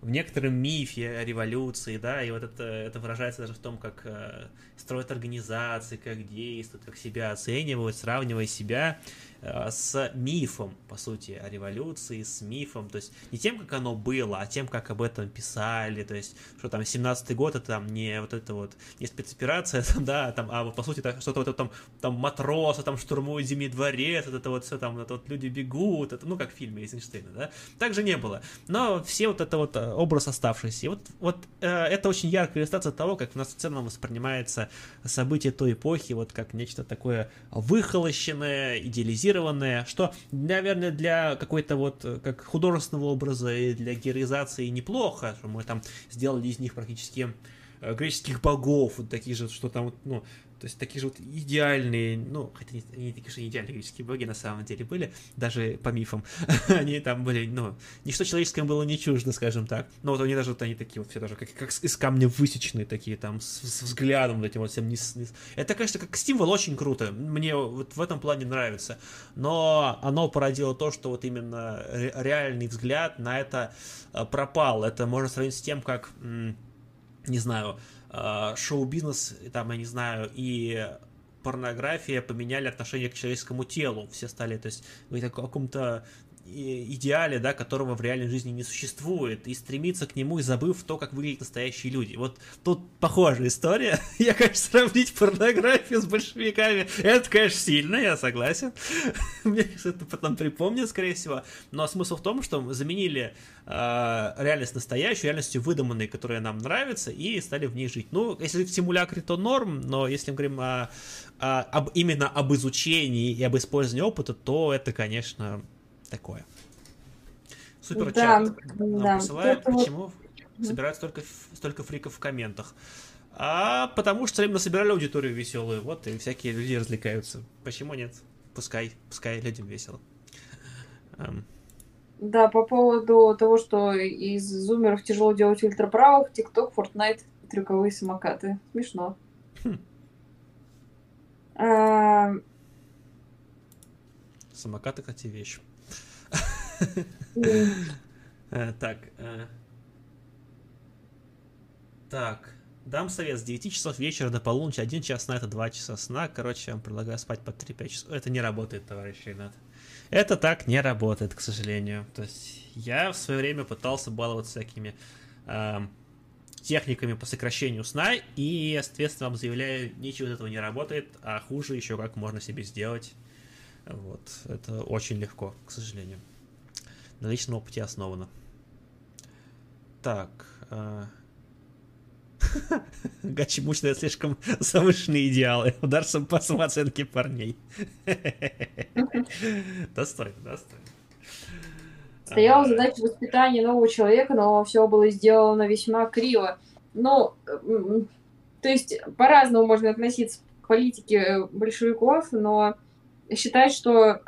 в некотором мифе о революции, да, и вот это, это выражается даже в том, как э, строят организации, как действуют, как себя оценивают, сравнивая себя с мифом, по сути, о революции, с мифом, то есть не тем, как оно было, а тем, как об этом писали, то есть, что там 17-й год, это там не вот это вот, не спецоперация, [laughs] там, да, там, а по сути, что-то вот это там, там матросы, там штурмуют Зимний дворец, вот это вот все там, это вот люди бегут, это, ну, как в фильме Эйзенштейна, да, так же не было, но все вот это вот э, образ оставшийся, и вот, вот э, это очень яркая иллюстрация того, как у нас в целом воспринимается событие той эпохи, вот как нечто такое выхолощенное, идеализированное, адаптированное, что, наверное, для какой-то вот, э, как художественного образа и для героизации неплохо, что мы там сделали из них практически э, греческих богов, вот такие же, что там, ну, то есть такие же вот идеальные, ну, хотя они, они такие же идеальные греческие боги на самом деле были, даже по мифам. [laughs] они там были, ну, ничто человеческое было не чуждо, скажем так. Но вот они даже вот они такие вот все даже как, как из камня высеченные такие там, с, с взглядом вот этим вот всем низ, низ. Это, конечно, как стимул очень круто. Мне вот в этом плане нравится. Но оно породило то, что вот именно реальный взгляд на это э, пропал. Это можно сравнить с тем, как, не знаю, шоу-бизнес, там, я не знаю, и порнография поменяли отношение к человеческому телу. Все стали, то есть, говорить о каком-то идеале, да, которого в реальной жизни не существует, и стремиться к нему, и забыв то, как выглядят настоящие люди. Вот тут похожая история. [laughs] Я, конечно, сравнить порнографию с большевиками, это, конечно, сильно, я согласен. [laughs] Мне это потом припомнит, скорее всего. Но смысл в том, что заменили э, реальность настоящую, реальностью выдуманной, которая нам нравится, и стали в ней жить. Ну, если в симулякре, то норм, но если мы говорим о, о, об, именно об изучении и об использовании опыта, то это, конечно, такое. Супер да, чат нам да. присылает, это почему вот... собирают столько, столько фриков в комментах. А потому что именно собирали аудиторию веселую, вот, и всякие люди развлекаются. Почему нет? Пускай, пускай людям весело. Да, по поводу того, что из зумеров тяжело делать ультраправых, ТикТок, Fortnite, трюковые самокаты. Смешно. Хм. А... Самокаты, кстати, вещь. Э, так. Э. Так. Дам совет с 9 часов вечера до полуночи, 1 час сна это 2 часа сна. Короче, я вам предлагаю спать по 3-5 часов. Это не работает, товарищ Ренат. Это так не работает, к сожалению. То есть я в свое время пытался баловаться всякими э, техниками по сокращению сна, и, соответственно, вам заявляю, ничего из этого не работает, а хуже еще как можно себе сделать. Вот. Это очень легко, к сожалению на личном опыте основано. Так. [laughs] Э, Гачи мучные слишком [laughs] завышенные идеалы. [laughs] Удар по самооценке парней. Достойно, достойно. Стояла задача воспитания нового человека, но все было сделано весьма криво. Ну, то есть по-разному можно относиться к политике большевиков, но считать, что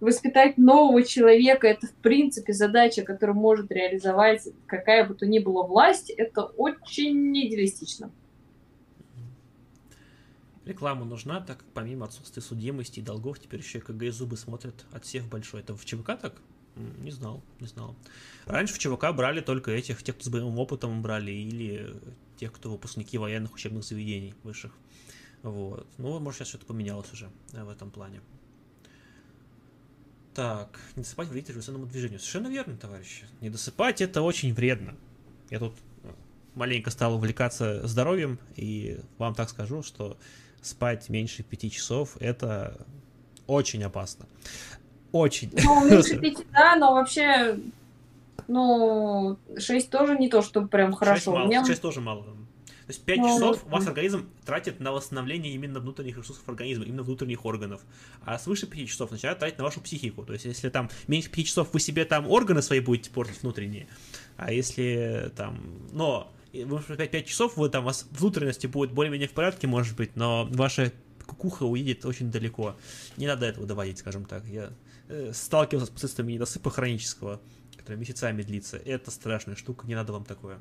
воспитать нового человека, это в принципе задача, которую может реализовать какая бы то ни была власть, это очень неидеалистично. Реклама нужна, так как помимо отсутствия судимости и долгов, теперь еще и КГ зубы смотрят от всех большой. Это в ЧВК так? Не знал, не знал. Раньше в ЧВК брали только этих, тех, кто с боевым опытом брали, или тех, кто выпускники военных учебных заведений высших. Вот. Ну, может, сейчас что-то поменялось уже э, в этом плане. Так, не досыпать вредит революционному движению. Совершенно верно, товарищи. Не досыпать это очень вредно. Я тут э, маленько стал увлекаться здоровьем, и вам так скажу, что спать меньше пяти часов это очень опасно. Очень. Ну, меньше [laughs] пяти, да, но вообще, ну, шесть тоже не то, что прям хорошо. 6 мало, 6 тоже мало. То есть 5 ну, часов ваш организм тратит на восстановление именно внутренних ресурсов организма, именно внутренних органов. А свыше 5 часов начинает тратить на вашу психику. То есть если там меньше 5 часов вы себе там органы свои будете портить внутренние, а если там... Но вы 5, 5 часов, вы там, у вас внутренности будет более-менее в порядке, может быть, но ваша кукуха уедет очень далеко. Не надо этого доводить, скажем так. Я э, сталкивался с последствиями недосыпа хронического, который месяцами длится. Это страшная штука, не надо вам такое.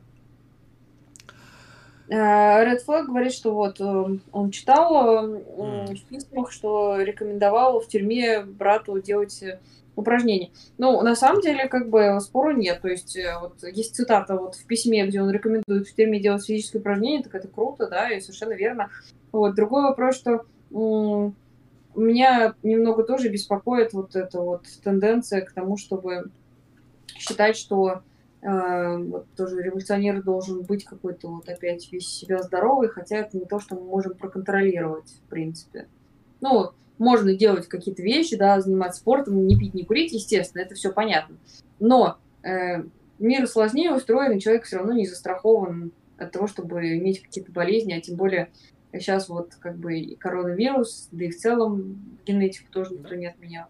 Э, Red Flag говорит, что вот э, он читал mm. в письмах, что рекомендовал в тюрьме брату делать упражнения. Ну, на самом деле, как бы спору нет. То есть, вот есть цитата вот в письме, где он рекомендует в тюрьме делать физические упражнения, так это круто, да, и совершенно верно. Вот. Другой вопрос, что меня немного тоже беспокоит вот эта вот тенденция к тому, чтобы считать, что Э, вот тоже революционер должен быть какой-то вот опять весь себя здоровый, хотя это не то, что мы можем проконтролировать, в принципе. Ну, можно делать какие-то вещи, да, заниматься спортом, не пить, не курить, естественно, это все понятно. Но э, мир сложнее устроен, и человек все равно не застрахован от того, чтобы иметь какие-то болезни, а тем более сейчас вот как бы и коронавирус, да и в целом генетику тоже никто не отменял.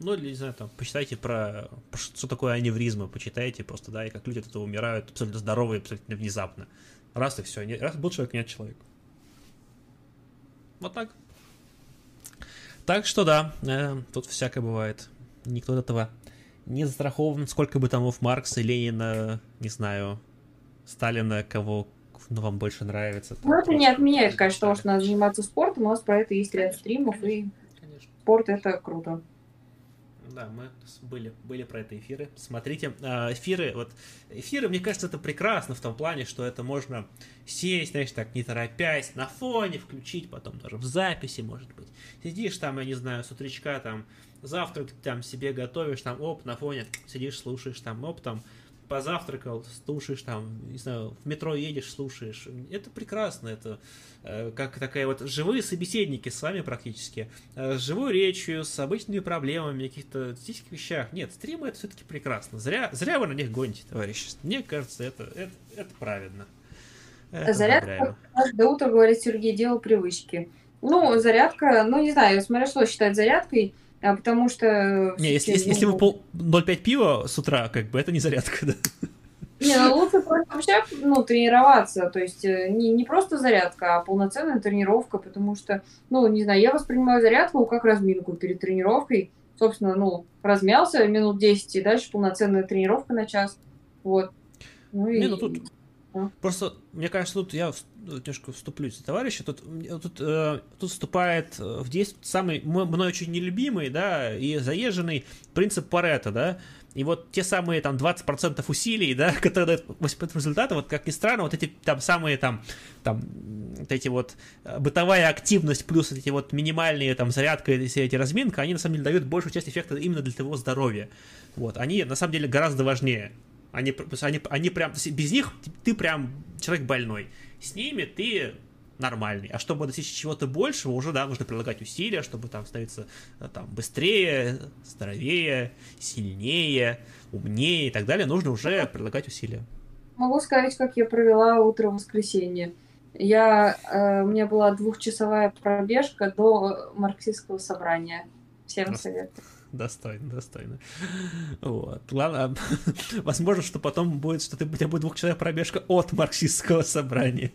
Ну, или, не знаю, там, почитайте про, про что такое аневризма, почитайте просто, да, и как люди от этого умирают абсолютно здоровые, абсолютно внезапно. Раз и все, раз был человек, нет человека. Вот так. Так что да, э, тут всякое бывает. Никто от этого не застрахован, сколько бы там томов Маркса, Ленина, не знаю, Сталина, кого ну, вам больше нравится. Ну, это не отменяет, конечно, того, что надо заниматься спортом. У нас про это есть ряд стримов, и Конечно. спорт это круто. Да, мы были, были про это эфиры. Смотрите, а, эфиры, вот, эфиры, мне кажется, это прекрасно в том плане, что это можно сесть, знаешь, так, не торопясь, на фоне включить, потом даже в записи, может быть. Сидишь там, я не знаю, с утречка там, завтрак там себе готовишь, там, оп, на фоне сидишь, слушаешь, там, оп, там, позавтракал, слушаешь там, не знаю, в метро едешь, слушаешь. Это прекрасно, это э, как такая вот живые собеседники с вами практически, э, с живой речью, с обычными проблемами, каких-то физических вещах. Нет, стримы это все-таки прекрасно. Зря, зря вы на них гоните, товарищи. Мне кажется, это, это, это правильно. Это зарядка, до утра, говорит Сергей, делал привычки. Ну, зарядка, ну, не знаю, смотря что считать зарядкой, а потому что... Не, если, если, если вы пол 0,5 пива с утра, как бы, это не зарядка, да? Не, ну лучше просто вообще, ну, тренироваться, то есть э, не, не просто зарядка, а полноценная тренировка, потому что, ну, не знаю, я воспринимаю зарядку как разминку перед тренировкой, собственно, ну, размялся минут 10, и дальше полноценная тренировка на час, вот. Ну, не, и... ну тут Просто, мне кажется, тут я немножко вступлюсь за товарища, тут, тут, э, тут вступает в действие самый мной очень нелюбимый, да, и заезженный принцип Паретта, да, и вот те самые там 20% усилий, да, [laughs] которые дают 80% результата, вот как ни странно, вот эти там самые там, там вот эти вот э, бытовая активность плюс эти вот минимальные там зарядка и все эти разминка, они на самом деле дают большую часть эффекта именно для твоего здоровья. Вот, они на самом деле гораздо важнее. Они, они, они прям, без них ты прям человек больной. С ними ты нормальный. А чтобы достичь чего-то большего, уже, да, нужно прилагать усилия, чтобы там становиться э, там быстрее, здоровее, сильнее, умнее и так далее. Нужно уже прилагать усилия. Могу сказать, как я провела утро в воскресенье. Я, э, у меня была двухчасовая пробежка до марксистского собрания. Всем советую. [laughs] Достойно, достойно. Вот. Ладно, [laughs] возможно, что потом будет, что ты, у тебя будет двухчасовая пробежка от марксистского собрания.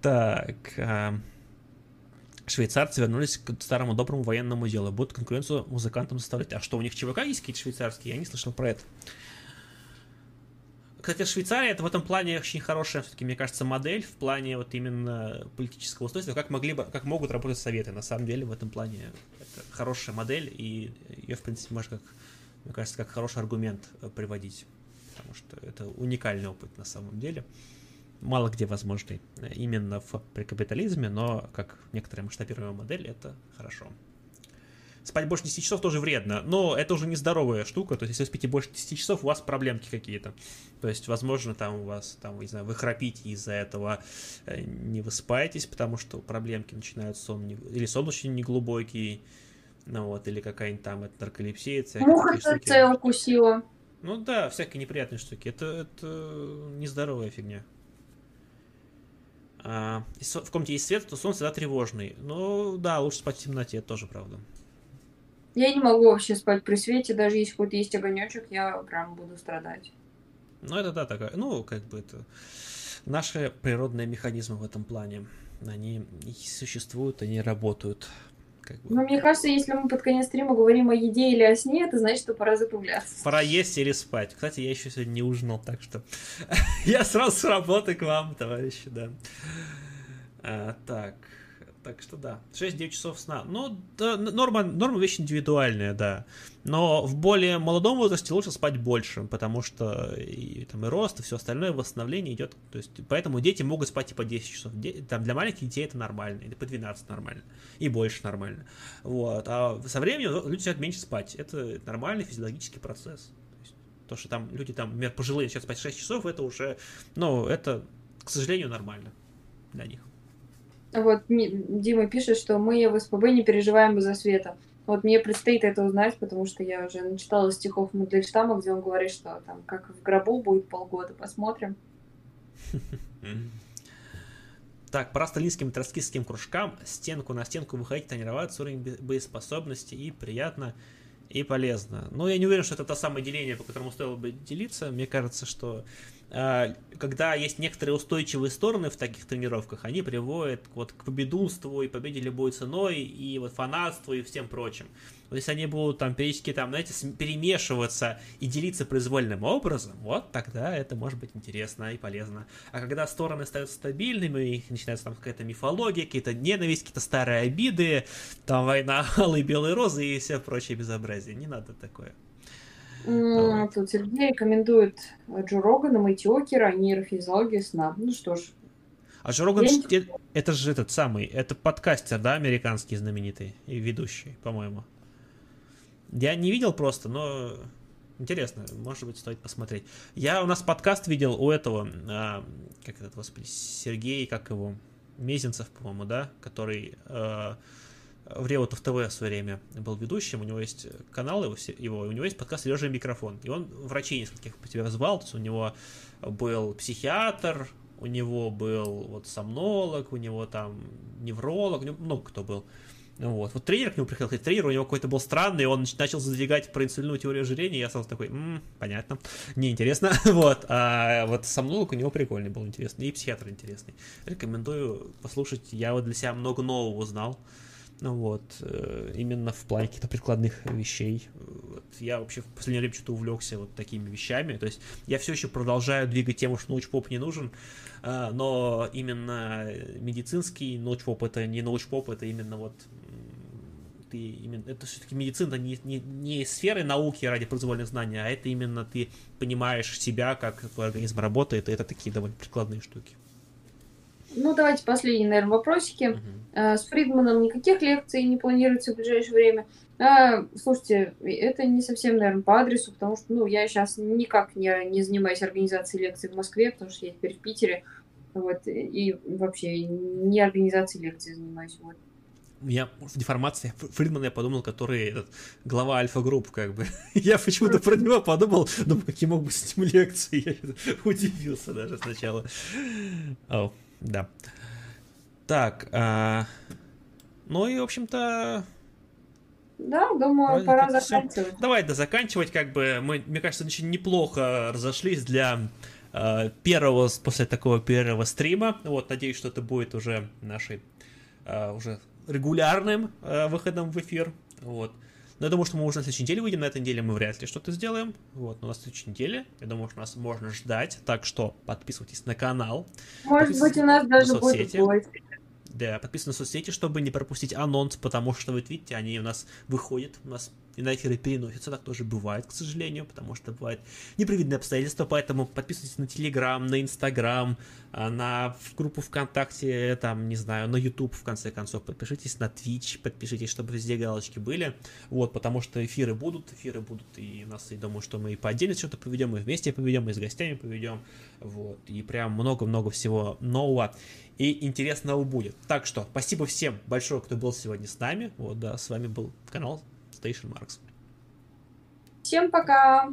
Так. А... Швейцарцы вернулись к старому доброму военному делу. Будут конкуренцию музыкантам составлять. А что, у них ЧВК есть какие-то швейцарские? Я не слышал про это. Кстати, Швейцария это в этом плане очень хорошая, все-таки, мне кажется, модель в плане вот именно политического устройства, как могли бы, как могут работать советы. На самом деле в этом плане это хорошая модель, и ее, в принципе, можно, как, мне кажется, как хороший аргумент э, приводить, потому что это уникальный опыт на самом деле. Мало где возможный э, именно в при капитализме, но как некоторая масштабируемая модель, это хорошо спать больше 10 часов тоже вредно, но это уже нездоровая штука, то есть если вы спите больше 10 часов, у вас проблемки какие-то, то есть, возможно, там у вас, там, не знаю, вы храпите из-за этого, э, не высыпаетесь, потому что проблемки начинают сон, не... или сон очень неглубокий, ну вот, или какая-нибудь там это нарколепсия. Муха ТЦ укусила. Ну да, всякие неприятные штуки. Это, это нездоровая фигня. А, в комнате есть свет, то сон всегда тревожный. Ну да, лучше спать в темноте, это тоже правда. Я не могу вообще спать при свете, даже если хоть есть огонечек, я прям буду страдать. Ну, это да, такая, ну, как бы это наши природные механизмы в этом плане. Они существуют, они работают. Как бы. Ну, мне кажется, если мы под конец стрима говорим о еде или о сне, это значит, что пора закругляться. Пора есть или спать. Кстати, я еще сегодня не ужинал, так что [laughs] я сразу с работы к вам, товарищи, да. А, так. Так что да, 6-9 часов сна. Ну, да, норма, норма вещь индивидуальная, да. Но в более молодом возрасте лучше спать больше, потому что и, там, и рост, и все остальное восстановление идет. То есть, поэтому дети могут спать типа 10 часов. Де, там, для маленьких детей это нормально, или по 12 нормально, и больше нормально. Вот. А со временем люди начинают меньше спать. Это нормальный физиологический процесс. То, есть, то что там люди, там, например, пожилые начинают спать 6 часов, это уже, ну, это, к сожалению, нормально для них. Вот Дима пишет, что мы в СПБ не переживаем из-за света. Вот мне предстоит это узнать, потому что я уже начитала стихов Мандельштама, где он говорит, что там как в гробу будет полгода. Посмотрим. Так, по сталинским и троцкистским кружкам стенку на стенку выходить, тренироваться, уровень боеспособности и приятно и полезно. Но я не уверен, что это то самое деление, по которому стоило бы делиться. Мне кажется, что когда есть некоторые устойчивые стороны в таких тренировках, они приводят вот к победунству и победе любой ценой, и вот фанатству и всем прочим. Вот если они будут там периодически там, знаете, перемешиваться и делиться произвольным образом, вот тогда это может быть интересно и полезно. А когда стороны остаются стабильными, и начинается там какая-то мифология, какие-то ненависть, какие-то старые обиды, там война [laughs] алые белые розы и все прочее безобразие. Не надо такое. Mm, тут Сергей рекомендует Джо Рогана, Мэтти Окера, нейрофизиология сна. Ну что ж. А Джо Роган, это же этот самый, это подкастер, да, американский знаменитый и ведущий, по-моему. Я не видел просто, но интересно, может быть, стоит посмотреть. Я у нас подкаст видел у этого, а, как этот, господи, Сергей, как его, Мезенцев, по-моему, да, который а, в Реутов ТВ в свое время был ведущим, у него есть канал его, его у него есть подкаст «Сережа микрофон», и он врачей нескольких по тебе звал, то есть у него был психиатр, у него был вот сомнолог, у него там невролог, у него много кто был. Вот. вот тренер к нему приходил, тренер у него какой-то был странный, он начал задвигать про инсулиновую теорию ожирения, я сразу такой, м-м, понятно, неинтересно, [laughs] вот, а вот сомнолог у него прикольный был, интересный, и психиатр интересный. Рекомендую послушать, я вот для себя много нового узнал, вот, э, именно в плане каких-то прикладных вещей. Вот, я вообще в последнее время что-то увлекся вот такими вещами. То есть я все еще продолжаю двигать тему, что научпоп не нужен, э, но именно медицинский научпоп это не научпоп, это именно вот ты именно это все-таки медицина не, не, не сферы науки ради произвольных знаний, а это именно ты понимаешь себя, как твой организм работает, и это такие довольно прикладные штуки. Ну, давайте последние, наверное, вопросики. Uh-huh. С Фридманом никаких лекций не планируется в ближайшее время. А, слушайте, это не совсем, наверное, по адресу, потому что, ну, я сейчас никак не, не занимаюсь организацией лекций в Москве, потому что я теперь в Питере, вот, и вообще не организацией лекций занимаюсь, вот. У меня в деформации Фридмана я подумал, который этот, глава альфа-групп, как бы. [laughs] я почему-то про него подумал, думаю, какие могут быть с ним лекции. [laughs] Я удивился даже сначала. Oh. Да. Так, а... ну и, в общем-то... Да, думаю, пора заканчивать. Все. Давай, да, заканчивать, как бы, мы, мне кажется, очень неплохо разошлись для э, первого, после такого первого стрима. Вот, надеюсь, что это будет уже нашей, э, уже регулярным э, выходом в эфир. Вот. Но я думаю, что мы уже на следующей неделе выйдем. На этой неделе мы вряд ли что-то сделаем. Вот, но на следующей неделе, я думаю, что нас можно ждать. Так что подписывайтесь на канал. Может быть, у нас даже будет гости. Да, подписывайтесь на соцсети, чтобы не пропустить анонс, потому что, вы видите, они у нас выходят, у нас и на эфиры переносятся, так тоже бывает, к сожалению, потому что бывает непредвиденные обстоятельства, поэтому подписывайтесь на Телеграм, на Инстаграм, а, на группу ВКонтакте, там, не знаю, на Ютуб, в конце концов, подпишитесь на Twitch, подпишитесь, чтобы везде галочки были, вот, потому что эфиры будут, эфиры будут, и у нас, я думаю, что мы и по отдельности что-то поведем, и вместе поведем, и с гостями поведем, вот, и прям много-много всего нового и интересного будет. Так что, спасибо всем большое, кто был сегодня с нами, вот, да, с вами был канал Station Marks. Всем пока!